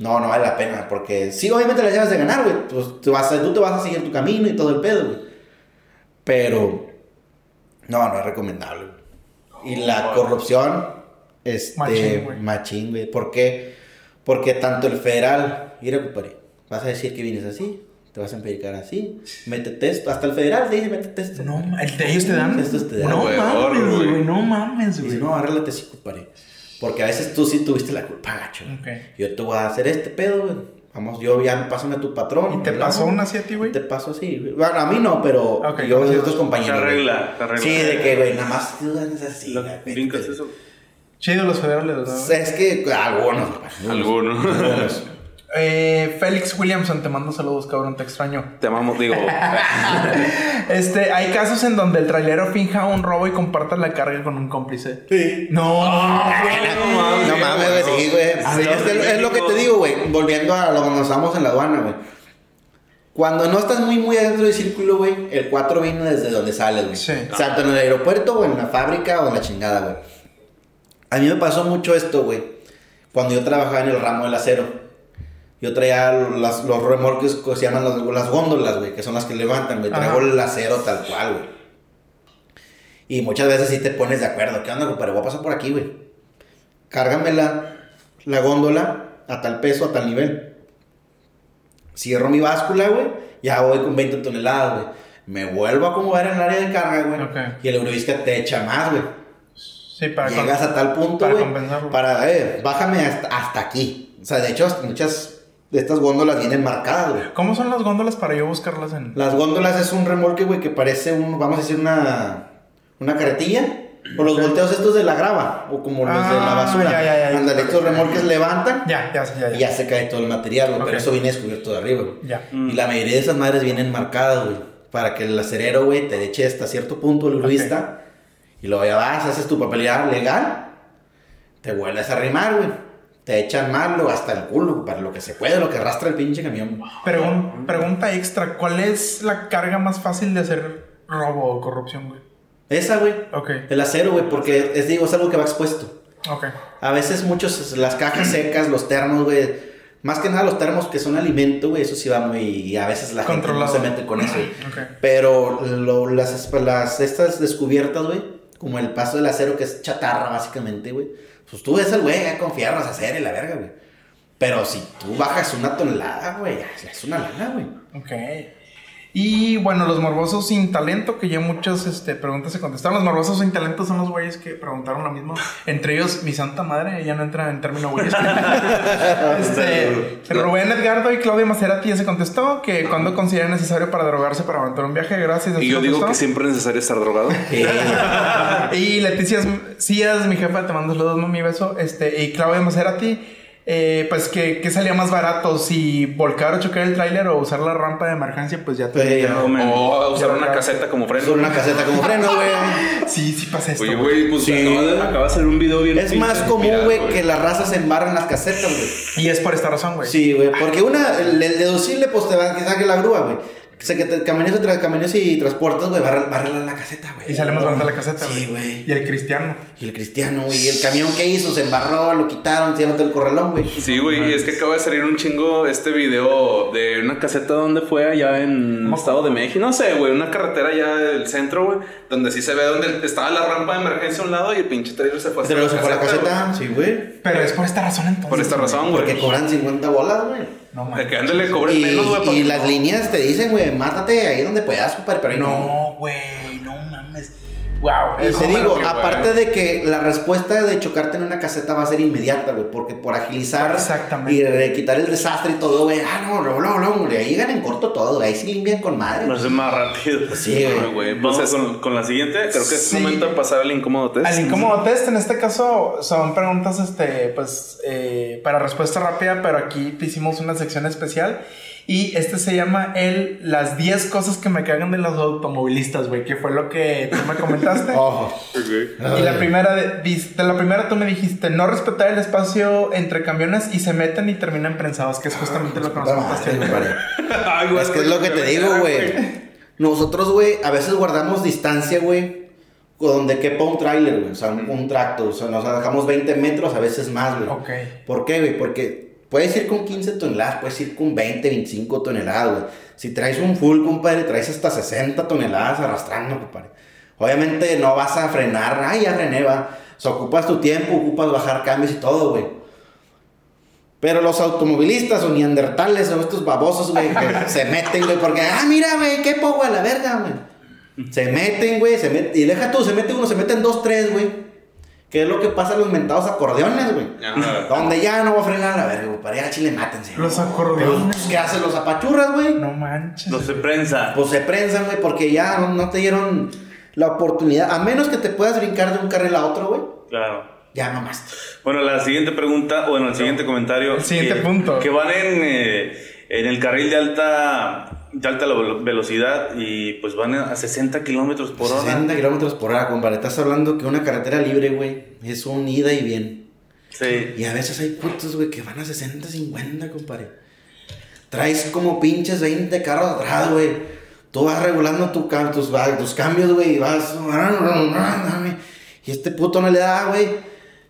no, no vale la pena, porque sí, obviamente las llevas de ganar, güey. Pues, tú, vas a- tú te vas a seguir tu camino y todo el pedo, güey. Pero, no, no es recomendable. Y la corrupción, este, machín, güey. ¿Por qué? Porque tanto el federal, mira, compadre, vas a decir que vienes así, te vas a empiricar así, métete esto, hasta el federal te dice, métete esto. No, el de ellos te dan. Estos te dan. No mames, güey. güey. No mames, Dice, güey. no, arréglate así, compadre. Porque a veces tú sí tuviste la culpa, gacho. Ok. Yo te voy a hacer este pedo, güey. Vamos, yo ya pásame a tu patrón. ¿Y te hablamos. pasó una así a ti, güey? Te paso así. güey. Bueno, a mí no, pero Ok, yo sí, otros compañeros. Güey. arregla, se arregla. Sí, de que, güey, nada más tú así. Lo- eso. Chido los federales, ¿no? Es que algunos, güey, Algunos. algunos. Eh, Félix Williamson, te mando saludos, cabrón, te extraño. Te amamos, digo. [laughs] Este, hay casos en donde el trailero finja un robo y comparta la carga con un cómplice. Sí. No, no, No, no mames, güey, sí, güey. Es, que es lo que te digo, güey. Volviendo a lo cuando estábamos en la aduana, güey. Cuando no estás muy, muy adentro del círculo, güey, el 4 viene desde donde sales, güey. Sí. Tanto en el aeropuerto, o en la fábrica, o en la chingada, güey. A mí me pasó mucho esto, güey. cuando yo trabajaba en el ramo del acero. Yo traía las- los remolques que se llaman las, las góndolas, güey, que son las que levantan, güey. Traigo el acero tal cual, güey. Y muchas veces sí te pones de acuerdo. ¿Qué onda, compadre? Voy a pasar por aquí, güey. Cárgame la, la góndola a tal peso, a tal nivel. Cierro mi báscula, güey. Ya voy con 20 toneladas, güey. Me vuelvo a acomodar en el área de carga, güey. Y el Eurovisca te echa más, güey. Sí, para Llegas a tal punto, para güey. compensarlo. Para, eh, bájame hasta, hasta aquí. O sea, de hecho, muchas de estas góndolas vienen marcadas, güey. ¿Cómo son las góndolas para yo buscarlas en...? Las góndolas es un remolque, güey, que parece un, vamos a decir, una, una carretilla. O los volteos estos de la grava, o como los de la Ah, basura. ya, ya, ya. Ándale, estos remolques levantan Ya, ya, ya, ya. y ya se cae todo el material, güey. Ok. Pero eso viene descubierto de arriba, güey. Ya. Y la mayoría de esas madres vienen marcadas, güey. Para que el acerero, güey, te eche hasta cierto punto el uribista. Y luego ya vas, haces tu papelidad legal. Te vuelves a arrimar, güey. Te echan malo hasta el culo, para lo que se puede, lo que arrastra el pinche camión. Pregun- pregunta extra, ¿cuál es la carga más fácil de hacer robo o corrupción, güey? Esa, güey. Ok, El acero, güey, porque es, digo, es algo que va expuesto. ok. A veces muchos, las cajas secas, los termos, güey. Más que nada los termos que son alimento, güey, eso sí va muy... Y a veces la gente no se mete con eso, güey. Ok. Pero lo- las, las, estas descubiertas, güey, como el paso del acero que es chatarra, básicamente, güey. Pues tú ves al güey ya con fierros hacer y la verga, güey. Pero si tú bajas una tonelada, güey, es una lana, güey. Ok. Y bueno, los morbosos sin talento, que ya muchas este, preguntas se contestaron. Los morbosos sin talento son los güeyes que preguntaron lo mismo. Entre ellos, mi santa madre, ella no entra en término güeyes. [laughs] este, Rubén Edgardo y Claudia Maserati ya se contestó que cuando considera necesario para drogarse para aventar un viaje. Gracias. Y yo digo que siempre es necesario estar drogado. [laughs] Y Leticia Cías, mi jefa, te mando saludos, mi beso. Este, y Claudia Maserati, eh, pues que, que salía más barato, si volcar o chocar el tráiler o usar la rampa de emergencia, pues ya te Pues, ya. O usar Ya, una caseta como freno. Son una caseta como freno, güey. [laughs] Sí, sí pasa esto. Oye, güey. pues Sí. acaba, de, acaba de hacer un video bien. Es pinche más común, güey, que las razas se embarran las casetas, güey. Y es por esta razón, güey. Sí, güey, porque una, el, deducible, pues te va a saque la grúa, güey. O sea, que te, camiones, tra- camiones y transportes, güey, barre, barre la caseta, güey. Y sale más barata la caseta, Sí, güey. Y el cristiano. Y el cristiano, güey. Y el camión que hizo se embarró, lo quitaron, se el corralón, güey. Sí, güey, y es que acaba de salir un chingo este video de una caseta donde fue allá en ¿Cómo? Estado de México. No sé, güey, una carretera allá del centro, güey, donde sí se ve donde estaba la rampa de emergencia a un lado y el pinche trailer se fue hasta Se lo sacó la güey. caseta, sí, güey. Pero es por esta razón entonces. Por esta razón, güey. Porque cobran 50 bolas, güey. No, De man. que ándale, cobren Y, menos, güey. y las líneas te dicen, güey, mátate ahí donde puedas, compadre, pero ahí no. No, güey, no mames. Wow. Y eso te digo, que, aparte de que la respuesta de chocarte en una caseta va a ser inmediata, güey, porque por agilizar y eh, quitar el desastre y todo, güey, ah, no, no, no, no, güey, ahí llegan en corto todo, güey, ahí sí limpian con madre. Lo hace más rápido. Sí, Ay, güey. güey. Vamos Pues es- con, con la siguiente. Creo que es Sí. momento de pasar al incómodo test. Al incómodo test, en este caso, son preguntas, este, pues, eh, para respuesta rápida, pero aquí hicimos una sección especial. Y este se llama el Las 10 cosas que me cagan de los automovilistas, güey, que fue lo que tú me comentaste. [laughs] Ojo. Y la primera, de, de la primera tú me dijiste, no respetar el espacio entre camiones y se meten y terminan prensados, que es justamente lo que nos [laughs] güey, Es que es lo que te digo, güey. Nosotros, güey, a veces guardamos distancia, güey, donde quepa un tráiler, güey, o sea, un, un tracto, o sea, nos dejamos 20 metros, a veces más, güey. Ok. ¿Por qué, güey? Porque puedes ir con 15 toneladas, puedes ir con 20, 25 toneladas, güey. Si traes un full, compadre, traes hasta 60 toneladas arrastrando, compadre. Obviamente no vas a frenar, ay, ya frené, va. O sea, ocupas tu tiempo, ocupas bajar cambios y todo, güey. Pero los automovilistas o neandertales o estos babosos, güey, que [laughs] se meten, güey, porque, ah, mira, güey, qué poco a la verga, güey. Se meten, güey, se meten, y deja tú, se mete uno, se meten dos, tres, güey. ¿Qué es lo que pasa en los mentados acordeones, güey? Ajá. Donde ya no va a frenar a la verga, güey, para ir a Chile, mátense. Los acordeones. pues, ¿qué hacen los apachurras, güey? No manches. No se prensa. Pues se prensan, güey, porque ya no, no te dieron la oportunidad. A menos que te puedas brincar de un carril a otro, güey. Claro. Ya mamaste. Bueno, la siguiente pregunta, o bueno, el siguiente comentario. El siguiente que, punto. Que van en, eh, en el carril de alta, de alta velo- velocidad y pues van a 60 kilómetros por hora. 60 kilómetros por hora, compadre. Estás hablando que una carretera libre, güey, es un ida y bien. Sí. Y a veces hay putos, güey, que van a 60, 50, compadre. Traes como pinches 20 carros atrás, güey. Tú vas regulando tu, tus, tus cambios, güey, y vas... Y este puto no le da, güey.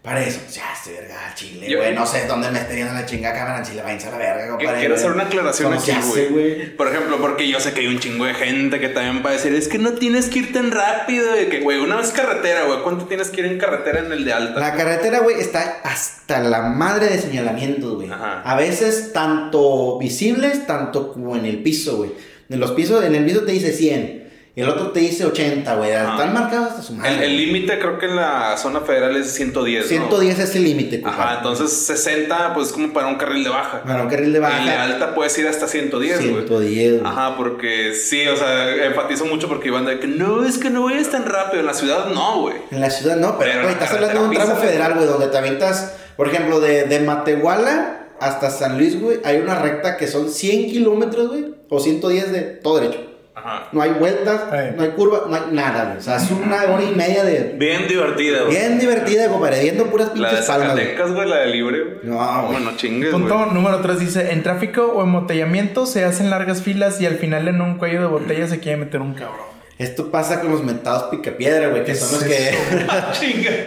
Para eso, ya se verga chile, Yo- güey. No sé dónde me esté viendo la chingada cámara en chile, váyanse a la verga, compadre. Quiero hacer una aclaración ¿Cómo se aquí, güey. Por ejemplo, porque yo sé que hay un chingo de gente que también va a decir, es que no tienes que ir tan rápido. Y que, güey, una vez carretera, güey, ¿cuánto tienes que ir en carretera en el de alta? La carretera, güey, está hasta la madre de señalamientos, güey. Ajá. A veces tanto visibles, tanto como en el piso, güey. En los pisos, en el piso te dice 100 y el otro te dice 80, güey. Ajá. Están marcados hasta su madre. El límite creo que en la zona federal es 110. ¿no? 110 es el límite, Ajá, entonces 60, pues como para un carril de baja. Bueno, un carril de baja. En de alta puedes ir hasta 110, güey. 110, güey. Ajá, porque sí, o sea, enfatizo mucho porque iban de que no, es que no vayas tan rápido. En la ciudad no, güey. En la ciudad no, pero, güey, la estás hablando de un tramo federal, güey, donde te avientas, por ejemplo, de, de Matehuala hasta San Luis, güey, hay una recta que son 100 kilómetros, güey, o 110 de todo derecho. Ajá. No hay vueltas, no hay curvas, no hay nada, güey. O sea, es una hora y media de... Bien divertida, güey. Bien divertida, compadre, viendo puras La de pinches palmas, güey. Zacatecas, güey, la de libre, güey. No, güey. bueno, chingues, Punto güey. número 3 dice, en tráfico o embotellamiento se hacen largas filas y al final en un cuello de botella se quiere meter un cabrón. Esto pasa con los mentados picapiedra, güey, que ¿Qué son los que... [laughs] Ah.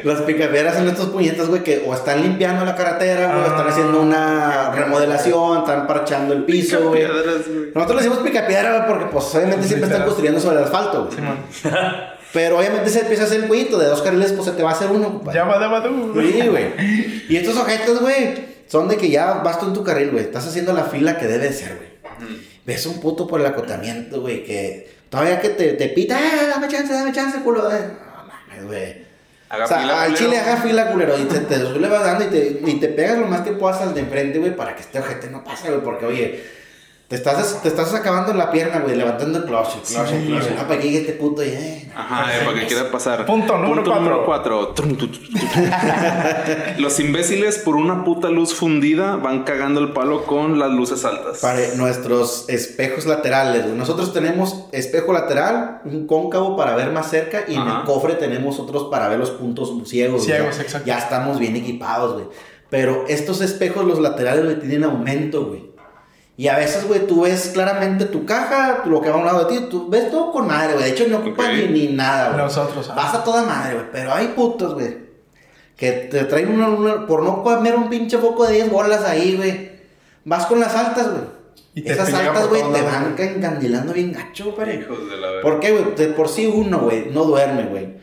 Los picapiedras son estos puñetas, güey, que o están limpiando la carretera, güey, o están Ah. haciendo una remodelación, están parchando el piso, güey. Nosotros le decimos picapiedra, güey, porque pues obviamente siempre están construyendo sobre el asfalto, güey. Simón. [laughs] Pero obviamente se empieza a hacer el cuellito de dos carriles, pues se te va a hacer uno. Ya va. Sí, güey. Y estos objetos, güey, son de que ya vas tú en tu carril, güey. Estás haciendo la fila que debe de ser, güey. Ves un puto por el acotamiento, güey, que todavía que te, te pita, "Ah, dame chance, dame chance, culo. Eh, No mames, güey. O sea, fila, al culero. chile haga fila, culero, y te, te le vas dando y te, y te pegas lo más que puedas al de enfrente, güey, para que este ojete no pase, güey, porque, oye, te estás, te estás acabando la pierna, güey, levantando el clutch, el Sí, no, para que llegue este puto y, eh, Ajá, eh, para que quiera pasar. Punto número cuatro. número cuatro. [laughs] Los imbéciles por una puta luz fundida van cagando el palo con las luces altas. Para nuestros espejos laterales, güey. Nosotros tenemos espejo lateral, un cóncavo para ver más cerca y en el cofre tenemos otros para ver los puntos ciegos. güey. Ciegos, exacto. Ya estamos bien equipados, güey. Pero estos espejos, los laterales, güey, tienen aumento, güey. Y a veces, güey, tú ves claramente tu caja, lo que va a un lado de ti, tú ves todo con madre, güey. De hecho, no ocupas Ok. ni, ni nada, güey. Nosotros, ah. Vas a toda madre, güey. Pero hay putos, güey. Que te traen una, una- por no comer un pinche foco de 10 bolas ahí, güey. Vas con las altas, güey. Y te Esas altas, güey, te van encandilando bien gacho, güey. Hijos de la verga. ¿Por qué, güey? De por sí uno, güey, no duerme, güey.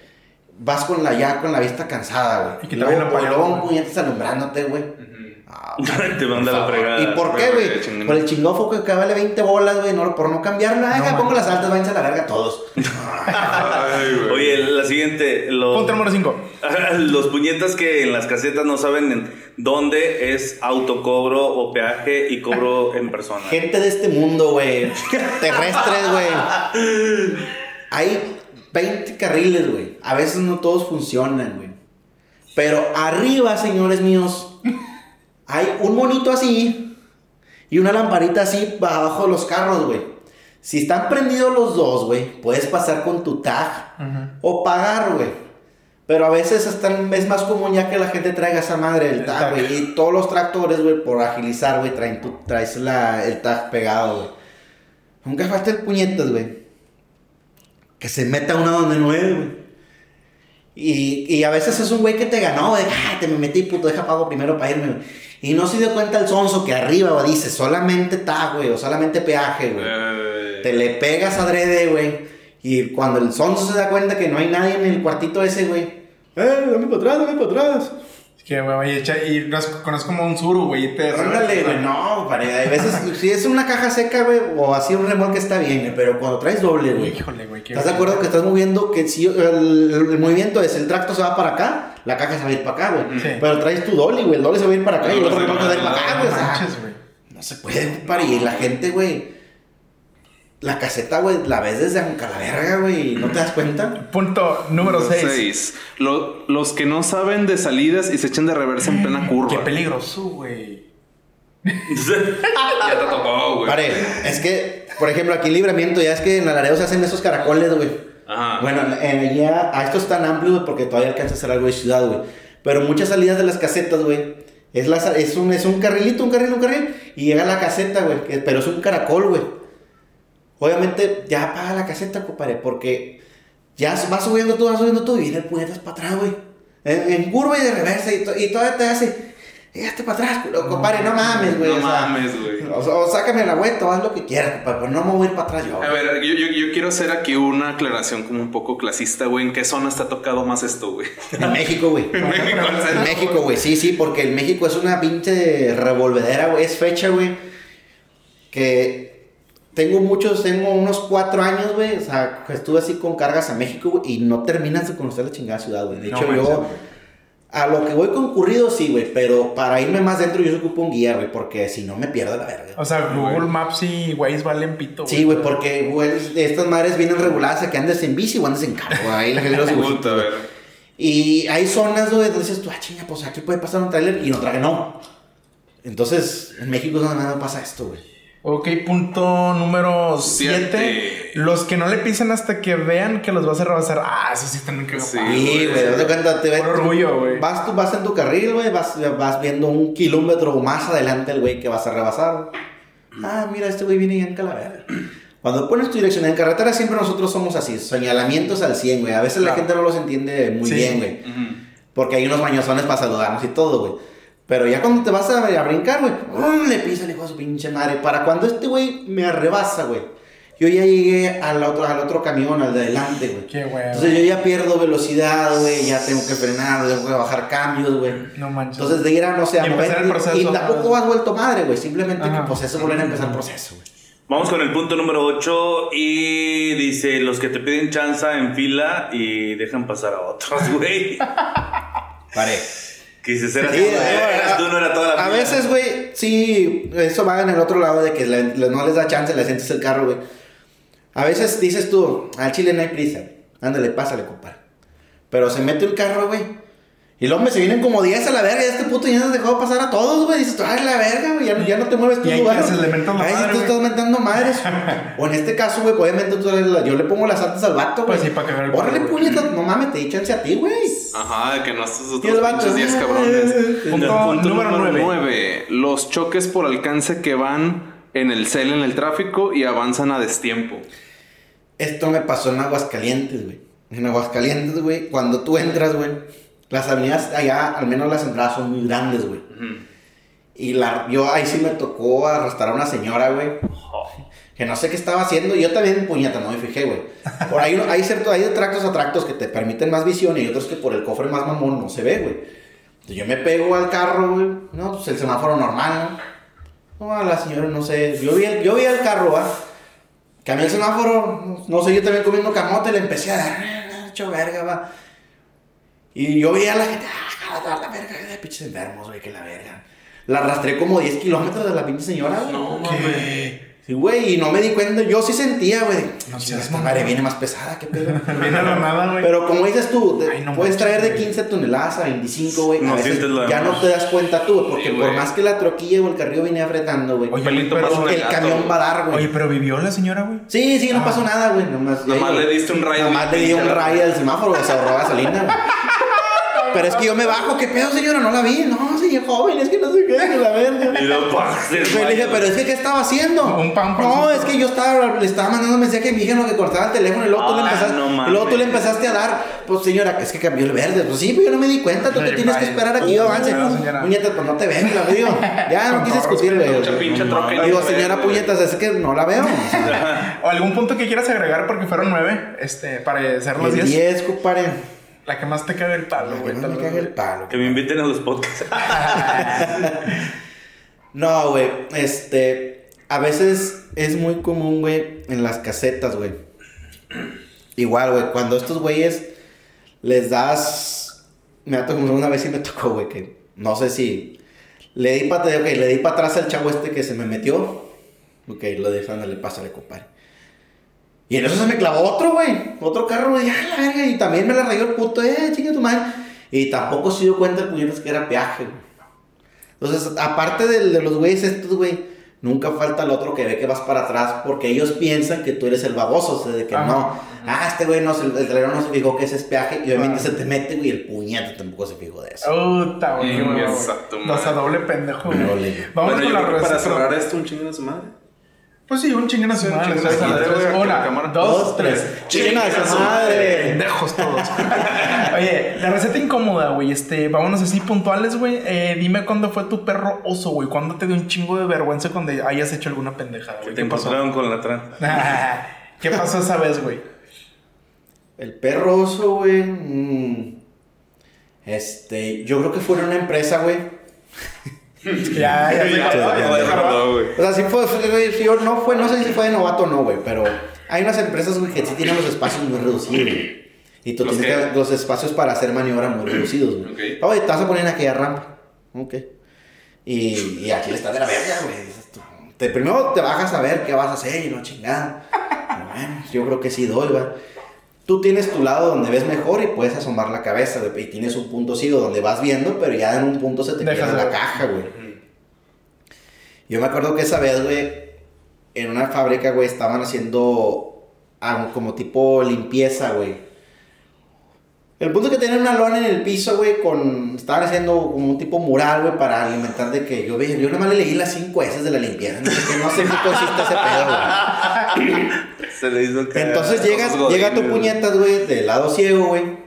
Vas con la ya con la vista cansada, güey. Y que te güey. puñetes alumbrándote, güey. [laughs] Te manda la fregada. ¿Y por qué, güey? Por el chingón foco que vale 20 bolas, güey, no, por no cambiarla. No, pongo las altas, váyanse a la verga todos. [laughs] Ay. Oye, la siguiente. Los, Punto número 5. [laughs] los puñetas que en las casetas no saben en dónde es autocobro o peaje y cobro en persona. Gente de este mundo, güey. Terrestres, güey. Hay 20 carriles, güey. A veces no todos funcionan, güey. Pero arriba, señores míos, hay un monito así y una lamparita así abajo de los carros, güey. Si están prendidos los dos, güey, puedes pasar con tu tag o pagar, güey. Pero a veces están, es más común ya que la gente traiga esa madre del El tag, güey. Y todos los tractores, güey, por agilizar, güey, traen tu, traes la, el tag pegado, güey. Nunca falta el puñetas, güey. Que se meta uno donde no es, güey. Y, y a veces es un güey que te ganó, güey. Ah, te me metí, puto, deja pago primero para irme, güey. Y no se dio cuenta el sonso que arriba, güey, dice solamente tag, güey, o solamente peaje, güey. Eh, Te le pegas adrede, güey. Y cuando el sonso se da cuenta que no hay nadie en el cuartito ese, güey. Eh, dame para atrás, dame para atrás. Que, güey, y, echa- conozco como un suru, güey. y te Ándale, güey, no, pare, a veces, [laughs] si es una caja seca, güey, o así un remolque está bien, pero cuando traes doble, güey. Híjole, güey. qué- ¿Estás de acuerdo que estás moviendo, que si el, el movimiento es el tracto se va para acá, la caja se va a ir para acá, güey? Sí. Pero traes tu dolly, güey, el dolly se va a ir para acá y el otro remolque se va a ir para acá, güey. manches, no se puede, compadre, y la gente, güey, la caseta, güey, la ves desde Anca la verga, güey, no te das cuenta. Punto número 6. seis. Lo- los que no saben de salidas y se echan de reversa en plena curva. Qué peligroso, güey. [laughs] Ya te tocó, güey. Pare, es que, por ejemplo, aquí en Libramiento, ya es que en Laredo se hacen esos caracoles, güey. Bueno, en, ya, a esto es tan amplio, güey, porque todavía alcanza a ser algo de ciudad, güey. Pero muchas salidas de las casetas, güey, es, la, es, un, es un carrilito, un carril, un carril, y llega la caseta, güey, pero es un caracol, güey. Obviamente, ya apaga la caseta, compadre, porque ya vas subiendo tú, vas subiendo tú, y viene puñetas para atrás, güey. En, en curva y de reversa y, to- y todavía te hace. Fíjate para atrás, compadre, no mames, güey. No mames, güey. O, o sácame la vuelta, o haz lo que quieras, compadre, pero no me voy a ir para atrás yo. A ver, yo, yo, yo quiero hacer aquí una aclaración como un poco clasista, güey. ¿En qué zona está tocado más esto, güey? En México, güey. [laughs] En México, en güey, sí, sí, porque en México es una pinche revolvedera, güey. Es fecha, güey. Que tengo muchos, tengo unos cuatro años, güey. O sea, estuve así con cargas a México, güey. Y no terminas de conocer la chingada ciudad, güey. De hecho, yo. A lo que voy concurrido, sí, güey. Pero para irme más dentro, yo ocupo un guía, güey. Porque si no, me pierdo la verga. O sea, Google Maps y Waze valen pito, Sí, güey, porque, güey, estas madres vienen reguladas a que andes en bici o andes en carro, güey. Ahí la gente los Puta, a ver. y hay zonas donde dices tú, ah, chinga, pues aquí puede pasar un trailer y en otra que no. Entonces, en México es donde más pasa esto, güey. Ok, punto número Siete. 7. Los que no le pisen hasta que vean que los vas a rebasar. Ah, eso sí están que Sí. Sí, güey, de cuenta, te ves. Por orgullo, güey. Vas, tú, vas en tu carril, güey, vas, vas viendo un kilómetro más adelante el güey que vas a rebasar. Ah, mira, este güey viene ya en calavera. Cuando pones tu dirección en carretera, siempre nosotros somos así, señalamientos al 100, güey. A veces la Claro. gente no los entiende muy Sí. bien, güey. Ujú. Porque hay unos mañosones para saludarnos y todo, güey. Pero ya cuando te vas a, a brincar, güey, le pisa el hijo de su pinche madre. Para cuando este güey me arrebasa, güey. Yo ya llegué al otro, al otro camión, al de adelante, güey. Qué güey. Entonces yo ya pierdo velocidad, güey. Ya tengo que frenar, tengo que bajar cambios, güey. No manches. Entonces de ir a, no sé, a Y empezar el mover- proceso Y otra tampoco vas vuelto madre, güey. Simplemente Ajá. que pues eso volver a empezar el proceso, güey. Vamos con el punto número 8 y dice los que te piden chanza en fila y dejan pasar a otros, [laughs] güey. Paré. Que dices, eras, Sí, tú, eh, eras tú, no era toda la A veces, güey, sí, eso va en el otro lado de que no les da chance, le sientes el carro, güey. A veces dices tú, al chile no hay prisa. Ándale, pásale, compadre. Pero se mete el carro, güey. Y luego me se vienen como 10 a la verga. Y este puto ya nos dejó pasar a todos, güey. Dices, ay, la verga, güey. Ya, no- ya no te mueves güey. qué haces, le mentas la Ahí sí madre, tú estás mentando madres. [laughs] o en este caso, güey, obviamente tú, yo le pongo las altas al vato, güey. Pues sí, para cagar el Órale, puñetas. No mames, te di chance a ti, güey. Ajá, de que no el otros pinches 10 cabrones. [laughs] Punto, Punto número 9. 9. Los choques por alcance que van en el cel en el tráfico y avanzan a destiempo. Esto me pasó en Aguascalientes, güey. En Aguascalientes, güey, cuando tú entras, güey, las avenidas allá, al menos las entradas son muy grandes, güey. Y la, yo ahí sí me tocó arrastrar a una señora, güey. Que no sé qué estaba haciendo. Yo también, puñeta, no me fijé, güey. Por ahí hay cierto, hay de tractos a tractos que te permiten más visión y otros que por el cofre más mamón no se ve, güey. Entonces yo me pego al carro, güey. No, pues el semáforo normal, ¿no? No, a la señora, no sé. Yo vi el, yo vi el carro, ¿va? Cambié el semáforo, no sé, yo también comiendo camote, le empecé a dar, "Ah, hecho verga, va. Y yo veía a la gente, ah, la, la verga, de pinches enfermos, güey, que la verga. La arrastré como 10 kilómetros de la pinche señora, güey. No, ¿Qué? Sí, güey, y no me di cuenta, yo sí sentía, güey. No seas esta madre viene más pesada, qué pedo. [laughs] Viene a la nada, güey. Pero como dices tú, de- Ay, no puedes manches, traer de güey. 15 toneladas a 25, güey. a No veces ya no te das cuenta tú, porque Sí, por más que la troquilla o el carrillo venía apretando, güey. Oye, pelito pero- más el gato, camión güey. va a dar, güey. Oye, pero vivió la señora, güey. Sí, sí, no Ah. pasó nada, güey. Nomás, Nomás le diste un rayo Nomás le di un rayo al semáforo, se ahorró gasolina, güey. Pero es que yo me bajo, ¿qué pedo, señora? No la vi. No, señor joven, es que no sé qué, que la verga. Y se Yo le dije, pero es que, ¿qué estaba haciendo? Un pan No, es que yo estaba, le estaba mandando un mensaje a mi hija en lo que cortaba el teléfono y luego, tú, le Ah, empezaste, no y luego tú le empezaste a dar. Pues, señora, es que cambió el verde. Pues sí, pero yo no me di cuenta. Tú te tienes que esperar aquí, yo avance. Puñetas, pues no te ven, la veo. Ya no quise todo discutir, respeto, güey. Mucha pinche troca. y Digo, señora puñetas, es que no la veo. [laughs] ¿O algún punto que quieras agregar? Porque fueron nueve, este, para hacer los 10. 10, compadre. La que más te caga el palo, güey. Me caga el palo. Que me inviten a los podcasts. [laughs] No, güey, este, a veces es muy común, güey, en las casetas, güey. Igual, güey, cuando estos güeyes les das, me ha tocado una vez y me tocó, güey, que no sé si le di para, ok, le di para atrás al chavo este que se me metió, ok, lo dejé, ándale, pásale, compadre. Y en eso se me clavó otro, güey, otro carro, güey, ah, la verga, y también me la rayó el puto, eh, chinga tu madre. Y tampoco se dio cuenta el puñetas que era peaje, güey. Entonces, aparte de, de los güeyes estos, güey, nunca falta el otro que ve que vas para atrás porque ellos piensan que tú eres el baboso, o sea, de que Ajá. no, ah, este güey no, se- el trailero no se fijó que ese es peaje y obviamente Ajá. se te mete, güey, el puñete tampoco se fijó de eso. Puta, güey. Mm, güey, güey. exacto, Dos a madre. doble pendejo, güey. No le- Vamos Bueno, con yo la creo que para cerrar esto, un chingo de su madre. Pues sí, un chinguen a su madre. Una, dos, tres. Chinguen a su madre. Pendejos todos. [laughs] Oye, la receta incómoda, güey. Este, vámonos así puntuales, güey. Eh, dime cuándo fue tu perro oso, güey. ¿Cuándo te dio un chingo de vergüenza cuando hayas hecho alguna pendejada, güey? Te encontraron con la tran. [laughs] ¿Qué pasó esa vez, güey? El perro oso, güey. mm, Este, yo creo que fue en una empresa, güey. [laughs] Ya, ya, se Ya, acabó, ya, se güey. O sea, sí fue, sí, yo no fue, no sé si fue de novato o no, güey, pero hay unas empresas, güey, que sí tienen los espacios muy reducidos, güey. Y tú ¿Los tienes que, los espacios para hacer maniobra muy reducidos, güey. Ok. Oye, te vas a poner en aquella rampa. Ok. Y, y aquí le estás de la verga, güey. Te, primero te bajas a ver qué vas a hacer y no chingada. Bueno, yo creo que sí doy, güey. Tú tienes tu lado donde ves mejor y puedes asomar la cabeza, güey. Y tienes un punto ciego donde vas viendo, pero ya en un punto se te Dejas queda de la caja, güey. Yo me acuerdo que esa vez, güey, en una fábrica, güey, estaban haciendo algo como tipo limpieza, güey. El punto es que tenían una lona en el piso, güey, con... Estaban haciendo como un tipo mural, güey, para alimentar de que... Yo, ve- yo nada más le leí las cinco S de la limpieza. No sé, qué- no sé qué consiste ese pedo, güey. [laughs] Se le hizo caer. Entonces llega, Cosas llega tu puñetas, güey, del lado ciego, güey.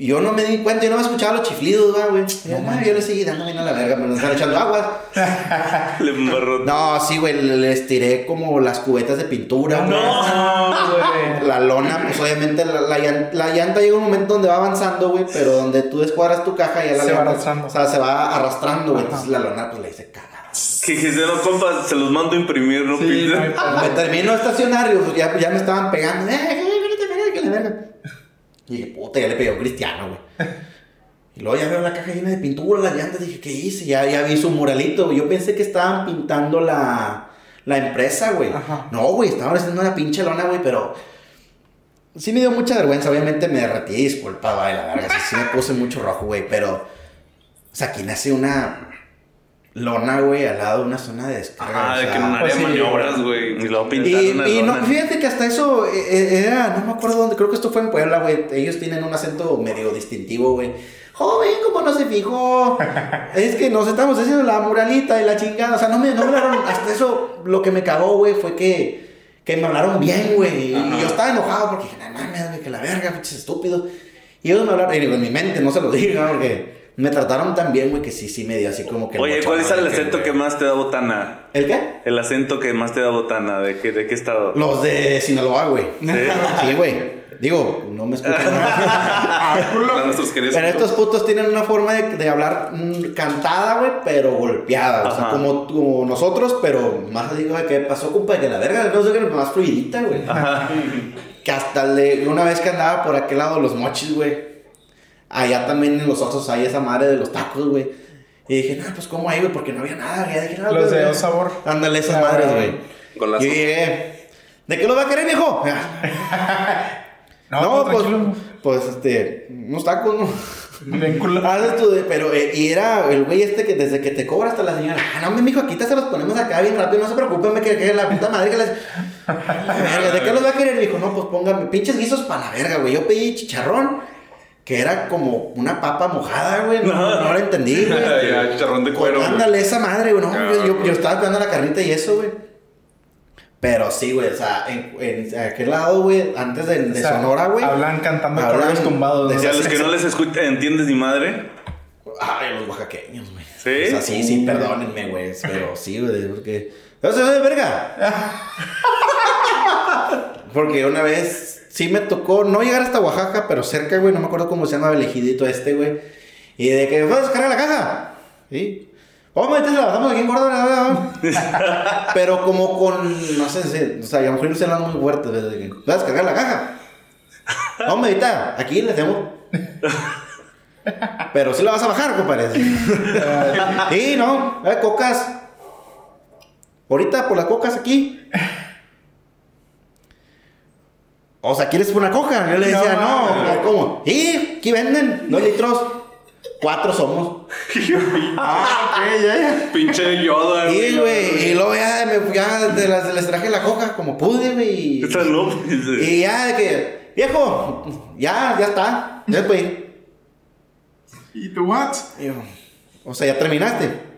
Y yo no me di cuenta, yo no me escuchaba los chiflidos, güey. No, mames, yo le seguí dando bien a la verga, me nos están echando agua. [laughs] Le embarró. No, sí, güey, le- les tiré como las cubetas de pintura, güey. No, güey. La lona, pues obviamente la, la llan- la llanta llega un momento donde va avanzando, güey, pero donde tú descuadras tu caja ya la Se va arrastrando. O sea, se va arrastrando, güey. Entonces la lona, pues le hice cagada. Que dijiste, no, compa, se los mando a imprimir, ¿no? Sí, no. Me termino estacionario, pues ya, ya me estaban pegando. ¡Eh, eh, espérate, espérate, que la verga! Y dije, puta, ya le un cristiano, güey. Y luego ya veo la caja llena de pintura, las llantas, dije, ¿qué hice? Ya, ya vi su muralito, güey. Yo pensé que estaban pintando la, la empresa, güey. Ajá. No, güey, estaban haciendo una pinche lona, güey, pero... Sí me dio mucha vergüenza, obviamente me derretí, disculpa, güey, la verga, sí, sí me puse mucho rojo, güey, pero... O sea, ¿quién hace una lona, güey, al lado de una zona de descarga? Ah, O de sea, que en un área pues de maniobras, güey. Y luego pintaron y, una y no, fíjate que hasta eso eh, eh, era, no me acuerdo dónde, creo que esto fue en Puebla, güey. Ellos tienen un acento medio distintivo, güey. Joven, ¿cómo no se fijó? [laughs] es que nos estamos haciendo la muralita y la chingada. O sea, no me, no me hablaron, hasta eso lo que me cagó, güey, fue que, que me hablaron bien, güey. Y yo estaba enojado porque dije, no mames, güey, que la verga, pinches estúpidos. Y ellos me hablaron, y digo, en mi mente no se lo diga, porque me trataron tan bien, güey, que sí, sí me dio así como que. Oye, ¿cuál es el de que, acento que más te da botana? ¿El qué? El acento que más te da botana, ¿de qué, de qué estado? Los de Sinaloa, güey. Sí, [laughs] güey. Digo, no me escuchan. [laughs] A nuestros queridos. pero estos putos tienen una forma de, de hablar mm, cantada, güey, pero golpeada. O sea, Ajá. como, como nosotros, pero más digo, güey, ¿qué pasó, compa? Que la verga, no sé qué, más fluidita, güey. Que hasta el de una vez que andaba por aquel lado, los mochis, güey. Allá también en los osos hay esa madre de los tacos, güey. Y dije, no, pues, ¿cómo hay, güey? Porque no había nada. Ya dije, no, Los de güey. sabor. Ándale, esas Ah, madres, güey. Con las- Y llegué, ¿de qué lo va a querer, viejo? [laughs] No, No, tú pues, tranquilo. pues, este, unos tacos, ¿no? De- pero, eh, y era el güey este que desde que te cobra hasta la señora, ah, no, mi mijo, aquí te se los ponemos acá bien rápido, no se preocupen, me que, que la puta madre que les... [laughs] Verga, ¿De qué los va a querer? Dijo, no, pues póngame pinches guisos para la verga, güey. Yo pedí chicharrón, que era como una papa mojada, güey, no, no lo entendí, [laughs] güey. Ya, chicharrón de cuero. Ándale, esa madre, güey. No, Claro. yo, yo, yo estaba esperando la carnita y eso, güey. Pero sí, güey, o sea, en, en aquel lado, güey, antes de, de O sea, Sonora, güey. Hablan cantando Hablan corridos tumbados. de ¿no? Y a los que no les escucha, entiendes ni madre. Ay, los oaxaqueños, güey. ¿Sí? O sea, sí, sí, perdónenme, güey. Pero sí, güey, porque. ¡No se ve de verga! [laughs] porque una vez sí me tocó no llegar hasta Oaxaca, pero cerca, güey. No me acuerdo cómo se llama el ejidito este, güey. Y de que, ¿vas a descargar la caja? Sí. Vamos a meterla, aquí en Guardado, [laughs] Pero como con, no sé, si- o sea, a lo mejor no se hablan muy fuerte. De que, ¿vas a descargar la caja? Vamos a meditar, aquí le hacemos. [laughs] Pero sí la vas a bajar, compadre. [laughs] sí, no, eh, cocas. Ahorita por las cocas aquí. O sea, ¿quieres una coca? Yo le decía, No, no. ¿cómo? Y aquí venden dos litros. Cuatro somos. Ah, ok, ya, ya. Pinche Yoda. Y, güey, y luego ya, me, ya de las- les traje la coca como pude, güey. y- Y ya de que, viejo, ya, ya está. Ya ir. ¿Y tú what? Y yo, o sea, ya terminaste.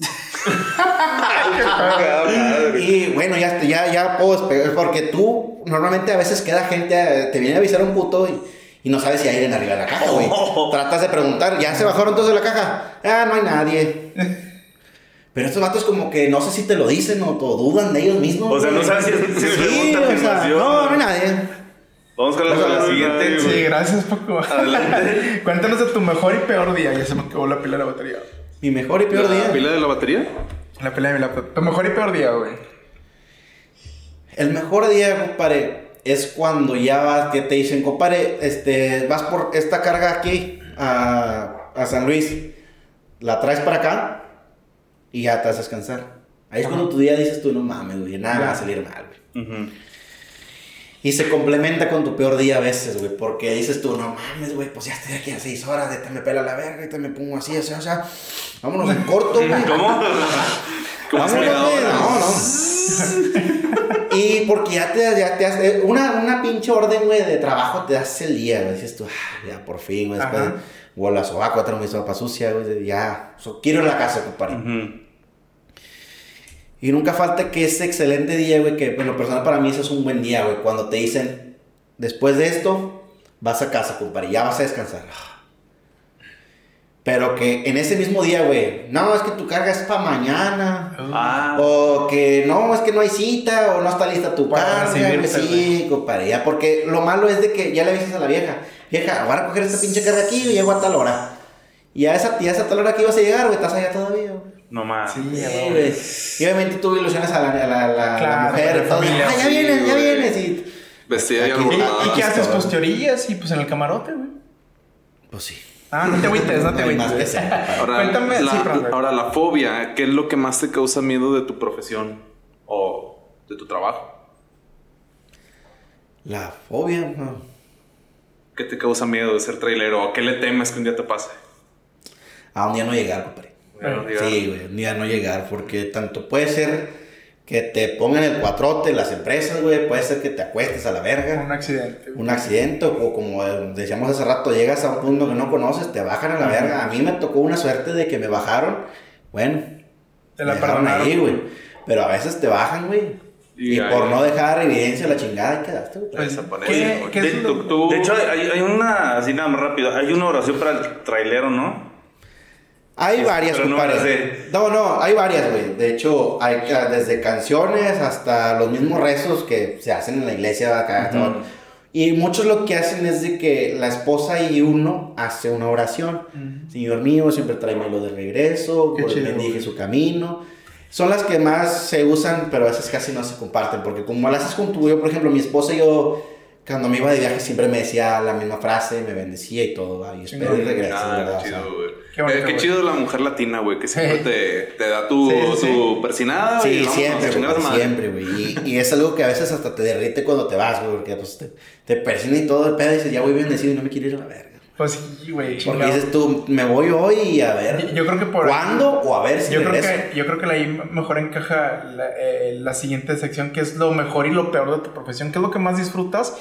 [laughs] bueno, ya, ya, ya puedo despegar. Porque tú, normalmente a veces queda gente, te viene a avisar un puto y, y no sabes si hay alguien arriba de la caja, güey. Oh. [laughs] Tratas de preguntar, ¿ya se bajaron todos de la caja? Ah, no hay nadie. Pero estos vatos como que no sé si te lo dicen o, o dudan de ellos mismos. O sea, no sabes si es- si Sí, o sea, no, no hay nadie. Vamos con la, la siguiente. Sí, gracias, Paco. Adelante. [laughs] Cuéntanos de tu mejor y peor día. Ya se me acabó la pila de la batería. Mi mejor y peor ¿La día. pila de la batería? La pila de mi laptop. Tu mejor y peor día, güey. El mejor día, compadre, es cuando ya vas, que te dicen, compadre, este, vas por esta carga aquí a, a San Luis, la traes para acá y ya te vas a descansar. Ahí es cuando tu día dices tú, no mames, güey, nada va a salir mal, güey. Ujú. Y se complementa con tu peor día a veces, güey, porque dices tú, no mames, güey, pues ya estoy aquí a seis horas, de te me pela la verga, y te me pongo así, o sea, o sea, vámonos en corto, [laughs] güey. ¿Cómo? ¿Cómo se Vámonos, güey, no, no. [laughs] Y porque ya te, ya te hace una, una pinche orden, güey, de trabajo te hace el día, güey. Dices tú, ah, ya por fin, güey, después sobaco, otra mi sopa sucia, güey, ya, so, quiero ir a la casa, compadre. Y nunca falta que ese excelente día, güey, que en lo personal para mí eso es un buen día, güey, cuando te dicen, después de esto, vas a casa, compadre, ya vas a descansar. Pero que en ese mismo día, güey, no, es que tu carga es para mañana. Ah. O que no, es que no hay cita, o no está lista tu Para carga, sí, compadre, ya, porque lo malo es de que ya le avisas a la vieja, vieja, voy a recoger esta pinche carga aquí y llego a tal hora. Y a esa, y a esa tal hora que ibas a llegar, güey, estás allá todavía, güey. No más. Sí, güey. Y obviamente tú ilusionas a la, a la, a la- mujer, todo, familia, ah, ya sí, vienes, ya vienes, y... Vestida y ¿Y, qué haces? Pues teorías y pues en el camarote, güey. Pues sí. Ah, no te agüites, no te agüites. [laughs] Ahora, Cuéntame, la, sí, ahora, la fobia, ¿qué es lo que más te causa miedo de tu profesión o de tu trabajo? La fobia, no. ¿Qué te causa miedo de ser trailero? ¿O qué le temes que un día te pase? A un día no llegar, compadre. Sí, güey, un día no llegar, porque tanto puede ser que te pongan el cuatrote las empresas, güey, puede ser que te acuestes a la verga. Un accidente. güey. un accidente o como decíamos hace rato, llegas a un punto que no conoces, te bajan a la verga. A mí me tocó una suerte de que me bajaron. Bueno, Te la me dejaron ahí, güey. Pero a veces te bajan, güey. Y por no dejar evidencia la chingada, ahí quedaste, güey. Pues, Desaparece. ¿qué, qué de, hecho, hay, hay una, así nada más rápido, hay una oración para el trailero, ¿no? Hay Es- varias, pero no. No, no, hay varias, güey. De hecho, hay desde canciones hasta los mismos rezos que se hacen en la iglesia acá. Ujú. todo. Y muchos lo que hacen es de que la esposa y uno hace una oración. Ujú. Señor mío, siempre tráemelo de regreso, pues, güey. su camino. Son las que más se usan, pero a veces casi no se comparten, porque como las haces con tu, yo, por ejemplo, mi esposa y yo, cuando me iba de viaje siempre me decía la misma frase, me bendecía y todo, ¿va? y espero y regreso, Ah. Qué bonito, Eh, qué chido la mujer latina, güey, que siempre te, te da tu, Sí, sí, tu sí. persinada, y Sí, vámonos, siempre, güey, siempre, güey. Y, y es algo que a veces hasta te derrite cuando te vas, güey, porque pues te, te persina y todo el pedo y dices, ya voy bendecido y no me quiero ir a la verga. Pues sí, güey. Porque dices tú, me voy hoy y a ver, Yo creo que por ¿cuándo? O a ver si Yo creo, regreso. que, yo creo que ahí mejor encaja la, eh, la siguiente sección, que es lo mejor y lo peor de tu profesión, que es lo que más disfrutas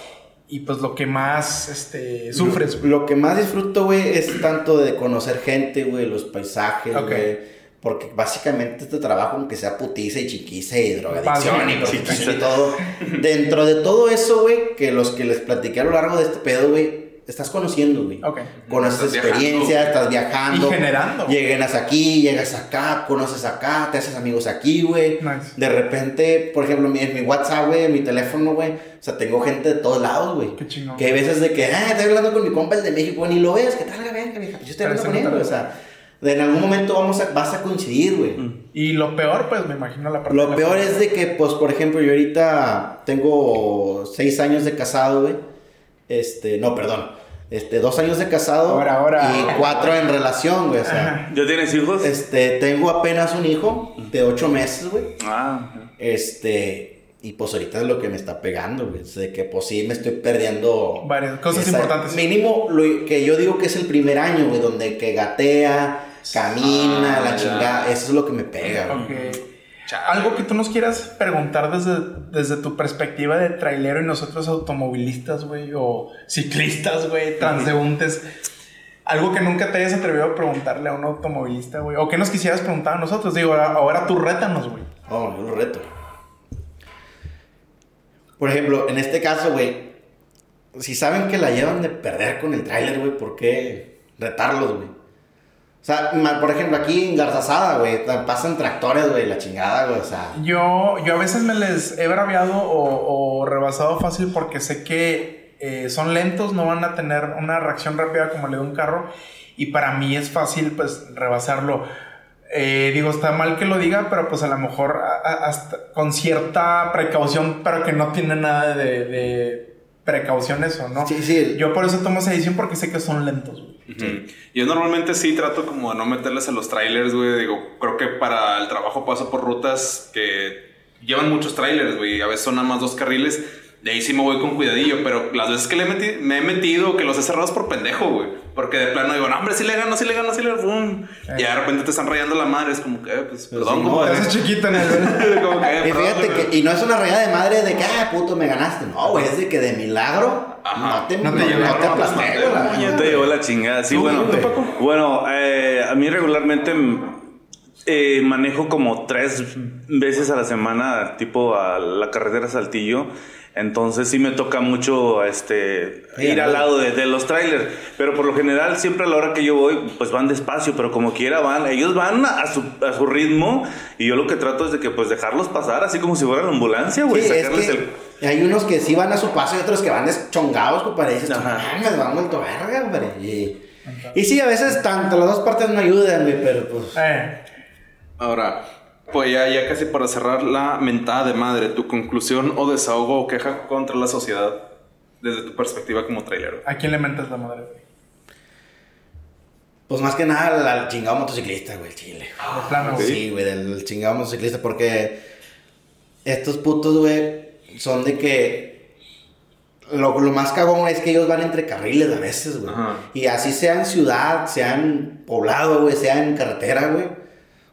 y pues lo que más este, sufres. Lo, que más disfruto, güey, es tanto de conocer gente, güey, los paisajes, güey. Porque básicamente este trabajo, aunque sea putiza y chiquiza y drogadicción Padre. y prostitución y todo, [laughs] dentro de todo eso, güey, que los que les platiqué a lo largo de este pedo, güey, estás conociendo, güey. Ok. Conoces Estás experiencia, viajando. estás viajando. Y generando. Llegas aquí, llegas acá, conoces acá, te haces amigos aquí, güey. Nice. De repente, por ejemplo, mi- en mi WhatsApp, güey, en mi teléfono, güey. O sea, tengo gente de todos lados, güey. Qué chingón. Que hay veces de que, ah, estoy hablando con mi compa el de México, güey, ni lo ves, que tal la verga, vieja. Pues yo estoy hablando con él, güey. O sea, de en algún momento vamos a, vas a coincidir, güey. Y lo peor, pues me imagino la parte de Lo la peor familia. es de que, pues, por ejemplo, yo ahorita tengo seis años de casado, güey. Este, no, perdón. Este, dos años de casado. Ahora, ahora. Y cuatro en relación, güey. O sea. ¿Ya tienes hijos? este, tengo apenas un hijo de ocho meses, güey. Ah, Este, y pues ahorita es lo que me está pegando, güey. O sea, de que pues sí me estoy perdiendo. Varias cosas esa- importantes. Mínimo, lo que yo digo que es el primer año, güey, donde que gatea, camina, Ah, la ya. chingada. Eso es lo que me pega, güey. Algo que tú nos quieras preguntar desde, desde tu perspectiva de trailero y nosotros automovilistas, güey, o ciclistas, güey, transeúntes. Algo que nunca te hayas atrevido a preguntarle a un automovilista, güey. O que nos quisieras preguntar a nosotros. Digo, ahora, ahora tú rétanos, güey. Oh, yo lo reto. Por ejemplo, en este caso, güey, si saben que la llevan de perder con el tráiler, güey, ¿por qué retarlos, güey? O sea, por ejemplo, aquí en Garzazada, güey, pasan tractores, güey, la chingada, güey, o sea. Yo, yo a veces me les he braviado o, o rebasado fácil porque sé que eh, son lentos, no van a tener una reacción rápida como le de un carro. Y para mí es fácil, pues, rebasarlo. Eh, digo, está mal que lo diga, pero pues a lo mejor a- a- hasta con cierta precaución, pero que no tiene nada de, de precaución eso, ¿no? Sí, sí. Yo por eso tomo esa decisión porque sé que son lentos, Yo normalmente sí trato como de no meterles a los trailers, güey. Digo, creo que para el trabajo paso por rutas que llevan muchos trailers, güey. A veces son nada más dos carriles. De ahí sí me voy con cuidadillo, pero las veces que le me he metido, que los he cerrado por pendejo, güey. Porque de plano digo, no, hombre, sí le gano, sí le gano, sí le gano. Y de repente te están rayando la madre, es como que, eh, pues, Pues perdón, sí, no, el... [laughs] Como que, eh, Y perdón, fíjate güey. que, y no es una rayada de madre de que, ah, puto, me ganaste. No, güey, es de que de milagro Ajá. no te, No te no te aplasté, no, te llevó la chingada. Sí, ¿Tú, bueno. Bueno, eh, a mí regularmente eh, manejo como tres veces a la semana, tipo a la carretera Saltillo. Entonces sí me toca mucho este Sí, ir al lado de, de los trailers. Pero por lo general, siempre a la hora que yo voy, pues van despacio, pero como quiera van. Ellos van a su, a su ritmo. Y yo lo que trato es de que pues dejarlos pasar, así como si fuera la ambulancia, güey. Sí, es sacarles que el. hay unos que sí van a su paso y otros que van deschongados, compadre. Y dices, van vuelto verga, compadre. Y, y sí, a veces tanto las dos partes no ayudan, güey, pero pues. Eh, Ahora, pues ya, ya casi para cerrar la mentada de madre, tu conclusión o desahogo o queja contra la sociedad desde tu perspectiva como trailero. ¿A quién le mentas la madre, güey? Pues más que nada al, al chingado motociclista, güey, el chile. De plano, güey. Sí, güey, del chingado motociclista, porque estos putos, güey, son de que. Lo, lo más cagón es que ellos van entre carriles a veces, güey. Ajá. Y así sea en ciudad, sea en poblado, güey, sea en carretera, güey.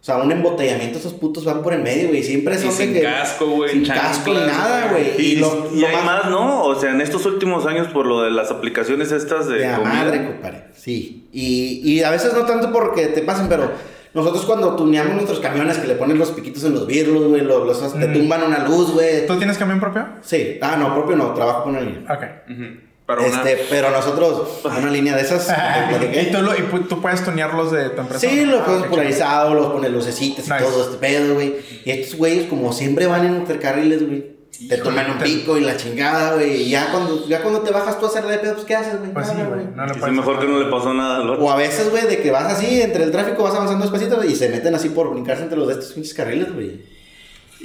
O sea, un embotellamiento, esos putos van por el medio, güey. Siempre Y son sin que. casco, güey. Sin casco ni chanclas, nada, güey. Y, Y, lo, y lo hay más, ¿no? O sea, en estos últimos años, por lo de las aplicaciones estas de. De la comida. madre, compadre. Sí. Y, y a veces no tanto porque te pasen, pero nosotros cuando tuneamos nuestros camiones que le ponen los piquitos en los birlos, güey, los, los- te Mm. tumban una luz, güey. ¿Tú tienes camión propio? Sí. Ah, no, propio no, trabajo con línea. Ok. Ujú. Pero una- Este, pero nosotros, [laughs] una línea de esas. y tú, lo- y pu- tú puedes tunearlos de tu empresa. Sí, los Ah, pones polarizados, los pones lucecitas y Nice. todo este pedo, güey. Y estos güeyes, como siempre van en intercarriles, güey. Te Híjole, toman un te- pico y la chingada, güey. Y ya cuando, ya cuando te bajas tú a hacerle de pedo, pues ¿qué haces, güey? Pues sí, güey. No puedes mejor que no le pasó nada al otro. O a veces, güey, de que vas así, entre el tráfico vas avanzando despacito y se meten así por brincarse entre los de estos pinches carriles, güey.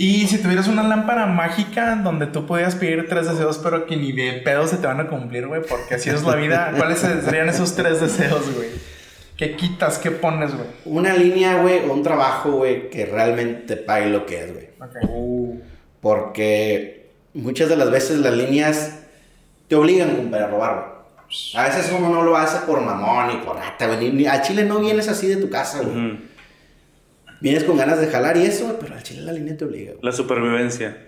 Y si tuvieras una lámpara mágica donde tú pudieras pedir tres deseos, pero que ni de pedo se te van a cumplir, güey, porque así es la vida, [laughs] ¿cuáles serían esos tres deseos, güey? ¿Qué quitas? ¿Qué pones, güey? Una línea, güey, o un trabajo, güey, que realmente pague lo que es, güey. Ok. Porque muchas de las veces las líneas te obligan, compadre, a robar, güey. A veces uno no lo hace por mamón y por rata, güey. Al chile no vienes así de tu casa, güey. Vienes con ganas de jalar y eso, güey, pero al chile la línea te obliga, güey. La supervivencia.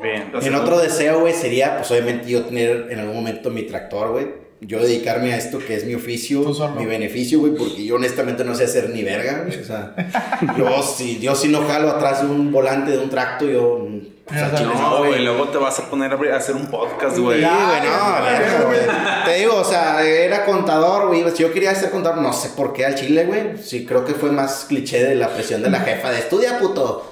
Bien. En otro deseo, güey, sería, pues obviamente yo tener en algún momento mi tractor, güey. Yo dedicarme a esto que es mi oficio, mi beneficio, güey, porque yo honestamente no sé hacer ni verga, güey. O sea, [laughs] yo si, yo si no jalo atrás de un volante de un tracto, yo. chile No, güey, luego te vas a poner a hacer un podcast, Sí, güey. güey, no, verga, güey. Te digo, o sea, era contador, güey. Si yo quería ser contador, no sé por qué al chile, güey. Sí, creo que fue más cliché de la presión de la jefa de estudia, puto.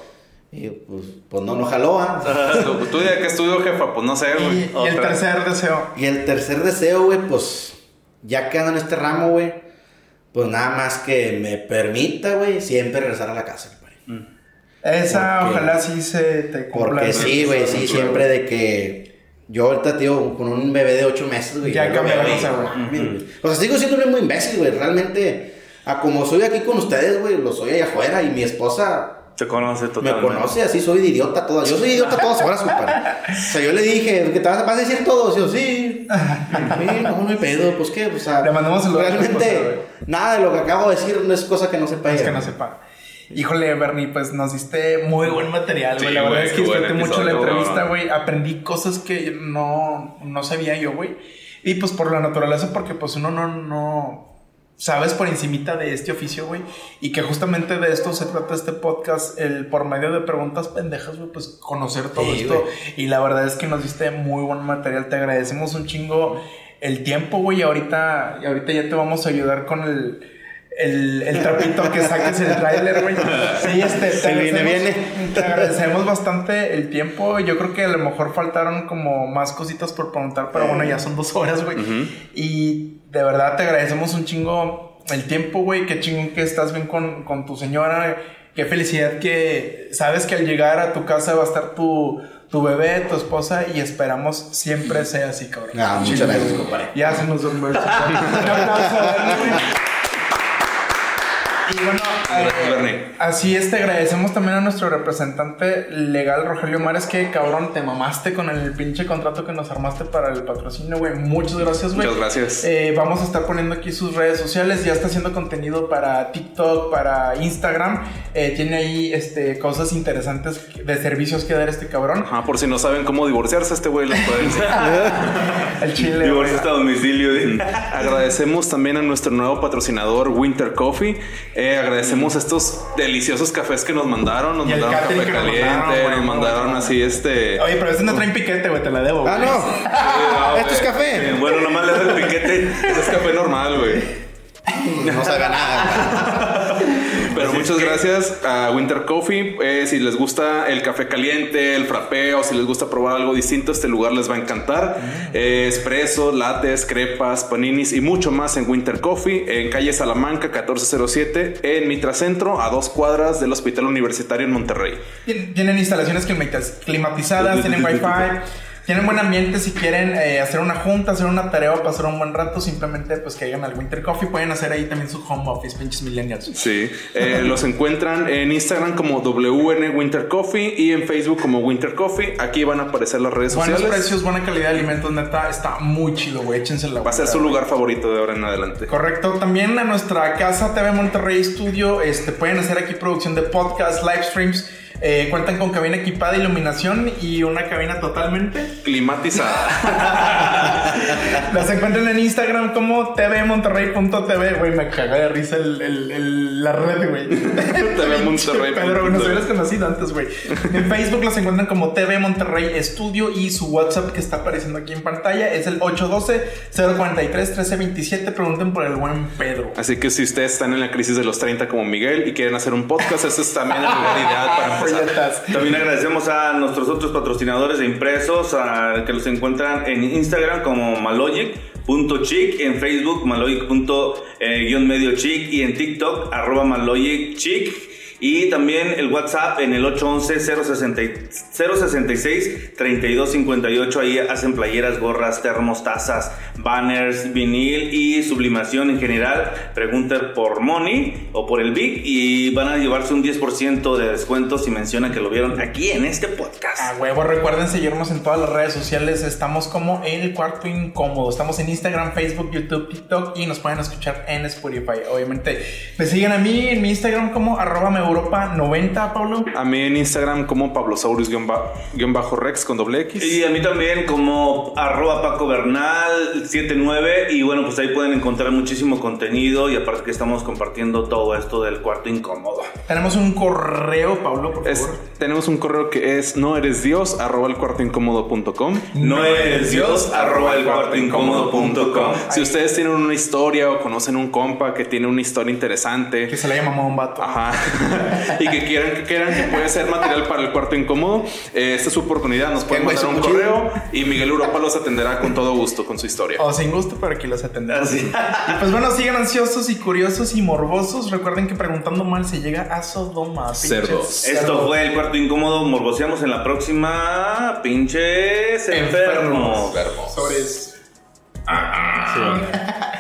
Y pues, pues no, no jaló, ¿ah? [laughs] Tú, tú de qué estudio, jefa, pues no sé, Y, güey. y el Otra. tercer deseo. Y el tercer deseo, güey, pues ya quedando en este ramo, güey, pues nada más que me permita, güey, siempre regresar a la casa, compadre. Esa, Porque- ojalá sí se te cumpla. Porque sí, güey, sí, siempre de que yo ahorita, tío, con un bebé de 8 meses, güey. Ya lo cosa, güey. mames, güey. O sea, sigo siendo muy imbécil, güey, realmente. A como soy aquí con ustedes, güey, lo soy allá afuera y mi esposa Se conoce me totalmente. conoce, así soy de idiota toda. Yo soy idiota a todas horas, compadre. O sea, yo le dije, ¿que te vas, a decir todo? Y yo, sí. Sí, no, no hay pedo, pues qué, o sea. Le mandamos el Realmente, nada de lo que acabo de decir no es cosa que no sepa Es que no sepa. Híjole, Bernie, pues nos diste muy buen material, güey. Sí, la verdad es que qué disfruté mucho la entrevista, güey. güey. Aprendí cosas que no, no sabía yo, güey. Y pues por la naturaleza, porque pues uno no, no, sabes por encimita de este oficio, güey, y que justamente de esto se trata este podcast, el por medio de preguntas pendejas, güey, pues conocer todo Sí, esto. güey. Y la verdad es que nos diste muy buen material, te agradecemos un chingo el tiempo, güey, y ahorita, ahorita ya te vamos a ayudar con el... El, el trapito que saques el tráiler, güey. Sí, este, te Se viene, viene. Te agradecemos bastante el tiempo. Yo creo que a lo mejor faltaron como más cositas por preguntar, pero bueno, ya son dos horas, güey. Y de verdad te agradecemos un chingo el tiempo, güey. Qué chingón que estás bien con, con tu señora. Qué felicidad que sabes que al llegar a tu casa va a estar tu, tu bebé, tu esposa, y esperamos siempre sea así, cabrón. Ah, muchas gracias, compadre. Ya se nos. [laughs] Un güey. Y bueno, eh, Bernie. así es, te agradecemos también a nuestro representante legal, Rogelio Mares, que cabrón, te mamaste con el pinche contrato que nos armaste para el patrocinio, güey. Muchas gracias, güey. Muchas gracias. Eh, vamos a estar poniendo aquí sus redes sociales. Ya está haciendo contenido para TikTok, para Instagram. Eh, tiene ahí este, cosas interesantes de servicios que dar este cabrón. Ajá, por si no saben cómo divorciarse, este güey les puede decir. [laughs] El chile. Divorcio hasta domicilio. Agradecemos también a nuestro nuevo patrocinador Winter Coffee. Eh, agradecemos estos deliciosos cafés que nos mandaron. Nos Y mandaron café que nos caliente, mandaron, nos mandaron bueno. así este. Oye, pero este no traen piquete, güey, te la debo. Ah, güey. no. [laughs] Esto es Eh, café. Bueno, nomás le doy el piquete. Este es café normal, güey. No sabe nada. [laughs] Pero muchas gracias a Winter Coffee. Eh, si les gusta el café caliente, el frappé o si les gusta probar algo distinto, este lugar les va a encantar. Eh, espresso, lates, crepas, paninis y mucho más en Winter Coffee, en calle Salamanca 1407, en Mitra Centro, a dos cuadras del Hospital Universitario en Monterrey. Tien- Tienen instalaciones climatiz- climatizadas, tienen wifi, [laughs] tienen buen ambiente. Si quieren eh, hacer una junta, hacer una tarea o pasar un buen rato, simplemente pues caigan al Winter Coffee. Pueden hacer ahí también su home office, pinches millennials. Sí, eh, los encuentran en Instagram como WN Winter Coffee y en Facebook como Winter Coffee. Aquí van a aparecer las redes Buenos sociales. precios, buena calidad de alimentos, neta, está muy chido, güey. Échensela. Va a ser su lugar favorito de ahora en adelante. Correcto. También a nuestra casa TV Monterrey Studio, este, pueden hacer aquí producción de podcast, live streams. Eh, cuentan con cabina equipada, iluminación y una cabina totalmente Climatizada. [laughs] Las encuentran en Instagram como tvmonterrey.tv, güey. Me cagué de risa el, el- el- la red, güey. [laughs] TV Monterrey. Pedro, nos hubieras conocido antes, güey. En Facebook los encuentran como TV Monterrey Estudio y su WhatsApp que está apareciendo aquí en pantalla es el 812-043-1327. Pregunten por el buen Pedro. Así que si ustedes están en la crisis de los 30 como Miguel y quieren hacer un podcast, ese es también el lugar ideal para También agradecemos a nuestros otros patrocinadores de impresos, que los encuentran en Instagram como malogic.chic, en Facebook malogic.medio chic y en TikTok arroba malogicchic. Y también el WhatsApp en el 811-066-3258. Ahí hacen playeras, gorras, termos, tazas, banners, vinil y sublimación en general. Pregunten por Money o por el Big y van a llevarse un 10% de descuento si mencionan que lo vieron aquí en este podcast. A huevo, recuerden seguirnos en todas las redes sociales. Estamos como El Cuarto Incómodo. Estamos en Instagram, Facebook, YouTube, TikTok y nos pueden escuchar en Spotify. Obviamente, me siguen a mí en mi Instagram como arroba Europa90, Pablo. A mí en Instagram como Pablosaurus-Rex con doble X. Y a mí también como arroba Paco Bernal 79 y bueno pues ahí pueden encontrar muchísimo contenido y aparte que estamos compartiendo todo esto del cuarto incómodo. Tenemos un correo, Pablo, por Es- favor. tenemos un correo que es no eres Dios arroba el cuarto incómodo.com. No eres Dios arroba el cuarto incómodo.com. Si ustedes tienen una historia o conocen un compa que tiene una historia interesante, Que se le mamado un vato. Ajá. [laughs] y que quieran que quieran que puede ser material para el cuarto incómodo, eh, esta es su oportunidad. Nos pueden mandar un correo y Miguel Europa los atenderá con todo gusto con su historia. O sin gusto, pero aquí los atendemos. Así. Y pues bueno, sigan ansiosos y curiosos y morbosos. Recuerden que preguntando mal se llega a Sodoma. pinches Cerdos. Esto fue el cuarto incómodo. Morboseamos en la próxima. Pinches enfermos. Sobres. Sí. [laughs]